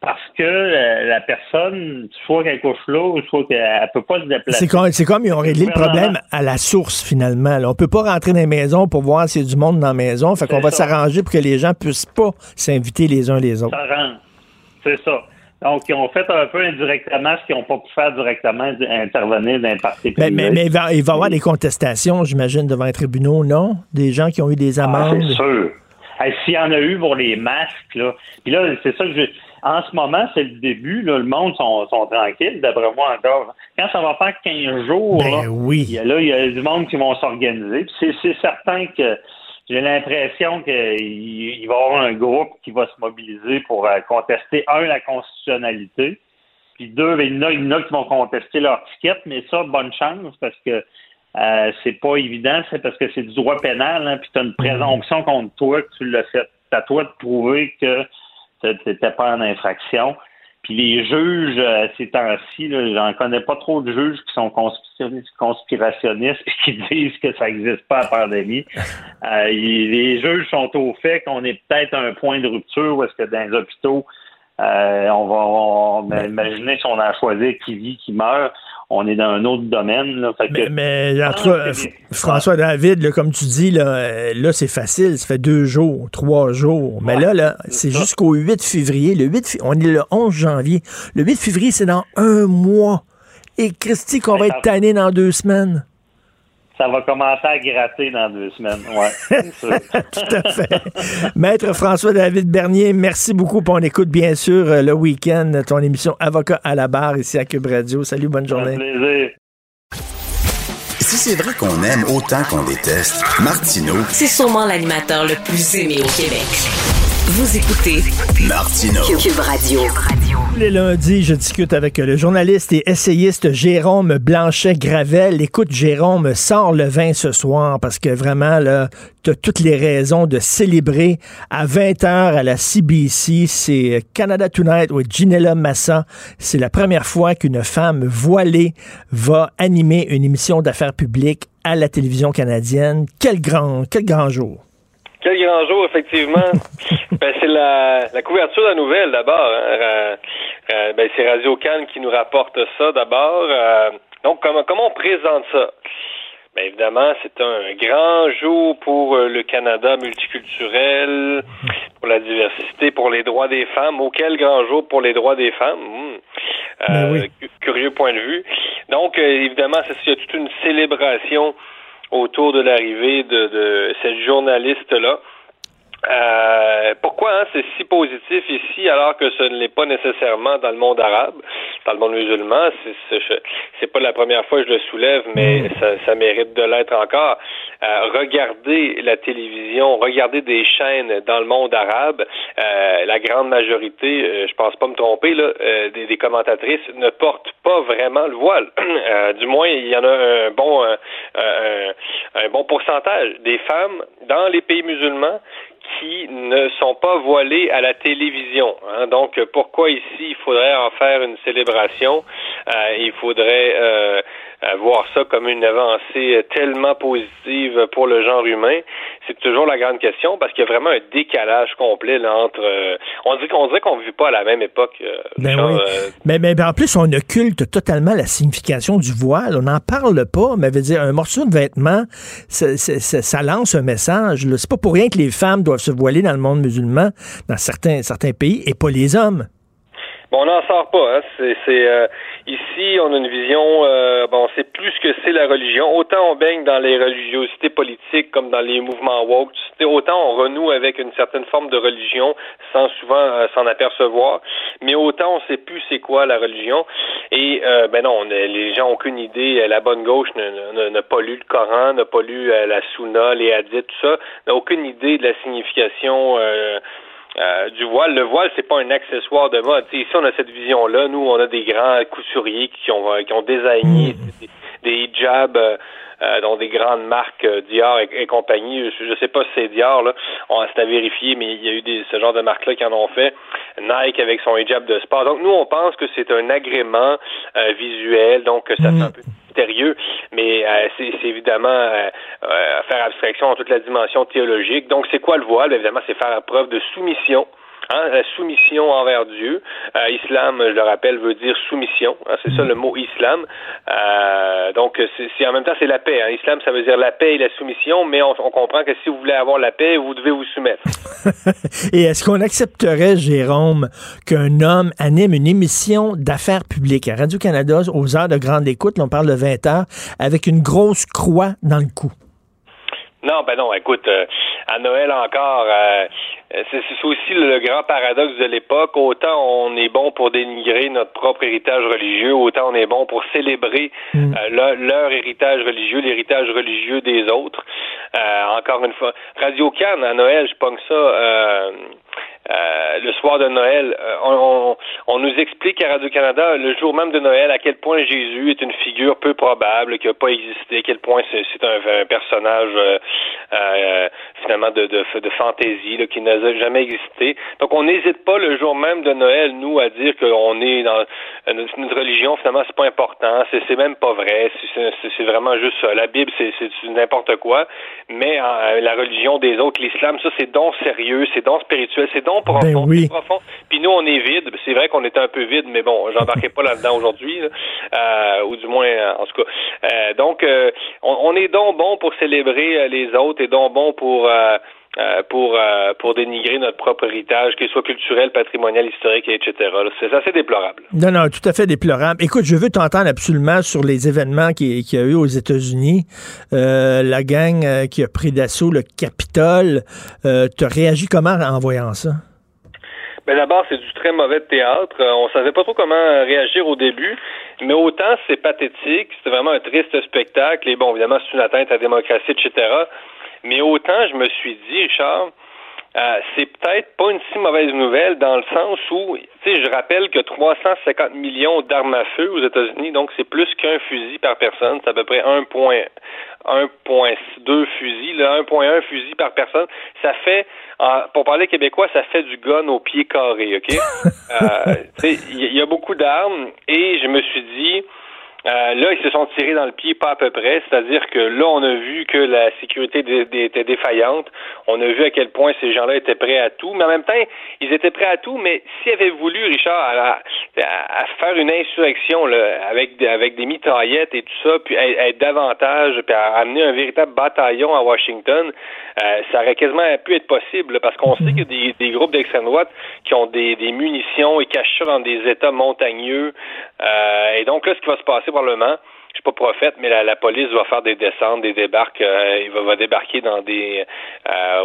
Parce que euh, la personne, soit qu'elle couche là, soit qu'elle peut pas se déplacer. C'est comme, c'est comme ils ont réglé le problème à la source, finalement. là. On peut pas rentrer dans les maisons pour voir s'il y a du monde dans la maison. Fait qu'on va s'arranger pour que les gens puissent pas s'inviter les uns les autres. C'est ça. Donc, ils ont fait un peu indirectement ce qu'ils n'ont pas pu faire directement, intervenir dans les parties Mais, mais, mais il, va, il va y avoir des contestations, j'imagine, devant les tribunaux, non? Des gens qui ont eu des Ah, amendes? c'est sûr. Hey, S'il y en a eu pour les masques, là. Puis là, c'est ça que je. En ce moment, c'est le début, là. Le monde sont, sont tranquilles, d'après moi encore. Quand ça va faire 15 jours, Ben là, oui. il y a, là, il y a du monde qui vont s'organiser. C'est certain que j'ai l'impression qu'il il va y avoir un groupe qui va se mobiliser pour euh, contester, un, la constitutionnalité. Puis deux, il y en a, il y en a qui vont contester leur ticket, mais ça, bonne chance, parce que euh, c'est pas évident, c'est parce que c'est du droit pénal, hein, puis tu as une présomption contre toi que tu l'as fait. C'est à toi de prouver que tu n'étais pas en infraction. Puis les juges, euh, ces temps-ci, j'en connais pas trop de juges qui sont conspirationnistes, et qui disent que ça n'existe pas la pandémie. Euh, les juges sont au fait qu'on est peut-être à un point de rupture où est-ce que dans les hôpitaux, euh, on va imaginer si on a choisi qui vit, qui meurt, on est dans un autre domaine. Là, fait que- Mais en tout cas, c'est F- François David, là, comme tu dis, là, euh, là c'est facile, ça fait deux jours, trois jours. Mais là, là c'est jusqu'au 8 février. Le 8, fév- on est le 11 janvier. Le 8 février, c'est dans un mois. Et Christy, qu'on va être tanné dans deux semaines. Ça va commencer à gratter dans deux semaines. Ouais, c'est sûr. Tout à fait. Maître François David Bernier, merci beaucoup. On écoute bien sûr euh, le week-end ton émission Avocat à la barre ici à Cube Radio. Salut, bonne journée. plaisir. Si c'est vrai qu'on aime autant qu'on déteste, Martineau, C'est sûrement l'animateur le plus aimé au Québec. Vous écoutez Martineau. Cube Radio. Tous les lundis, je discute avec le journaliste et essayiste Jérôme Blanchet-Gravel. Écoute, Jérôme, sors le vin ce soir parce que vraiment, là, t'as toutes les raisons de célébrer à 20h à la CBC. C'est Canada Tonight with Ginella Massa. C'est la première fois qu'une femme voilée va animer une émission d'affaires publiques à la télévision canadienne. Quel grand, quel grand jour. Quel grand jour, effectivement. ben, c'est la, la couverture de la nouvelle, d'abord. hein. Euh, euh, ben, c'est Radio Cannes qui nous rapporte ça, d'abord. Euh, donc, comment, comment on présente ça? Ben, évidemment, c'est un grand jour pour le Canada multiculturel, pour la diversité, pour les droits des femmes. Oh, quel grand jour pour les droits des femmes. Hmm. Euh, cu- Curieux point de vue. Donc, évidemment, c'est il y a toute une célébration autour de l'arrivée de, de cette journaliste-là. Euh, pourquoi hein, c'est si positif ici alors que ce ne l'est pas nécessairement dans le monde arabe, dans le monde musulman C'est pas la première fois que je le soulève, mais ça, ça mérite de l'être encore. Euh, regardez la télévision, regardez des chaînes dans le monde arabe. euh, la grande majorité, euh, je pense pas me tromper là, euh, des, des commentatrices ne portent pas vraiment le voile. Euh, du moins, il y en a un bon, un, un bon pourcentage des femmes dans les pays musulmans qui ne sont pas voilées à la télévision. hein. Donc, pourquoi ici il faudrait en faire une célébration? Euh, Il faudrait euh, voir ça comme une avancée tellement positive pour le genre humain. c'est toujours la grande question parce qu'il y a vraiment un décalage complet là, entre. Euh, on dit qu'on dirait qu'on ne vit pas à la même époque. Euh, ben oui. mais, mais ben, en plus, on occulte totalement la signification du voile. On n'en parle pas, mais veut dire un morceau de vêtement, ça, ça lance un message. C'est pas pour rien que les femmes doivent se voiler dans le monde musulman, dans certains certains pays, et pas les hommes. Bon, on n'en sort pas. Hein. C'est, euh, ici, on a une vision. Euh, bon, c'est plus ce que c'est la religion. Autant on baigne dans les religiosités politiques comme dans les mouvements woke. Autant on renoue avec une certaine forme de religion sans souvent euh, s'en apercevoir. Mais autant on sait plus c'est quoi la religion. Et ben non, les gens n'ont aucune idée. La bonne gauche n'a pas lu le Coran, n'a pas lu la Sunna, les hadiths, tout ça. N'a aucune idée de la signification. Euh, du voile. Le voile, c'est pas un accessoire de mode. ici, on a cette vision-là. Nous, on a des grands couturiers qui ont qui ont désigné hmm. des, hijabs. Euh, euh, dont des grandes marques Dior et, compagnie. Je ne sais pas si c'est Dior, là. On s'est à vérifier, mais il y a eu des, ce genre de marques-là qui en ont fait. Nike avec son hijab de sport. Donc, nous, on pense que c'est un agrément visuel, donc ça fait un peu mais euh, c'est évidemment euh, euh, faire abstraction en toute la dimension théologique. Donc, c'est quoi le voile? Évidemment, c'est faire preuve de soumission Hein, la soumission envers Dieu. Euh, islam, je le rappelle, veut dire soumission. Hein, c'est ça le mot islam. Euh, donc, c'est en même temps, c'est la paix. Hein. Islam, ça veut dire la paix et la soumission, mais on, comprend que si vous voulez avoir la paix, vous devez vous soumettre. et est-ce qu'on accepterait, Jérôme, qu'un homme anime une émission d'affaires publiques? À Radio-Canada aux heures de grande écoute, on parle de 20 heures, avec une grosse croix dans le cou? Non, ben non, écoute, euh, à Noël encore, euh, c'est aussi le grand paradoxe de l'époque. Autant on est bon pour dénigrer notre propre héritage religieux, autant on est bon pour célébrer mm. euh, leur, héritage religieux, l'héritage religieux des autres. encore une fois, Radio Cannes à Noël, je pense ça euh, le soir de Noël, euh, on, on, nous explique à Radio-Canada, le jour même de Noël, à quel point Jésus est une figure peu probable, qui n'a pas existé, à quel point c'est un, personnage euh, finalement de, de, de fantaisie, qui n'a jamais existé. Donc on n'hésite pas le jour même de Noël, nous, à dire qu'on est dans notre, religion, finalement, c'est pas important, c'est même pas vrai, c'est vraiment juste ça. La Bible, c'est n'importe quoi, mais la religion des autres, l'islam, ça c'est donc sérieux, c'est donc spirituel, c'est donc profond, ben profond. Puis nous, on est vide. C'est vrai qu'on est un peu vide, mais bon, j'embarquais pas là-dedans aujourd'hui, euh, ou du moins, en tout cas. Euh, donc, euh, on, est donc bon pour célébrer les autres et donc bon pour pour pour dénigrer notre propre héritage, qu'il soit culturel, patrimonial, historique, etc. C'est assez déplorable. Non, non, tout à fait déplorable. Écoute, je veux t'entendre absolument sur les événements qu'il y a eu aux États-Unis. la gang qui a pris d'assaut le Capitole. tu as réagi comment en voyant ça? Ben d'abord, c'est du très mauvais théâtre. Euh, on savait pas trop comment réagir au début, mais autant c'est pathétique, c'est vraiment un triste spectacle, et bon, évidemment, c'est une atteinte à la démocratie, etc. Mais autant je me suis dit, Richard, euh, c'est peut-être pas une si mauvaise nouvelle dans le sens où, tu sais, je rappelle que 350 millions d'armes à feu aux États-Unis, donc c'est plus qu'un fusil par personne, c'est à peu près 1.2 fusils, 1.1 fusil par personne. Ça fait, pour parler québécois, ça fait du gun au pied carré, OK? euh, il y, a beaucoup d'armes et je me suis dit, euh, là, ils se sont tirés dans le pied pas à peu près, c'est-à-dire que là, on a vu que la sécurité était défaillante. On a vu à quel point ces gens-là étaient prêts à tout, mais en même temps, ils étaient prêts à tout. Mais s'ils avaient voulu, Richard, à, faire une insurrection là, avec avec des mitraillettes et tout ça, puis être davantage, puis à amener un véritable bataillon à Washington, euh, ça aurait quasiment pu être possible, parce qu'on sait qu'il y a des, groupes d'extrême droite qui ont des, munitions et cachent ça dans des États montagneux. Euh, et donc là, ce qui va se passer probablement, je suis pas prophète, mais la, police va faire des descentes, des débarques, euh, il va, débarquer dans des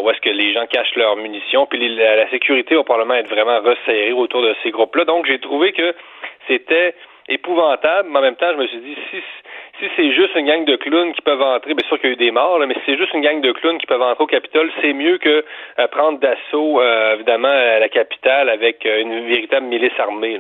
où est-ce que les gens cachent leurs munitions, puis la, sécurité va probablement être vraiment resserrée autour de ces groupes-là. Donc j'ai trouvé que c'était épouvantable, mais en même temps, je me suis dit si si c'est juste une gang de clowns qui peuvent entrer, bien sûr qu'il y a eu des morts, mais si c'est juste une gang de clowns qui peuvent entrer au Capitole, c'est mieux que euh, prendre d'assaut, euh, évidemment, la capitale avec euh, une véritable milice armée.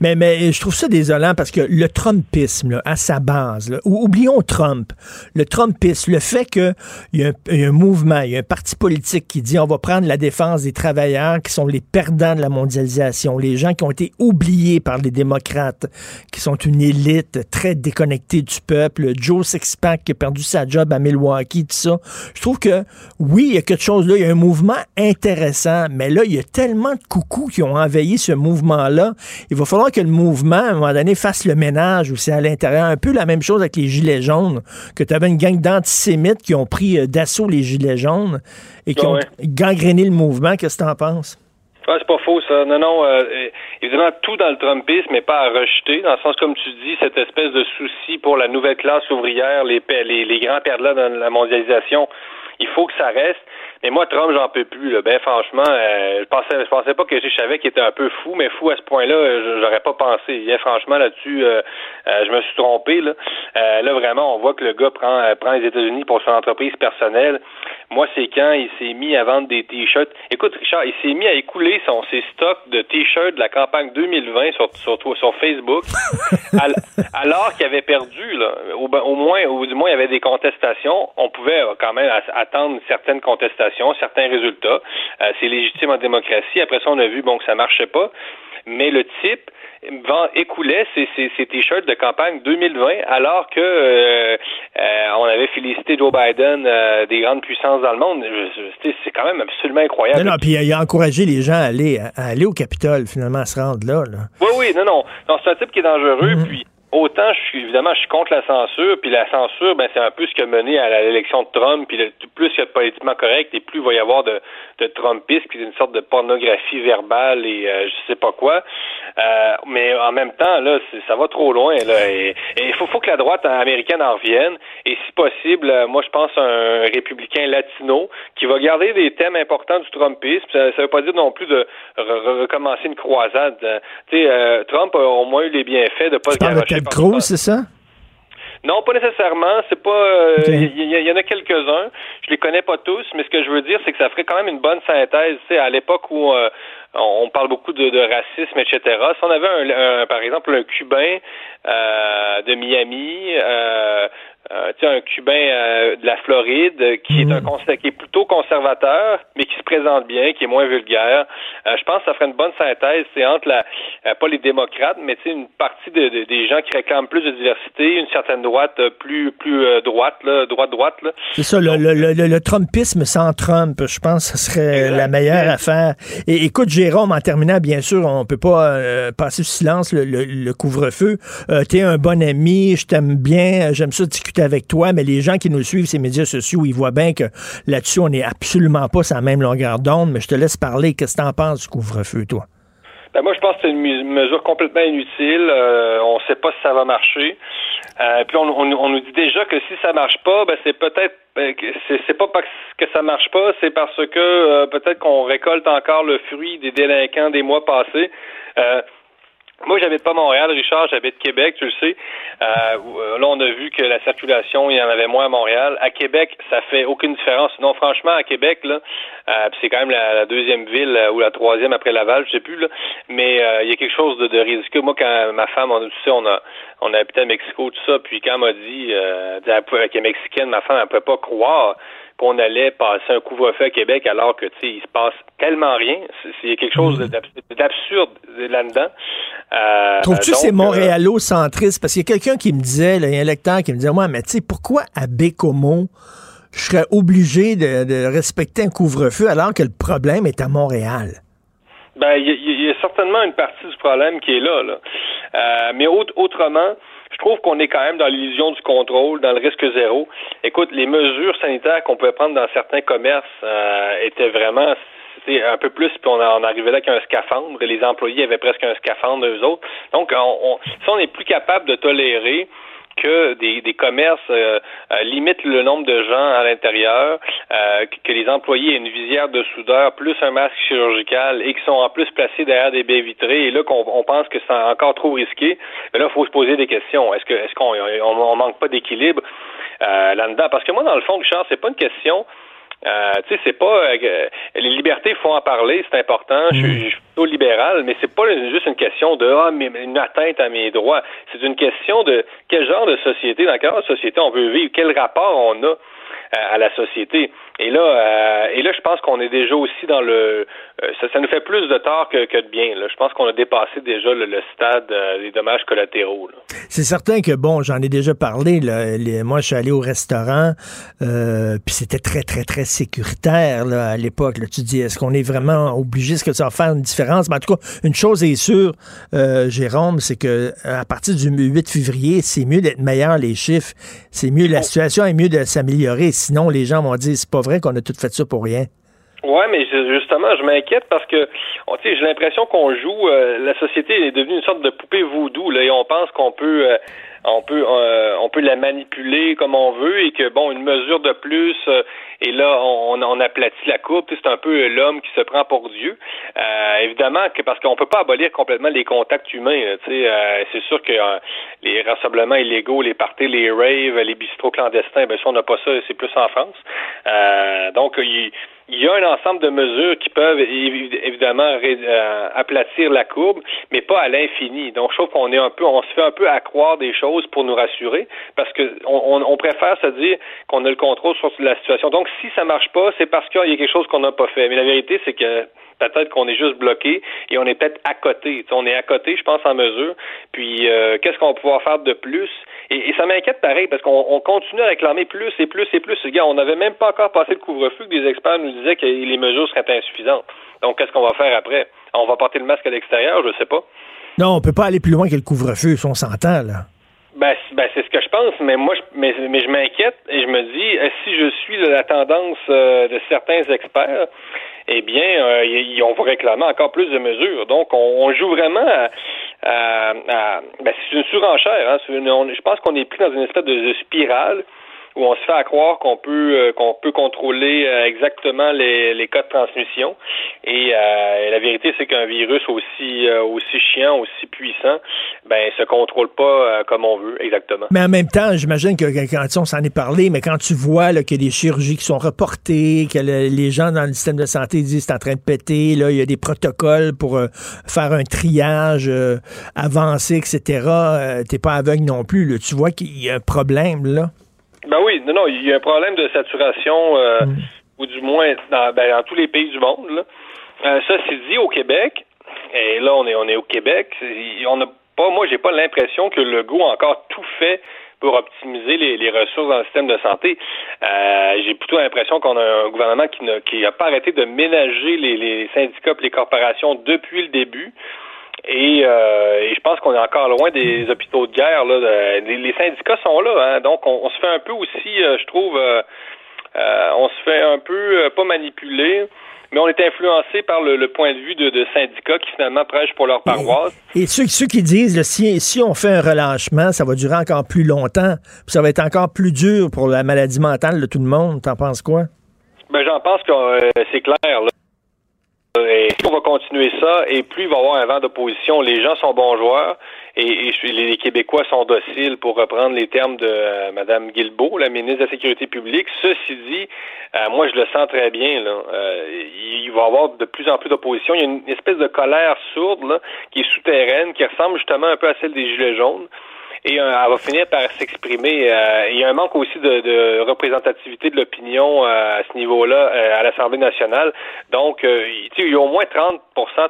Mais, mais je trouve ça désolant parce que le Trumpisme, à sa base, oublions Trump, le Trumpisme, le fait qu'il y, a un mouvement, il y a un parti politique qui dit on va prendre la défense des travailleurs qui sont les perdants de la mondialisation, les gens qui ont été oubliés par les démocrates, qui sont une élite très déconnectée du peuple, Joe Sixpack qui a perdu sa job à Milwaukee, tout ça. Je trouve que, oui, il y a quelque chose là, il y a un mouvement intéressant, mais là, il y a tellement de coucous qui ont envahi ce mouvement-là. Il va falloir que le mouvement, à un moment donné, fasse le ménage aussi à l'intérieur. Un peu la même chose avec les Gilets jaunes, que tu avais une gang d'antisémites qui ont pris euh, d'assaut les Gilets jaunes et qui Ah ont gangréné le mouvement. Qu'est-ce que tu en penses? Ouais, c'est pas faux, ça. Non, non, euh, évidemment, tout dans le Trumpisme n'est pas à rejeter, dans le sens, comme tu dis, cette espèce de souci pour la nouvelle classe ouvrière, les, les, les grands perdants dans la mondialisation. Il faut que ça reste. Mais moi, Trump, j'en peux plus. Là. Ben, franchement, euh, je pensais, je pensais pas que je savais qu'il était un peu fou, mais fou à ce point-là, euh, je- j'aurais pas pensé. Bien, franchement, là-dessus, euh, euh, je me suis trompé. Là. Euh, là, vraiment, on voit que le gars prend, euh, prend les États-Unis pour son entreprise personnelle. Moi, c'est quand il s'est mis à vendre des t-shirts. Écoute, Richard, il s'est mis à écouler son, ses stocks de t-shirts de la campagne 2020 sur, sur, sur Facebook, al- alors qu'il avait perdu, là. Au, ben- au moins, ou du moins, il y avait des contestations. On pouvait quand même attendre certaines contestations, certains résultats. Euh, c'est légitime en démocratie. Après ça, on a vu, bon, que ça marchait pas. Mais le type écoulait ses, ses, ses t-shirts de campagne 2020 alors que euh, euh, on avait félicité Joe Biden euh, des grandes puissances dans le monde. C'est quand même absolument incroyable. Non, non, puis il a encouragé les gens à aller, à aller au Capitole, finalement, à se rendre là. là. Oui, oui, non, non. non c'est un type qui est dangereux, puis autant je suis évidemment je suis contre la censure, puis la censure, ben c'est un peu ce qui a mené à l'élection de Trump, puis le- plus il y a de politiquement correct, et plus il va y avoir de, de Trumpistes, puis une sorte de pornographie verbale et euh, je sais pas quoi. Euh, mais en même temps, là, ça va trop loin, là. Et il faut, faut que la droite américaine en revienne. Et si possible, euh, moi je pense à un républicain latino qui va garder des thèmes importants du Trumpisme. Ça, ça veut pas dire non plus de re- re- recommencer une croisade. Euh, Tu sais, euh, Trump a au moins eu les bienfaits de pas se Tu garocher Ted Cruz, c'est ça? non, pas nécessairement. C'est pas. euh. Il y, y en a quelques-uns. Je les connais pas tous, mais ce que je veux dire, c'est que ça ferait quand même une bonne synthèse. Tu sais, à l'époque où euh, on parle beaucoup de, de racisme, etc. Si on avait un, un- par exemple un Cubain euh, de Miami, euh, euh, tu un Cubain euh, de la Floride euh, qui est un conser- qui est plutôt conservateur, mais qui se présente bien, qui est moins vulgaire. Euh, je pense que ça ferait une bonne synthèse. C'est entre la euh, pas les démocrates, mais tu sais une partie de, de- des gens qui réclament plus de diversité, une certaine droite euh, plus plus euh, droite là, droite droite là. C'est ça, le, le, le, le Trumpisme sans Trump, je pense que ce serait la meilleure affaire. Et écoute, Jérôme, en terminant, bien sûr, on peut pas euh, passer sous silence le, le- le couvre-feu. Euh, T'es un bon ami, je t'aime bien, j'aime ça discuter avec toi, mais les gens qui nous suivent ces médias sociaux, ils voient bien que là-dessus, on n'est absolument pas sur la même longueur d'onde, mais je te laisse parler. Qu'est-ce que t'en penses du couvre-feu, toi? Ben moi, je pense que c'est une mesure complètement inutile. Euh, on ne sait pas si ça va marcher. Euh, puis on, nous dit déjà que si ça marche pas, ben c'est peut-être ben, c'est pas parce que ça marche pas, c'est parce que euh, peut-être qu'on récolte encore le fruit des délinquants des mois passés. Moi, j'habite pas Montréal, Richard, j'habite Québec, tu le sais. Euh, euh, là, on a vu que la circulation, il y en avait moins à Montréal. À Québec, ça fait aucune différence. Non, franchement, à Québec, là, euh, c'est quand même la, deuxième ville euh, ou la troisième après Laval, je sais plus, là. Mais euh, il y a quelque chose de, de ridicule. Moi, quand ma femme, on, tu sais, on a, on a habité à Mexico, tout ça, puis quand elle m'a dit, euh, elle qu'elle est mexicaine, ma femme, elle pouvait pas croire qu'on allait passer un couvre-feu à Québec alors que, tu sais, il se passe tellement rien. C'est quelque chose d'abs- d'absurde là-dedans. Euh, Trouves-tu que c'est euh, montréalo-centriste? Parce qu'il y a quelqu'un qui me disait, là, il y a un lecteur qui me disait, ouais, mais tu sais, pourquoi à Bécomo, je serais obligé de, de respecter un couvre-feu alors que le problème est à Montréal? Ben, il y, a- il y a certainement une partie du problème qui est là. là. Euh, mais autre- autrement, trouve qu'on est quand même dans l'illusion du contrôle, dans le risque zéro. Écoute, les mesures sanitaires qu'on pouvait prendre dans certains commerces euh, étaient vraiment un peu plus, puis on, en arrivait là avec un scaphandre. Les employés avaient presque un scaphandre, eux autres. Donc, on, on, si on n'est plus capable de tolérer que des, des commerces euh, euh, limitent le nombre de gens à l'intérieur, euh, que, les employés aient une visière de soudeur plus un masque chirurgical et qui sont en plus placés derrière des baies vitrées. Et là qu'on on pense que c'est encore trop risqué, là il faut se poser des questions. Est-ce que est-ce qu'on on, on manque pas d'équilibre euh, là-dedans? Parce que moi dans le fond, Richard, c'est pas une question euh, tu sais, c'est pas euh, les libertés, il faut en parler, c'est important. Je, suis- je suis plutôt libéral, mais c'est pas juste une question de ah, mais, une atteinte à mes droits. C'est une question de quel genre de société, dans quelle société on veut vivre, quel rapport on a à la société. Et là, euh, et là, je pense qu'on est déjà aussi dans le. Euh, ça, ça, nous fait plus de tort que, que de bien. Là. Je pense qu'on a dépassé déjà le, le stade euh, des dommages collatéraux. C'est certain que bon, j'en ai déjà parlé. Là, les, moi, je suis allé au restaurant, puis c'était très, très, très sécuritaire là, à l'époque. Tu dis, est-ce qu'on est vraiment obligé, est-ce que ça va faire une différence? Mais en tout cas, une chose est sûre, Jérôme, c'est que à partir du 8 février, c'est mieux d'être meilleur les chiffres. C'est mieux, la situation est mieux de s'améliorer. Sinon, les gens vont dire, c'est pas vrai qu'on a tout fait ça pour rien. Oui, mais justement, je m'inquiète parce que j'ai l'impression qu'on joue, euh, la société est devenue une sorte de poupée voodoo, là, et on pense qu'on peut euh, on peut euh, on peut la manipuler comme on veut et que bon une mesure de plus euh, et là on, on aplatit la courbe c'est un peu l'homme qui se prend pour Dieu. Euh, évidemment que parce qu'on peut pas abolir complètement les contacts humains tu sais c'est sûr que les rassemblements illégaux les parties les raves les bistrots clandestins ben ça on n'a pas ça c'est plus en France. Donc il il y a un ensemble de mesures qui peuvent évidemment aplatir la courbe, mais pas à l'infini. Donc, je trouve qu'on est un peu, on se fait un peu accroire des choses pour nous rassurer, parce que on, préfère se dire qu'on a le contrôle sur la situation. Donc, si ça marche pas, c'est parce qu'il y a quelque chose qu'on n'a pas fait. Mais la vérité, c'est que peut-être qu'on est juste bloqué et on est peut-être à côté. on est à côté, je pense, en mesure. Puis, euh, qu'est-ce qu'on va pouvoir faire de plus? Et, ça m'inquiète pareil, parce qu'on continue à réclamer plus et plus et plus. Gars, on n'avait même pas encore passé le couvre-feu que des experts nous disaient que les mesures seraient insuffisantes. Donc, qu'est-ce qu'on va faire après? On va porter le masque à l'extérieur, je sais pas. Non, on peut pas aller plus loin que le couvre-feu, si on s'entend, là. Ben, ben c'est ce que je pense, mais moi, je, mais, mais je m'inquiète et je me dis, euh, si je suis la tendance euh, de certains experts, eh bien, euh, ils, on va réclamer encore plus de mesures. Donc, on, joue vraiment à, ben, c'est une surenchère. Hein, je pense qu'on est pris dans une espèce de spirale où on se fait à croire qu'on peut euh, qu'on peut contrôler euh, exactement les, les cas de transmission. Et, euh, la vérité, c'est qu'un virus aussi aussi chiant, aussi puissant, ben se contrôle pas comme on veut exactement. Mais en même temps, j'imagine que quand on s'en est parlé, mais quand tu vois là, a des chirurgies qui sont reportées, que les gens dans le système de santé disent c'est en train de péter, là, il y a des protocoles pour faire un triage avancé, etc. T'es pas aveugle non plus. Tu vois qu'il y a un problème là. Ben oui, non, non, il y a un problème de saturation, euh, mm. ou du moins dans, ben, dans tous les pays du monde. Là. Euh, ça, c'est dit au Québec, et là, on est, on est au Québec, on a pas, moi, j'ai pas l'impression que le goût a encore tout fait pour optimiser les, les, ressources dans le système de santé. Euh, j'ai plutôt l'impression qu'on a un gouvernement qui n'a qui a pas arrêté de ménager les, les syndicats et les corporations depuis le début. Euh, et, je pense qu'on est encore loin des hôpitaux de guerre. Là. Les, syndicats sont là, hein. donc on, se fait un peu aussi, euh, je trouve, euh, on se fait un peu pas manipuler. Mais on est influencé par le, point de vue de, syndicats qui finalement prêchent pour leur paroisse. Et, ceux, ceux, qui disent si, si on fait un relâchement, ça va durer encore plus longtemps, puis ça va être encore plus dur pour la maladie mentale de tout le monde. T'en penses quoi? Ben j'en pense que c'est clair. Là. Et on va continuer ça, et plus il va y avoir un vent d'opposition. Les gens sont bons joueurs, et, les Québécois sont dociles, pour reprendre les termes de euh, Mme Guilbeault, la ministre de la Sécurité publique. Ceci dit, euh, moi, je le sens très bien. Là. Euh, il va y avoir de plus en plus d'opposition. Il y a une espèce de colère sourde là, qui est souterraine, qui ressemble justement un peu à celle des Gilets jaunes et euh, elle va finir par s'exprimer. Euh, il y a un manque aussi de, représentativité de l'opinion euh, à ce niveau-là à l'Assemblée nationale. Donc, il y a au moins 30%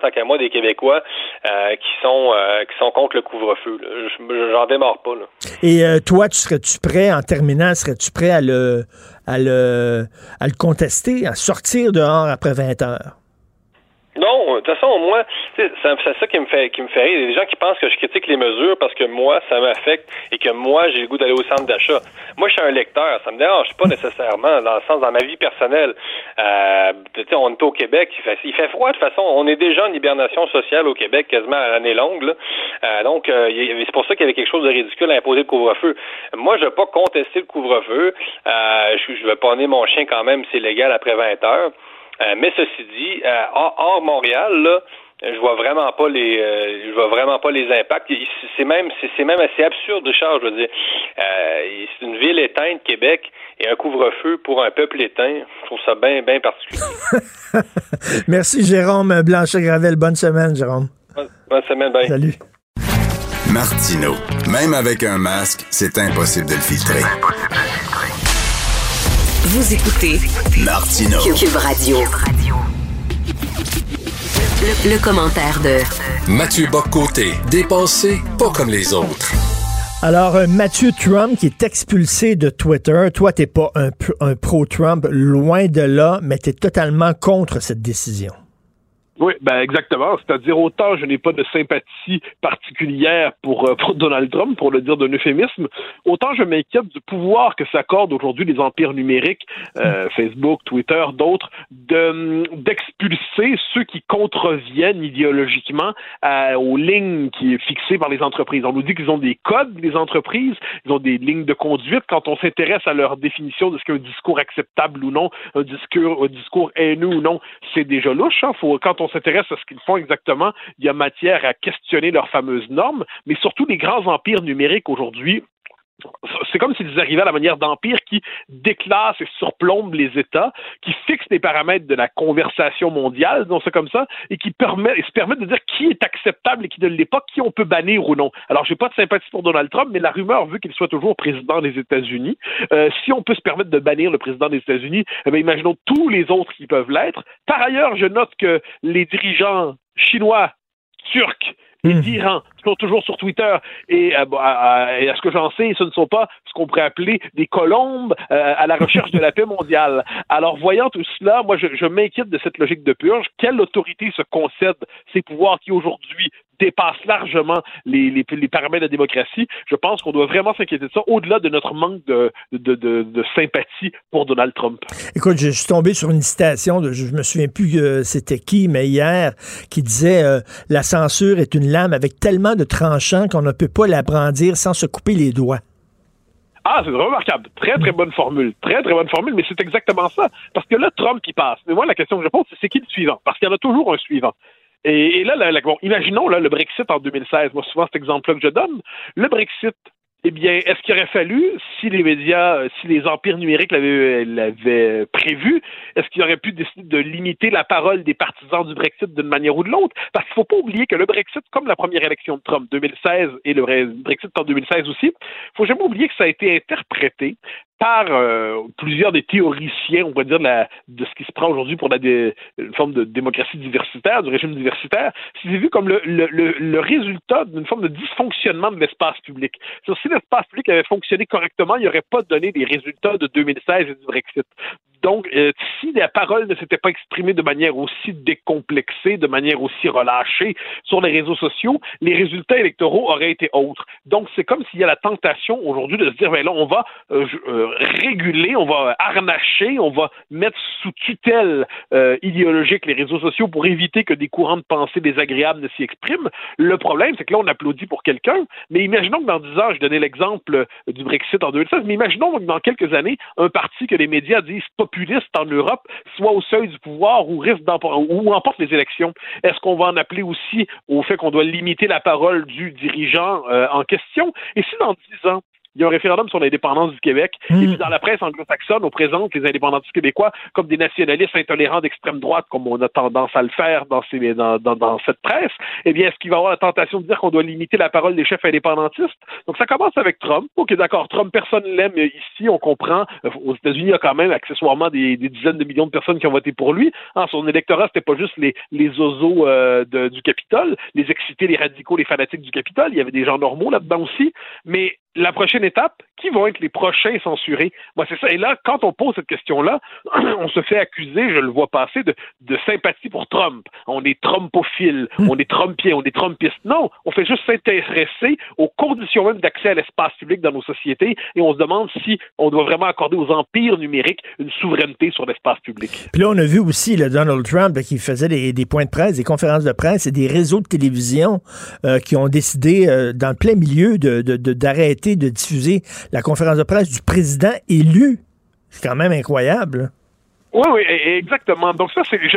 tant qu'à moi, des Québécois qui sont qui sont contre le couvre-feu. J'en démarre pas. Là. Et toi, tu serais-tu prêt, en terminant, serais-tu prêt à le, à le, à le contester, à sortir dehors après 20 heures? Non, de toute façon, moi, c'est ça qui me fait qui me fait rire. Il y a des gens qui pensent que je critique les mesures parce que moi, ça m'affecte et que moi, j'ai le goût d'aller au centre d'achat. Moi, je suis un lecteur. Ça me dérange pas nécessairement, dans le sens, dans ma vie personnelle. Euh, on est au Québec, il fait, il fait froid de toute façon. On est déjà en hibernation sociale au Québec, quasiment à l'année longue. Euh, donc, euh, c'est pour ça qu'il y avait quelque chose de ridicule à imposer le couvre-feu. Moi, je veux pas contester le couvre-feu. Euh, je, je vais pas mon chien quand même, c'est légal après 20 heures. Euh, mais ceci dit, euh, hors, Montréal, là, je vois vraiment pas les euh, je vois vraiment pas les impacts. C'est même c'est même assez absurde Richard je veux dire. C'est une ville éteinte Québec et un couvre-feu pour un peuple éteint. Je trouve ça bien bien particulier. Merci Jérôme Blanchet Gravel bonne semaine Jérôme. Bonne, semaine bye. Salut. Martino même avec un masque c'est impossible de le filtrer Vous écoutez Martino. Cube Radio. Le, le commentaire de Mathieu Boccoté, dépensé pas comme les autres. Alors, euh, Mathieu Trump qui est expulsé de Twitter. Toi, t'es pas un, un pro-Trump, loin de là, mais t'es totalement contre cette décision. Oui, ben exactement. C'est-à-dire autant je n'ai pas de sympathie particulière pour, euh, pour Donald Trump, pour le dire d'un euphémisme, autant je m'inquiète du pouvoir que s'accordent aujourd'hui les empires numériques, euh, Facebook, Twitter, d'autres, de d'expulser ceux qui contreviennent idéologiquement à- aux lignes qui est fixées par les entreprises. On nous dit qu'ils ont des codes, les entreprises, ils ont des lignes de conduite. Quand on s'intéresse à leur définition de ce qu'est un discours acceptable ou non, un discours, un discours haineux ou non, c'est déjà louche. Hein. Faut, quand on s'intéresse à ce qu'ils font exactement, il y a matière à questionner leurs fameuses normes, mais surtout les grands empires numériques aujourd'hui c'est comme s'ils arrivaient à la manière d'empire qui déclasse et surplombe les États, qui fixe les paramètres de la conversation mondiale, disons ça comme ça, et qui permet, et se permettent de dire qui est acceptable et qui ne l'est pas, qui on peut bannir ou non. Alors, j'ai pas de sympathie pour Donald Trump, mais la rumeur veut qu'il soit toujours président des États-Unis. Euh, si on peut se permettre de bannir le président des États-Unis, eh bien, imaginons tous les autres qui peuvent l'être. Par ailleurs, je note que les dirigeants chinois, turcs, et d'Iran sont toujours sur Twitter et, euh, à, à ce que j'en sais, ce ne sont pas ce qu'on pourrait appeler des colombes euh, à la recherche de la paix mondiale. Alors, voyant tout cela, moi, je, je m'inquiète de cette logique de purge. Quelle autorité se concède ces pouvoirs qui aujourd'hui dépassent largement les, les, les paramètres de la démocratie? Je pense qu'on doit vraiment s'inquiéter de ça, au-delà de notre manque de, de, de, de sympathie pour Donald Trump. Écoute, je suis tombé sur une citation, de, je me souviens plus euh, c'était qui, mais hier, qui disait euh, La censure est une lame avec tellement de tranchants qu'on ne peut pas la brandir sans se couper les doigts. Ah, c'est remarquable. Très, très bonne formule. Très, très bonne formule, mais c'est exactement ça. Parce que là, Trump qui passe. Mais moi, la question que je pose, c'est qui le suivant? Parce qu'il y en a toujours un suivant. Et, là, bon, imaginons là, le Brexit en 2016. Moi, souvent, cet exemple-là que je donne. Le Brexit, eh bien, est-ce qu'il aurait fallu, si les médias, euh, si les empires numériques l'avaient l'avaient prévu, est-ce qu'il aurait pu décider de limiter la parole des partisans du Brexit d'une manière ou de l'autre? Parce qu'il ne faut pas oublier que le Brexit, comme la première élection de Trump 2016 et le Bre- Brexit en 2016 aussi, il faut jamais oublier que ça a été interprété par euh, plusieurs des théoriciens, on va dire, de, ce qui se prend aujourd'hui pour la une forme de démocratie diversitaire, du régime diversitaire, c'est vu comme le, résultat d'une forme de dysfonctionnement de l'espace public. Si l'espace public avait fonctionné correctement, il n'y aurait pas donné les résultats de 2016 et du Brexit. Donc, euh, si la parole ne s'était pas exprimée de manière aussi décomplexée, de manière aussi relâchée sur les réseaux sociaux, les résultats électoraux auraient été autres. Donc, c'est comme s'il y a la tentation aujourd'hui de se dire, ben là, on va euh, euh, réguler, on va harnacher, on va mettre sous tutelle euh, idéologique les réseaux sociaux pour éviter que des courants de pensée désagréables ne s'y expriment. Le problème, c'est que là, on applaudit pour quelqu'un, mais imaginons que dans 10 ans, je donnais l'exemple du Brexit en 2016, mais imaginons que dans quelques années, un parti que les médias disent populiste en Europe soit au seuil du pouvoir ou risque d'empor- ou emporte les élections. Est-ce qu'on va en appeler aussi au fait qu'on doit limiter la parole du dirigeant euh, en question? Et si dans 10 ans, il y a un référendum sur l'indépendance du Québec. Et puis dans la presse anglo-saxonne, on présente les indépendantistes québécois comme des nationalistes intolérants d'extrême droite, comme on a tendance à le faire dans, ces, dans, dans, dans cette presse. Eh bien, est-ce qu'il va y avoir la tentation de dire qu'on doit limiter la parole des chefs indépendantistes? Donc ça commence avec Trump. OK, d'accord, Trump, personne ne l'aime ici, on comprend. Euh, Aux États-Unis, il y a quand même accessoirement des, des dizaines de millions de personnes qui ont voté pour lui. Hein, son électorat, c'était pas juste les, les oiseaux euh, de- du Capitole, les excités, les radicaux, les fanatiques du Capitole. Il y avait des gens normaux là-dedans aussi. Mais la prochaine étape, qui vont être les prochains censurés? Moi, c'est ça. Et là, quand on pose cette question-là, on se fait accuser, je le vois passer, de, de sympathie pour Trump. On est Trumpophiles, on est Trumpien, on est Trumpiste. Non, on fait juste s'intéresser aux conditions même d'accès à l'espace public dans nos sociétés et on se demande si on doit vraiment accorder aux empires numériques une souveraineté sur l'espace public. Puis là, on a vu aussi le Donald Trump là, qui faisait des, des points de presse, des conférences de presse et des réseaux de télévision euh, qui ont décidé, euh, dans le plein milieu, de- de- de- de, diffuser la conférence de presse du président élu. C'est quand même incroyable. Oui, oui, e-, exactement. Donc ça, c'est il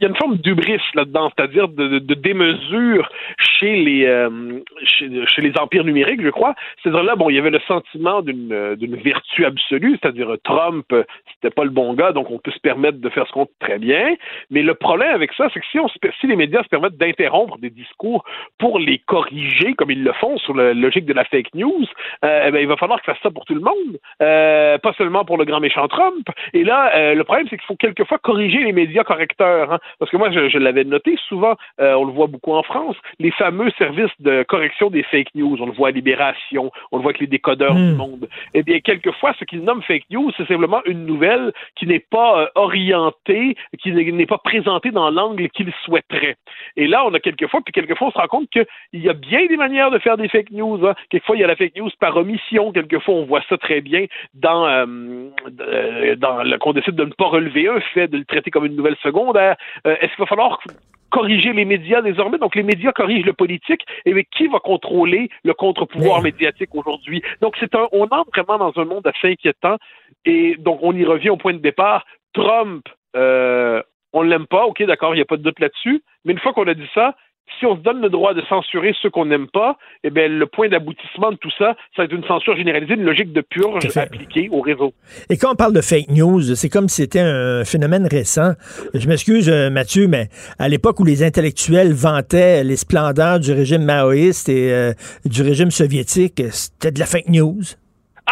y a une forme d'ubris là-dedans, c'est-à-dire de, démesure chez les euh, chez, les empires numériques, je crois. C'est-à-dire là, bon, il y avait le sentiment d'une d'une vertu absolue, c'est-à-dire Trump, c'était pas le bon gars, donc on peut se permettre de faire ce qu'on très bien. Mais le problème avec ça, c'est que si les médias se permettent d'interrompre des discours pour les corriger, comme ils le font sur la logique de la fake news, euh, eh ben, il va falloir que ça ça pour tout le monde, euh, pas seulement pour le grand méchant Trump. Et là, euh, le problème c'est qu'il faut quelquefois corriger les médias correcteurs. Hein. Parce que moi, je, l'avais noté souvent, euh, on le voit beaucoup en France, les fameux services de correction des fake news. On le voit à Libération, on le voit avec les décodeurs du hmm. monde. Eh bien, quelquefois, ce qu'ils nomment fake news, c'est simplement une nouvelle qui n'est pas euh, orientée, qui n'est pas présentée dans l'angle qu'ils souhaiteraient. Et là, on a quelquefois, puis quelquefois, on se rend compte qu'il y a bien des manières de faire des fake news. Hein. Quelquefois, il y a la fake news par omission. Quelquefois, on voit ça très bien dans, euh, dans le, qu'on décide de ne pas relever un fait, de le traiter comme une nouvelle secondaire. Euh, est-ce qu'il va falloir corriger les médias désormais? Donc, les médias corrigent le politique. Et mais qui va contrôler le contre-pouvoir médiatique aujourd'hui? Donc, c'est un, on entre vraiment dans un monde assez inquiétant. Et donc, on y revient au point de départ. Trump, euh, on l'aime pas. OK, d'accord, il n'y a pas de doute là-dessus. Mais une fois qu'on a dit ça, si on se donne le droit de censurer ceux qu'on n'aime pas, eh bien, le point d'aboutissement de tout ça, ça va être une censure généralisée, une logique de purge appliquée au réseau. Et quand on parle de fake news, c'est comme si c'était un phénomène récent. Je m'excuse, euh, Mathieu, mais à l'époque où les intellectuels vantaient les splendeurs du régime maoïste et euh, du régime soviétique, c'était de la fake news.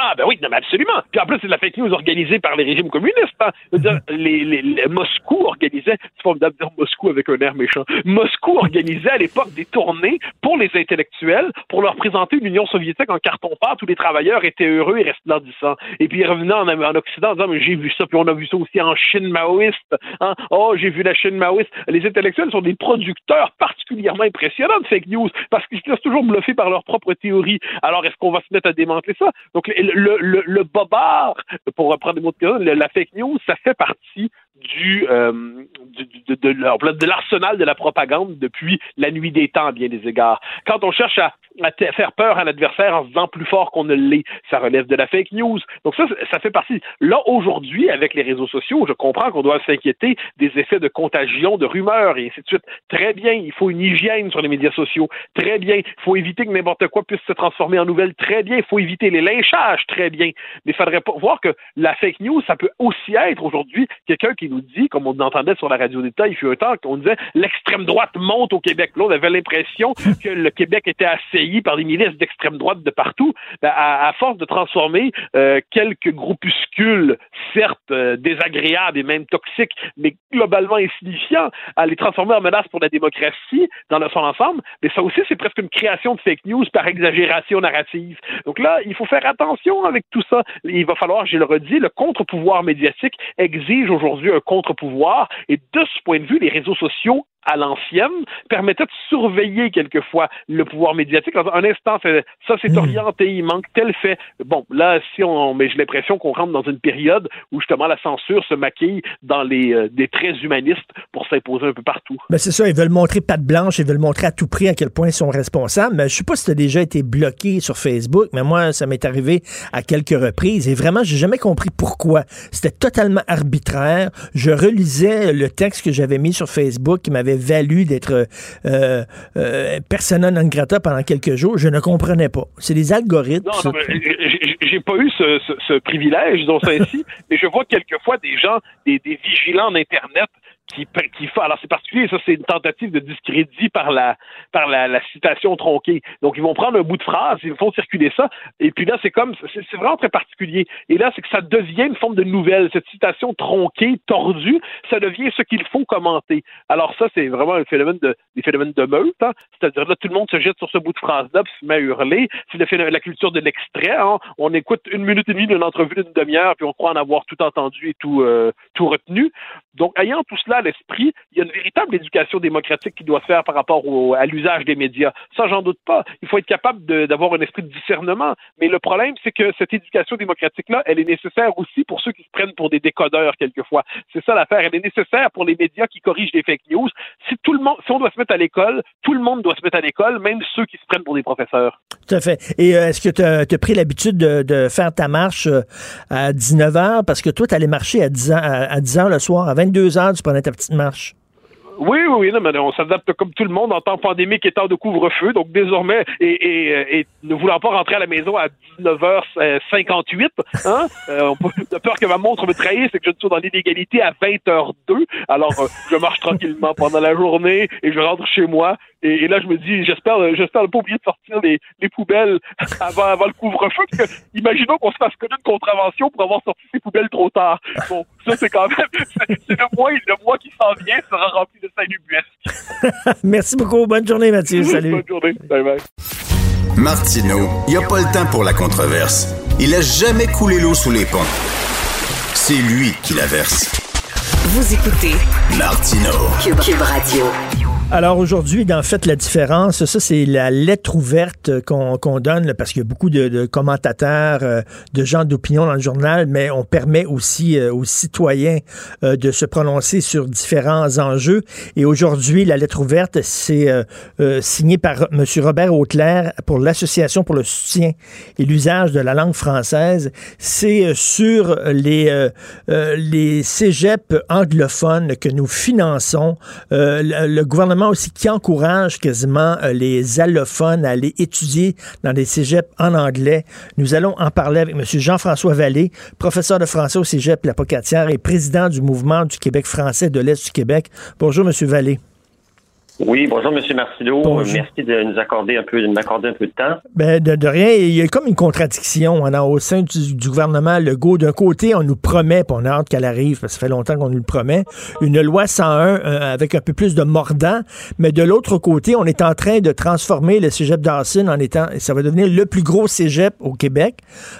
Ah, ben oui, non, mais absolument. Puis en plus, c'est de la fake news organisée par les régimes communistes. Hein. Dire, les, les, Moscou organisait, c'est formidable de dire Moscou avec un air méchant, Moscou organisait à l'époque des tournées pour les intellectuels, pour leur présenter l'Union soviétique en carton-pâte où les travailleurs étaient heureux et resplendissants. Et puis ils revenaient en, en Occident en disant, mais j'ai vu ça, puis on a vu ça aussi en Chine maoïste. Hein? Oh, j'ai vu la Chine maoïste. Les intellectuels sont des producteurs particulièrement impressionnants de fake news parce qu'ils se laissent toujours bluffer par leurs propres théories. Alors, est-ce qu'on va se mettre à démanteler ça? Donc, le, le, le bobard, pour reprendre des mots de la fake news, ça fait partie du, euh, de, de, de l'arsenal de la propagande depuis la nuit des temps à bien des égards. Quand on cherche à, faire peur à l'adversaire en se disant plus fort qu'on ne l'est, ça relève de la fake news. Donc ça, ça fait partie. Là, aujourd'hui, avec les réseaux sociaux, je comprends qu'on doit s'inquiéter des effets de contagion, de rumeurs et ainsi de suite. Très bien, il faut une hygiène sur les médias sociaux. Très bien, il faut éviter que n'importe quoi puisse se transformer en nouvelle. Très bien, il faut éviter les lynchages. Très bien. Mais il faudrait voir que la fake news, ça peut aussi être aujourd'hui quelqu'un qui nous dit, comme on entendait sur la radio d'État, il fut un temps qu'on disait l'extrême droite monte au Québec. Là, on avait l'impression que le Québec était assailli par des milices d'extrême droite de partout. Ben, à, force de transformer euh, quelques groupuscules, certes euh, désagréables et même toxiques, mais globalement insignifiants, à les transformer en menace pour la démocratie dans son ensemble, mais ça aussi, c'est presque une création de fake news par exagération narrative. Donc là, il faut faire attention avec tout ça. Il va falloir, je le redis, le contre-pouvoir médiatique exige aujourd'hui un contre-pouvoir. Et de ce point de vue, les réseaux sociaux à l'ancienne permettait de surveiller quelquefois le pouvoir médiatique. Un instant, ça c'est hmm. orienté, il manque tel fait. Bon, là, si on, mais j'ai l'impression qu'on rentre dans une période où justement la censure se maquille dans les euh, des traits humanistes pour s'imposer un peu partout. Ben c'est ça, ils veulent montrer patte blanche, ils veulent montrer à tout prix à quel point ils sont responsables. Mais je sais pas si tu as déjà été bloqué sur Facebook, mais moi, ça m'est arrivé à quelques reprises et vraiment, j'ai jamais compris pourquoi. C'était totalement arbitraire. Je relisais le texte que j'avais mis sur Facebook qui m'avait valu d'être euh, euh, persona non grata pendant quelques jours, je ne comprenais pas. C'est des algorithmes. Non, non j'ai pas eu ce, ce, privilège, disons ça ainsi, mais je vois quelquefois des gens, des, des vigilants d'Internet qui, qui. Alors c'est particulier, ça c'est une tentative de discrédit par la par la, citation tronquée. Donc ils vont prendre un bout de phrase, ils font circuler ça, et puis là c'est comme c'est vraiment très particulier. Et là c'est que ça devient une forme de nouvelle. Cette citation tronquée, tordue, ça devient ce qu'il faut commenter. Alors ça c'est vraiment un phénomène de des phénomènes de meute, hein. c'est-à-dire là tout le monde se jette sur ce bout de phrase-là, puis se met à hurler. C'est le la culture de l'extrait. Hein. On écoute une minute et demie d'une entrevue d'une demi-heure, puis on croit en avoir tout entendu et tout euh, tout retenu. Donc ayant tout cela l'esprit, il y a une véritable éducation démocratique qui doit se faire par rapport à l'usage des médias. Ça, j'en doute pas. Il faut être capable d'avoir un esprit de discernement. Mais le problème, c'est que cette éducation démocratique-là, elle est nécessaire aussi pour ceux qui se prennent pour des décodeurs quelquefois. C'est ça l'affaire. Elle est nécessaire pour les médias qui corrigent les fake news. Si tout le monde, si on doit se mettre à l'école, tout le monde doit se mettre à l'école, même ceux qui se prennent pour des professeurs. Tout à fait. Et euh, est-ce que tu as, pris l'habitude de, faire ta marche euh, à 19 h parce que toi, tu allais marcher à 10 h à 10 h le soir, à 22 h tu prenais petite marche? Oui, oui, non, mais on s'adapte comme tout le monde en temps pandémique et temps de couvre-feu. Donc désormais, et, et, ne voulant pas rentrer à la maison à 19h58, hein, euh, on peur que ma montre me trahisse et que je sois dans l'inégalité à 20h02. Alors, euh, je marche tranquillement pendant la journée et je rentre chez moi. Et, là, je me dis, j'espère, j'espère ne pas oublier de sortir les, les poubelles avant, avant le couvre-feu. Parce que, imaginons qu'on se fasse connaître une contravention pour avoir sorti ses poubelles trop tard. Bon, ça, c'est quand même, c'est le mois, le mois qui s'en vient sera rempli de salubuesques. Merci beaucoup. Bonne journée, Mathieu. Salut. Bonne journée. Bye bye. Martineau, il n'y a pas le temps pour la controverse. Il a jamais coulé l'eau sous les ponts. C'est lui qui la verse. Vous écoutez Martino Cube Radio. Alors aujourd'hui, dans Faites la différence, ça c'est la lettre ouverte qu'on donne parce qu'il y a beaucoup de, commentateurs, euh, de gens d'opinion dans le journal, mais on permet aussi euh, aux citoyens euh, de se prononcer sur différents enjeux. Et aujourd'hui, la lettre ouverte, c'est signée par M. Robert Auclair pour l'Association pour le soutien et l'usage de la langue française. C'est sur les, les cégeps anglophones que nous finançons. le gouvernement aussi qui encourage quasiment euh, les allophones à aller étudier dans des cégeps en anglais. Nous allons en parler avec M. Jean-François Vallée, professeur de français au cégep La Pocatière et président du mouvement du Québec français de l'Est du Québec. Bonjour, M. Vallée. Oui, bonjour M. Marcello. Merci de nous accorder un peu, de m'accorder un peu de temps. Ben, de, rien. Il y a comme une contradiction hein, au sein du, gouvernement Legault. D'un côté, on nous promet, puis on a hâte qu'elle arrive, parce que ça fait longtemps qu'on nous le promet, une loi 101 euh, avec un peu plus de mordant. Mais de l'autre côté, on est en train de transformer le cégep d'Arson en étant, ça va devenir le plus gros cégep au Québec,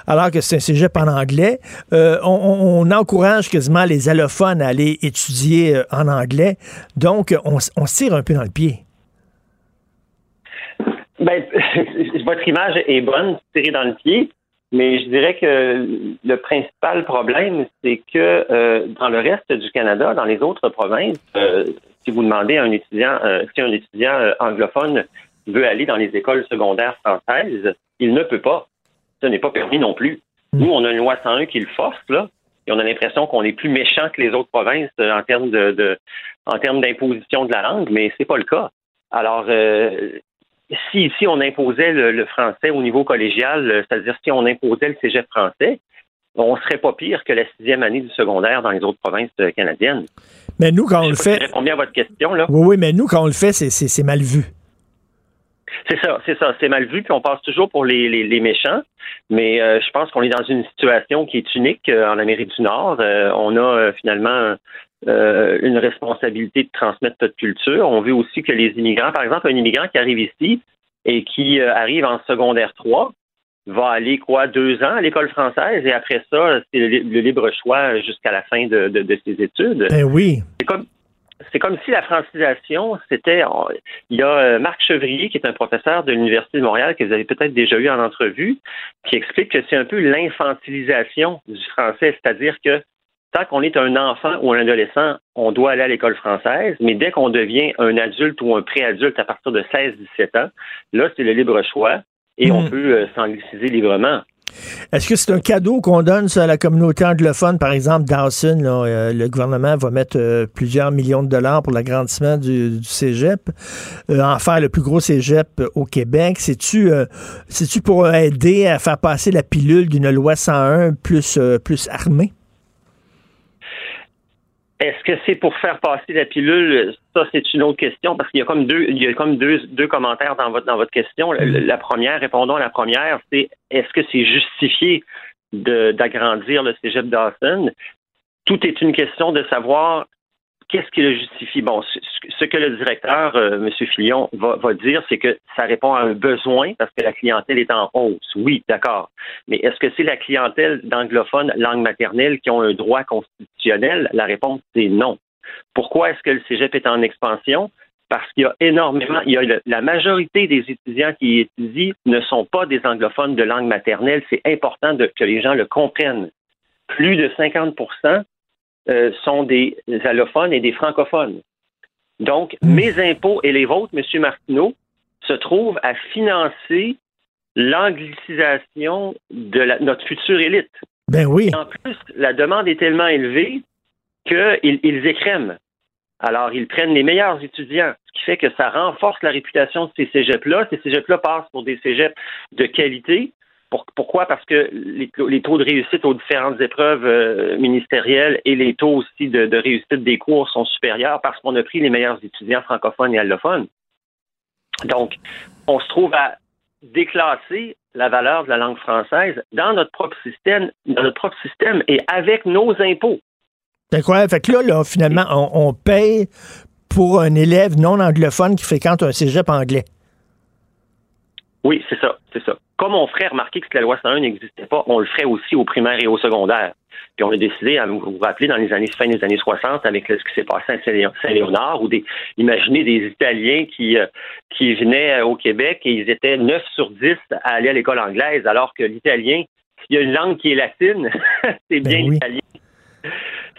alors que c'est un cégep en anglais. Euh, on, encourage quasiment les allophones à aller étudier euh, en anglais. Donc, on, on se tire un peu dans le pied? Ben, votre image est bonne, tirée dans le pied, mais je dirais que le principal problème, c'est que euh, dans le reste du Canada, dans les autres provinces, euh, si vous demandez à un étudiant, euh, si un étudiant anglophone veut aller dans les écoles secondaires françaises, il ne peut pas. Ce n'est pas permis non plus. Hmm. Nous, on a une loi 101 qui le force, là, et on a l'impression qu'on est plus méchant que les autres provinces en termes de, en termes d'imposition de la langue, mais c'est pas le cas. Alors, euh, si ici on imposait le, français au niveau collégial, euh, c'est-à-dire si on imposait le cégep français, on serait pas pire que la sixième année du secondaire dans les autres provinces euh, canadiennes. Mais nous, quand on le fait. Je bien à votre question, là? Oui, oui, mais nous, quand on le fait, c'est mal vu. C'est ça, c'est ça. C'est mal vu, puis on passe toujours pour les, les, méchants. Mais je pense qu'on est dans une situation qui est unique en Amérique du Nord. on a finalement euh, une responsabilité de transmettre notre culture. On veut aussi que les immigrants, par exemple, un immigrant qui arrive ici et qui euh, arrive en secondaire 3, va aller quoi deux ans à l'école française et après ça, c'est le, libre choix jusqu'à la fin de, ses études. Ben oui. C'est comme c'est comme si la francisation, c'était. Il y a euh, Marc Chevrier, qui est un professeur de l'Université de Montréal, que vous avez peut-être déjà eu en entrevue, qui explique que c'est un peu l'infantilisation du français, c'est-à-dire que tant qu'on est un enfant ou un adolescent, on doit aller à l'école française, mais dès qu'on devient un adulte ou un préadulte à partir de 16-17 ans, là, c'est le libre choix et on hmm. peut euh, s'angliciser librement. Est-ce que c'est un cadeau qu'on donne à la communauté anglophone? Par exemple, Dawson, euh, le gouvernement va mettre euh, plusieurs millions de dollars pour l'agrandissement du, cégep, en faire le plus gros cégep au Québec. C'est-tu c'est-tu pour aider à faire passer la pilule d'une loi 101 plus, plus armée? Est-ce que c'est pour faire passer la pilule? Ça, c'est une autre question parce qu'il y a comme deux, il y a comme deux, deux commentaires dans votre, dans votre question. La, la première, répondons à la première, c'est est-ce que c'est justifié d'agrandir le cégep Dawson? Tout est une question de savoir qu'est-ce qui le justifie? Bon, ce que le directeur, euh, M. Fillon, va, va dire, c'est que ça répond à un besoin parce que la clientèle est en hausse. Oui, d'accord. Mais est-ce que c'est la clientèle d'anglophones langue maternelle qui ont un droit constitutionnel? La réponse, c'est non. Pourquoi est-ce que le cégep est en expansion? Parce qu'il y a énormément, il y a la majorité des étudiants qui étudient ne sont pas des anglophones de langue maternelle. C'est important que les gens le comprennent. Plus de 50 euh, sont des allophones et des francophones. Donc, hmm. mes impôts et les vôtres, M. Martineau, se trouvent à financer l'anglicisation de notre future élite. Ben oui. en plus, la demande est tellement élevée qu'ils ils écrèment. Alors, ils prennent les meilleurs étudiants, ce qui fait que ça renforce la réputation de ces cégeps-là. Ces cégeps-là passent pour des cégeps de qualité. Pourquoi? Parce que les, taux de réussite aux différentes épreuves euh, ministérielles et les taux aussi de, de, réussite des cours sont supérieurs parce qu'on a pris les meilleurs étudiants francophones et allophones. Donc, on se trouve à déclasser la valeur de la langue française dans notre propre système, dans notre propre système et avec nos impôts. C'est quoi? Fait que là, finalement, on, paye pour un élève non anglophone qui fréquente un cégep anglais. Oui, c'est ça, c'est ça. Comme on ferait remarquer que la loi 101 n'existait pas, on le ferait aussi au primaire et au secondaire. Puis on a décidé, à vous vous rappelez, dans les années fin des années 60, avec ce qui s'est passé à Saint-Léonard, ou des, imaginez des Italiens qui, euh, qui venaient au Québec et ils étaient 9 sur 10 à aller à l'école anglaise, alors que l'italien, s'il y a une langue qui est latine, c'est bien ben l'italien.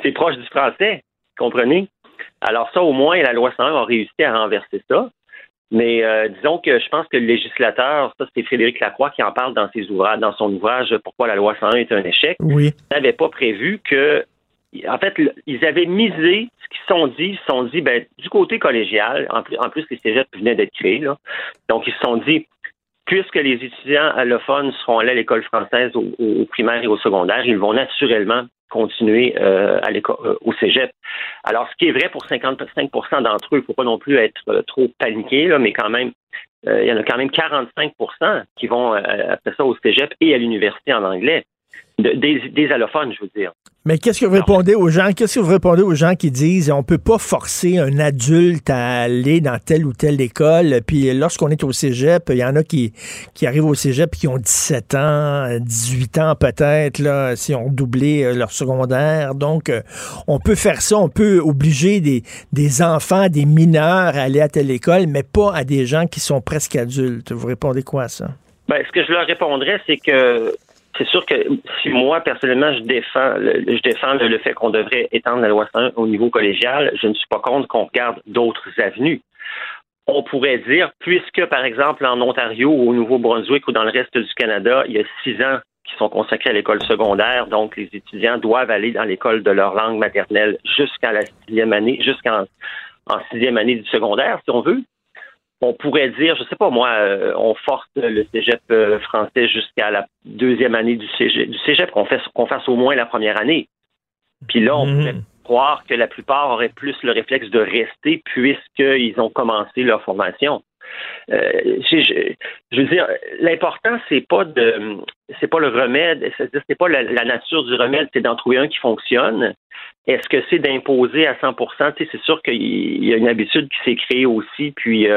C'est proche du français, comprenez? Alors ça, au moins, la loi 101 a réussi à renverser ça. Mais euh, disons que je pense que le législateur, ça c'est Frédéric Lacroix qui en parle dans ses ouvrages, dans son ouvrage Pourquoi la loi 101 est un échec. Oui. n'avait pas prévu que, en fait, ils avaient misé ce qu'ils se sont dit. Ils se sont dit, ben, du côté collégial, en plus, en plus les cégeps venaient d'être créés, là. Donc ils se sont dit, puisque les étudiants allophones seront allés à l'école française au, au, primaire et au secondaire, ils vont naturellement continuer euh, à euh, au cégep. Alors, ce qui est vrai pour 55% d'entre eux, il ne faut pas non plus être euh, trop paniqué, là, mais quand même, il y en a quand même 45% qui vont après ça au cégep et à l'université en anglais. des, allophones, je veux dire. Mais qu'est-ce que vous répondez aux gens? Qu'est-ce que vous répondez aux gens qui disent on peut pas forcer un adulte à aller dans telle ou telle école? Puis lorsqu'on est au cégep, il y en a qui, qui arrivent au cégep qui ont 17 ans, 18 ans peut-être, là, si on doublé euh, leur secondaire. Donc, euh, on peut faire ça, on peut obliger des, des enfants, des mineurs à aller à telle école, mais pas à des gens qui sont presque adultes. Vous répondez quoi à ça? Ben, ce que je leur répondrais, c'est que c'est sûr que si moi, personnellement, je défends le, je défends le, fait qu'on devrait étendre la loi 101 au niveau collégial, je ne suis pas contre qu'on regarde d'autres avenues. On pourrait dire, puisque, par exemple, en Ontario ou au Nouveau-Brunswick ou dans le reste du Canada, il y a six ans qui sont consacrés à l'école secondaire, donc les étudiants doivent aller dans l'école de leur langue maternelle jusqu'à la sixième année, jusqu'en en sixième année du secondaire, si on veut on pourrait dire, je sais pas moi, euh, on force le cégep euh, français jusqu'à la deuxième année du cégep, du cégep qu'on fasse, qu'on fasse au moins la première année. Puis là, on mhm. pourrait croire que la plupart auraient plus le réflexe de rester puisqu'ils ont commencé leur formation. Euh, je, veux dire, l'important c'est pas de, c'est pas le remède, c'est pas la, nature du remède, c'est d'en trouver un qui fonctionne. Est-ce que c'est d'imposer à 100% C'est sûr qu'il y a une habitude qui s'est créée aussi, puis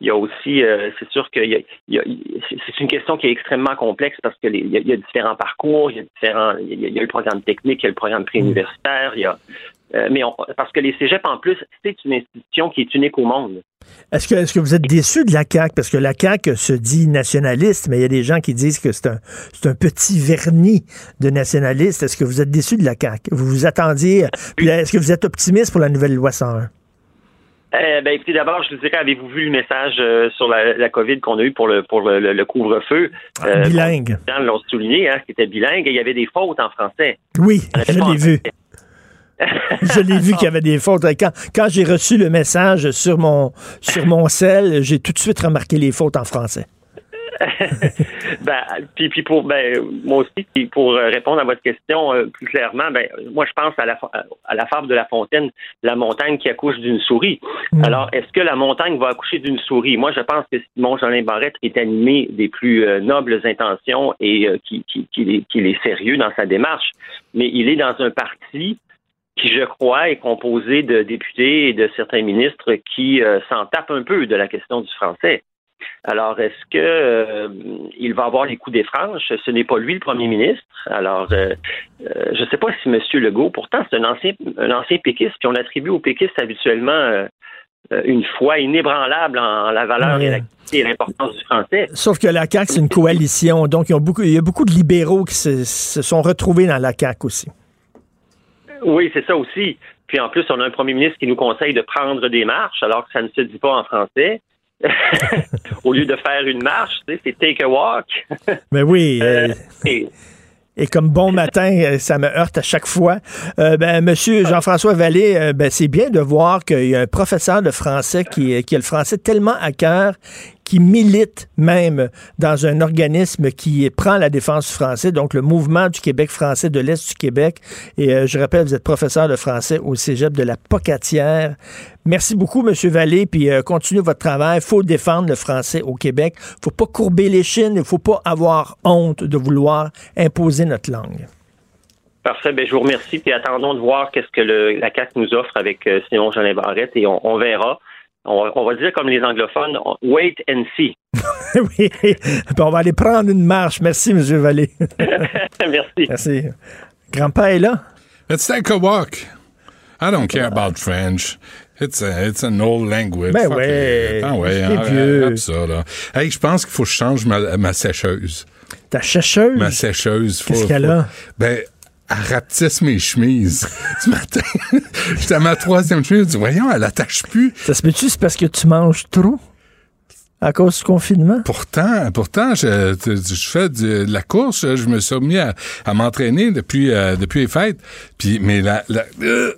il y a aussi, euh, c'est sûr que c'est une question qui est extrêmement complexe parce qu'il y, y, a différents parcours, il y a différents, il y a, le programme technique, il y a le programme préuniversitaire, il y a euh, mais parce que les cégeps, en plus, c'est une institution qui est unique au monde. Est-ce que, est-ce que vous êtes déçu de la CAQ? Parce que la CAQ se dit nationaliste, mais il y a des gens qui disent que c'est un, un petit vernis de nationaliste. Est-ce que vous êtes déçu de la CAQ? Vous vous attendiez... est-ce que vous êtes optimiste pour la nouvelle loi 101? Eh ben, écoutez, d'abord, je vous dirais, avez-vous vu le message euh, sur la, COVID qu'on a eu pour le pour le, couvre-feu? Ah, euh, bilingue. Les gens l'ont souligné, hein, c'était bilingue et il y avait des fautes en français. Oui, je l'ai vu. je l'ai vu qu'il y avait des fautes. Quand, quand j'ai reçu le message sur mon, sur mon cell, j'ai tout de suite remarqué les fautes en français. ben, puis, puis pour ben, moi aussi, pour euh, répondre à votre question euh, plus clairement, ben, moi je pense à la, à la fable de La Fontaine, la montagne qui accouche d'une souris. Mm. Alors, est-ce que la montagne va accoucher d'une souris? Moi, je pense que Simon Jolin Barrette est animé des plus euh, nobles intentions et qui, qui, qui, qui est sérieux dans sa démarche, mais il est dans un parti qui, je crois, est composé de députés et de certains ministres qui s'en tapent un peu de la question du français. Alors, est-ce que euh, il va avoir les coups des franches? Ce n'est pas lui le premier ministre. Alors, euh, euh, je ne sais pas si M. Legault, pourtant, c'est un ancien, un ancien péquiste, puis on attribue aux péquistes habituellement une foi inébranlable en la valeur et, l'importance du français. Sauf que la CAQ, c'est une coalition. Donc, il y a beaucoup, il y a beaucoup de libéraux qui se, se sont retrouvés dans la CAQ aussi. Oui, c'est ça aussi. Puis en plus, on a un premier ministre qui nous conseille de prendre des marches, alors que ça ne se dit pas en français. Au lieu de faire une marche, c'est take a walk. Mais oui. Euh, et, comme bon matin, euh, ça me heurte à chaque fois. Euh, ben, Monsieur Jean-François Vallée, ben, c'est bien de voir qu'il y a un professeur de français qui, qui a le français tellement à cœur qui milite même dans un organisme qui prend la défense du français, donc le mouvement du Québec français de l'Est du Québec. Et euh, je rappelle, vous êtes professeur de français au Cégep de la Pocatière. Merci beaucoup, Monsieur Vallée, puis euh, continuez votre travail. Il faut défendre le français au Québec. Il faut pas courber les chines. Il faut pas avoir honte de vouloir imposer notre langue. Parfait. Ben, je vous remercie. Puis attendons de voir qu'est-ce que la CAC nous offre avec euh, Simon Jean Barrette et on verra on va, dire comme les anglophones, wait and see. oui, on va aller prendre une marche. Merci, M. Vallée. Merci. Merci. Grand-père est là? Let's take a walk. I don't care about French. It's, a, it's an old language. Ben ouais. Ah ouais, hein, ça, là. Hey, je pense qu'il faut que je change ma, ma sécheuse. Ta sécheuse? Ma sécheuse. Qu'est-ce qu'elle a? Ben, elle rapetisse mes chemises. Ce matin, j'étais à ma troisième chemise, je dis, voyons, elle attache plus. Ça se peut-tu, c'est parce que tu manges trop? À cause du confinement? Pourtant, pourtant, je, je fais de, la course. Je me suis mis à, m'entraîner depuis, euh, depuis les fêtes. Puis, mais la, la euh,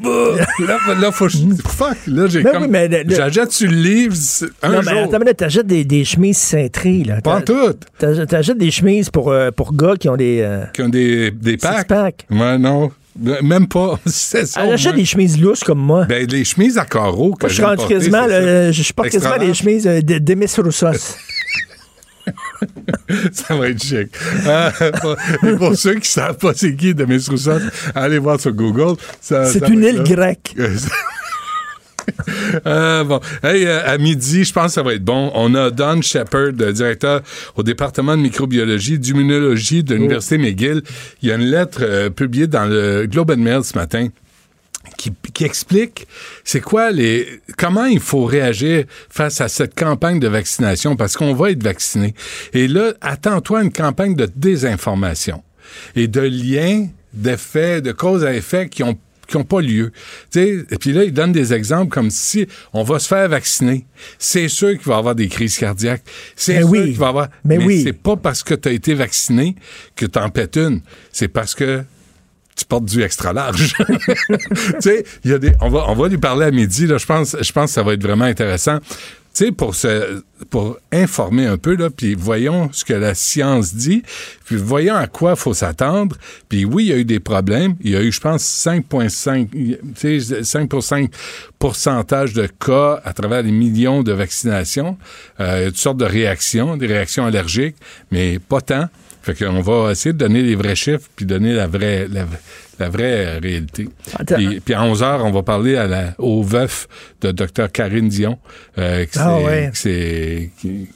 là, là, faut Fuck! Là, j'ai ben comme. J'achète sur le livre un non, jour. Mais attends, t'achètes des, des chemises cintrées, là. Pas toutes. T'achètes des chemises pour, euh, pour gars qui ont des. Euh, qui ont des, des packs. packs. Ouais, non. Même pas. C'est ça. J'achète des chemises lousses comme moi. Ben, les chemises à carreaux. Que je suis quasiment, je porte quasiment des chemises euh, de, de Miss Roussos. ça va être chic. Euh, et pour ceux qui ne savent pas c'est qui Demis Rousseau, allez voir sur Google. C'est une île grecque. Euh, bon, hey, euh, à midi, je pense que ça va être bon. On a Don Shepard, directeur au département de microbiologie, d'immunologie de l'Université McGill. Il y a une lettre publiée dans le Globe and Mail ce matin qui, explique c'est quoi les comment il faut réagir face à cette campagne de vaccination parce qu'on va être vacciné. Et là, attends-toi une campagne de désinformation et de liens, d'effets, de causes à effet qui ont qui n'ont pas lieu. et puis là, il donne des exemples comme si on va se faire vacciner. C'est sûr qu'il va y avoir des crises cardiaques. C'est sûr qu'il va y avoir... Mais, mais oui. c'est pas parce que tu as été vacciné que tu en pètes une. C'est parce que tu portes du extra large. tu sais, il y a des, on va, on va lui parler à midi, là. Je pense, je pense que ça va être vraiment intéressant. Tu sais, pour se, pour informer un peu, là, puis voyons ce que la science dit, puis voyons à quoi faut s'attendre. Puis oui, il y a eu des problèmes. Il y a eu, je pense, 5,5, tu sais, 5 pourcentage de cas à travers les millions de vaccinations. Euh, toutes sortes de réactions, des réactions allergiques, mais pas tant. Fait qu'on va essayer de donner les vrais chiffres puis donner la vraie, la, vraie réalité. Puis, puis, à 11 h on va parler à la, au veuf de Dr. Karine Dion, euh, qui, ah est, qui,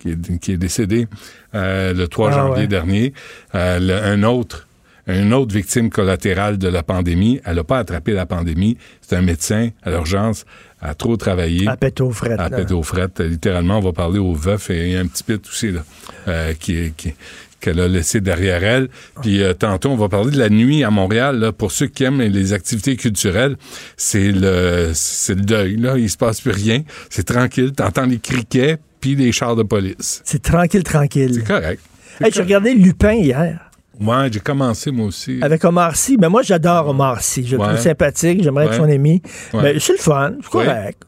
qui, est, décédé euh, le 3 ah janvier dernier. Euh, un autre une autre victime collatérale de la pandémie. Elle n'a pas attrapé la pandémie. C'est un médecin à l'urgence, a trop travaillé. À pète aux frettes. À pète aux frettes. Littéralement, on va parler au veuf et il y a un petit pit aussi, là, euh, qui, qui, qu'elle a laissé derrière elle. Puis euh, tantôt, on va parler de la nuit à Montréal. Là, pour ceux qui aiment les activités culturelles, c'est le, c'est le deuil. Là. Il se passe plus rien. C'est tranquille. T'entends les criquets puis les chars de police. C'est tranquille, tranquille. C'est correct. Hey, j'ai regardé Lupin hier. Ouais, j'ai commencé moi aussi. Avec Omar Sy. Mais moi, j'adore Omar Sy. Je le trouve sympathique. J'aimerais être son ami. Mais c'est le fun. C'est correct.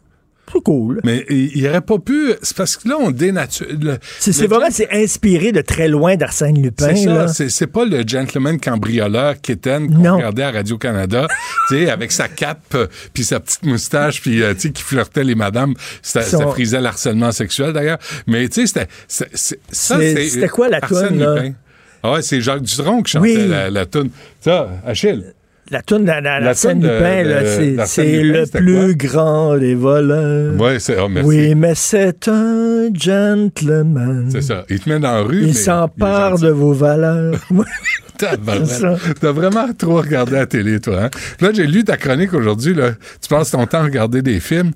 C'est cool. Mais il aurait pas pu. C'est parce que là, on dénature. C'est vraiment, c'est inspiré de très loin d'Arsène Lupin. C'est ça. C'est pas le gentleman cambrioleur Kéten qu'on regardait à Radio-Canada, tu sais, avec sa cape, puis sa petite moustache, puis euh, tu sais, qui flirtait les madames. Ça, frisait l'harcèlement sexuel, d'ailleurs. Mais tu sais, c'était. C'était quoi la toune, là? Ah ouais, c'est Jacques Dutronc qui chantait la, la toune. Ça, Achille. La toune, la, la, scène de- pain, là, c'est- Lupin, le plus grand des voleurs. Ouais. Oh, merci. Oui, mais c'est un gentleman. C'est ça. Il te met dans la rue. Il s'empare de vos valeurs. T'as vraiment trop regardé la télé, toi. Hein? Là, j'ai lu ta chronique aujourd'hui. Là. Tu passes ton temps à regarder des films.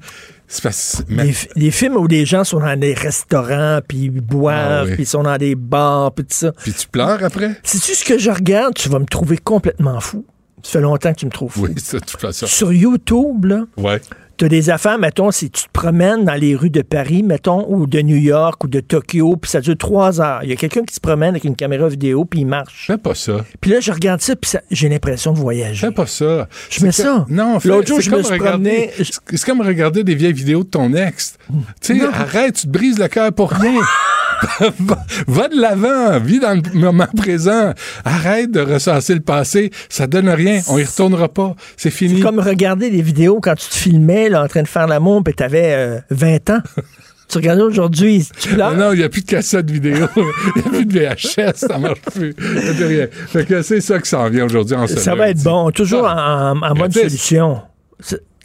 Les, fi- les films où les gens sont dans des restaurants, puis ils boivent, Ah oui. puis ils sont dans des bars, puis tout ça. Puis tu pleures après? Si-tu ce que je regarde, tu vas me trouver complètement fou. Ça fait longtemps que tu me trouves. Oui, ça, de toute façon. Sur YouTube, là, Ouais. T'as des affaires, mettons, si tu te promènes dans les rues de Paris, mettons, ou de New York ou de Tokyo, puis ça dure trois heures. Il y a quelqu'un qui se promène avec une caméra vidéo, puis il marche. Fais pas ça. Puis là, je regarde ça, puis ça- j'ai l'impression de voyager. Fais pas ça. Je mets C'est ça. Non, fais- L'autre jour, c'est je me promené- C'est c'est comme regarder des vieilles vidéos de ton ex. Tu sais, arrête, tu te brises le cœur pour rien. Va, de l'avant, vis dans le moment présent. Arrête de ressasser le passé, ça donne rien, on y retournera pas, c'est fini. C'est comme regarder des vidéos quand tu te filmais là, en train de faire l'amour, puis t'avais euh, 20 ans. tu regardes aujourd'hui, tu pleures. Non, non, il n'y a plus de cassette vidéo, il n'y a plus de VHS, ça marche plus. Plus rien. Fait que c'est ça qui s'en vient aujourd'hui en ce Ça va être bon, toujours en, en mode Gratis. solution.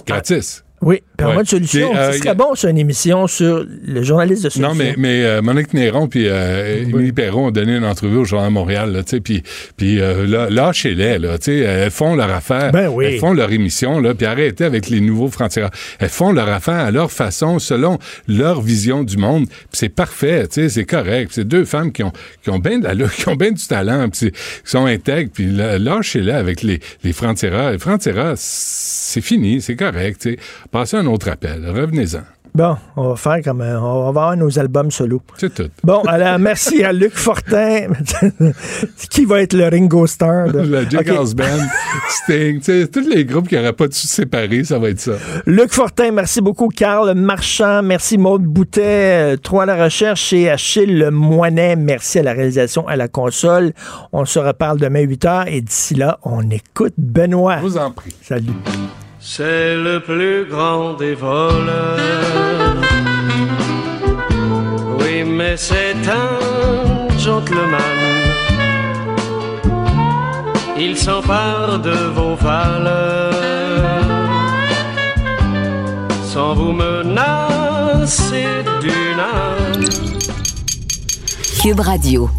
Gratis. Oui, en Ouais. mode solution. Euh, Ce serait a- bon, c'est une émission sur le journaliste de solution. Non, mais, mais euh, Monique Néron puis euh, Émilie Perron ont donné une entrevue au Journal de Montréal, là, tu sais, puis, puis euh, là, lâchez-les, là, tu sais, elles font leur affaire, Ben oui. elles font leur émission, là, puis arrêtez avec les nouveaux frontières. Elles font leur affaire à leur façon, selon leur vision du monde, puis c'est parfait, tu sais, c'est correct. C'est deux femmes qui ont, qui ont bien de la- qui ont bien du talent, puis qui sont intègres, puis là, lâchez-les avec les, les francs-tireurs. Les francs-tireurs, c'est fini, c'est correct, tu sais. Passez un autre appel, revenez-en. Bon, on va faire comme un- on va avoir nos albums solo. C'est tout. Bon, alors merci à Luc Fortin. qui va être le Ringo Starr? de- Le Jack OK. House Band, Sting, tous les groupes qui n'auraient pas dû se séparer, ça va être ça. Luc Fortin, merci beaucoup. Carl Marchand, merci Maude Boutet, euh, Trois à la recherche et Achille Moinet, merci à la réalisation à la console. On se reparle demain 8 h et d'ici là, on écoute Benoît. Je vous en prie. Salut. C'est le plus grand des voleurs. Oui, mais c'est un gentleman. Il s'empare de vos valeurs sans vous menacer d'une arme. Cube Radio.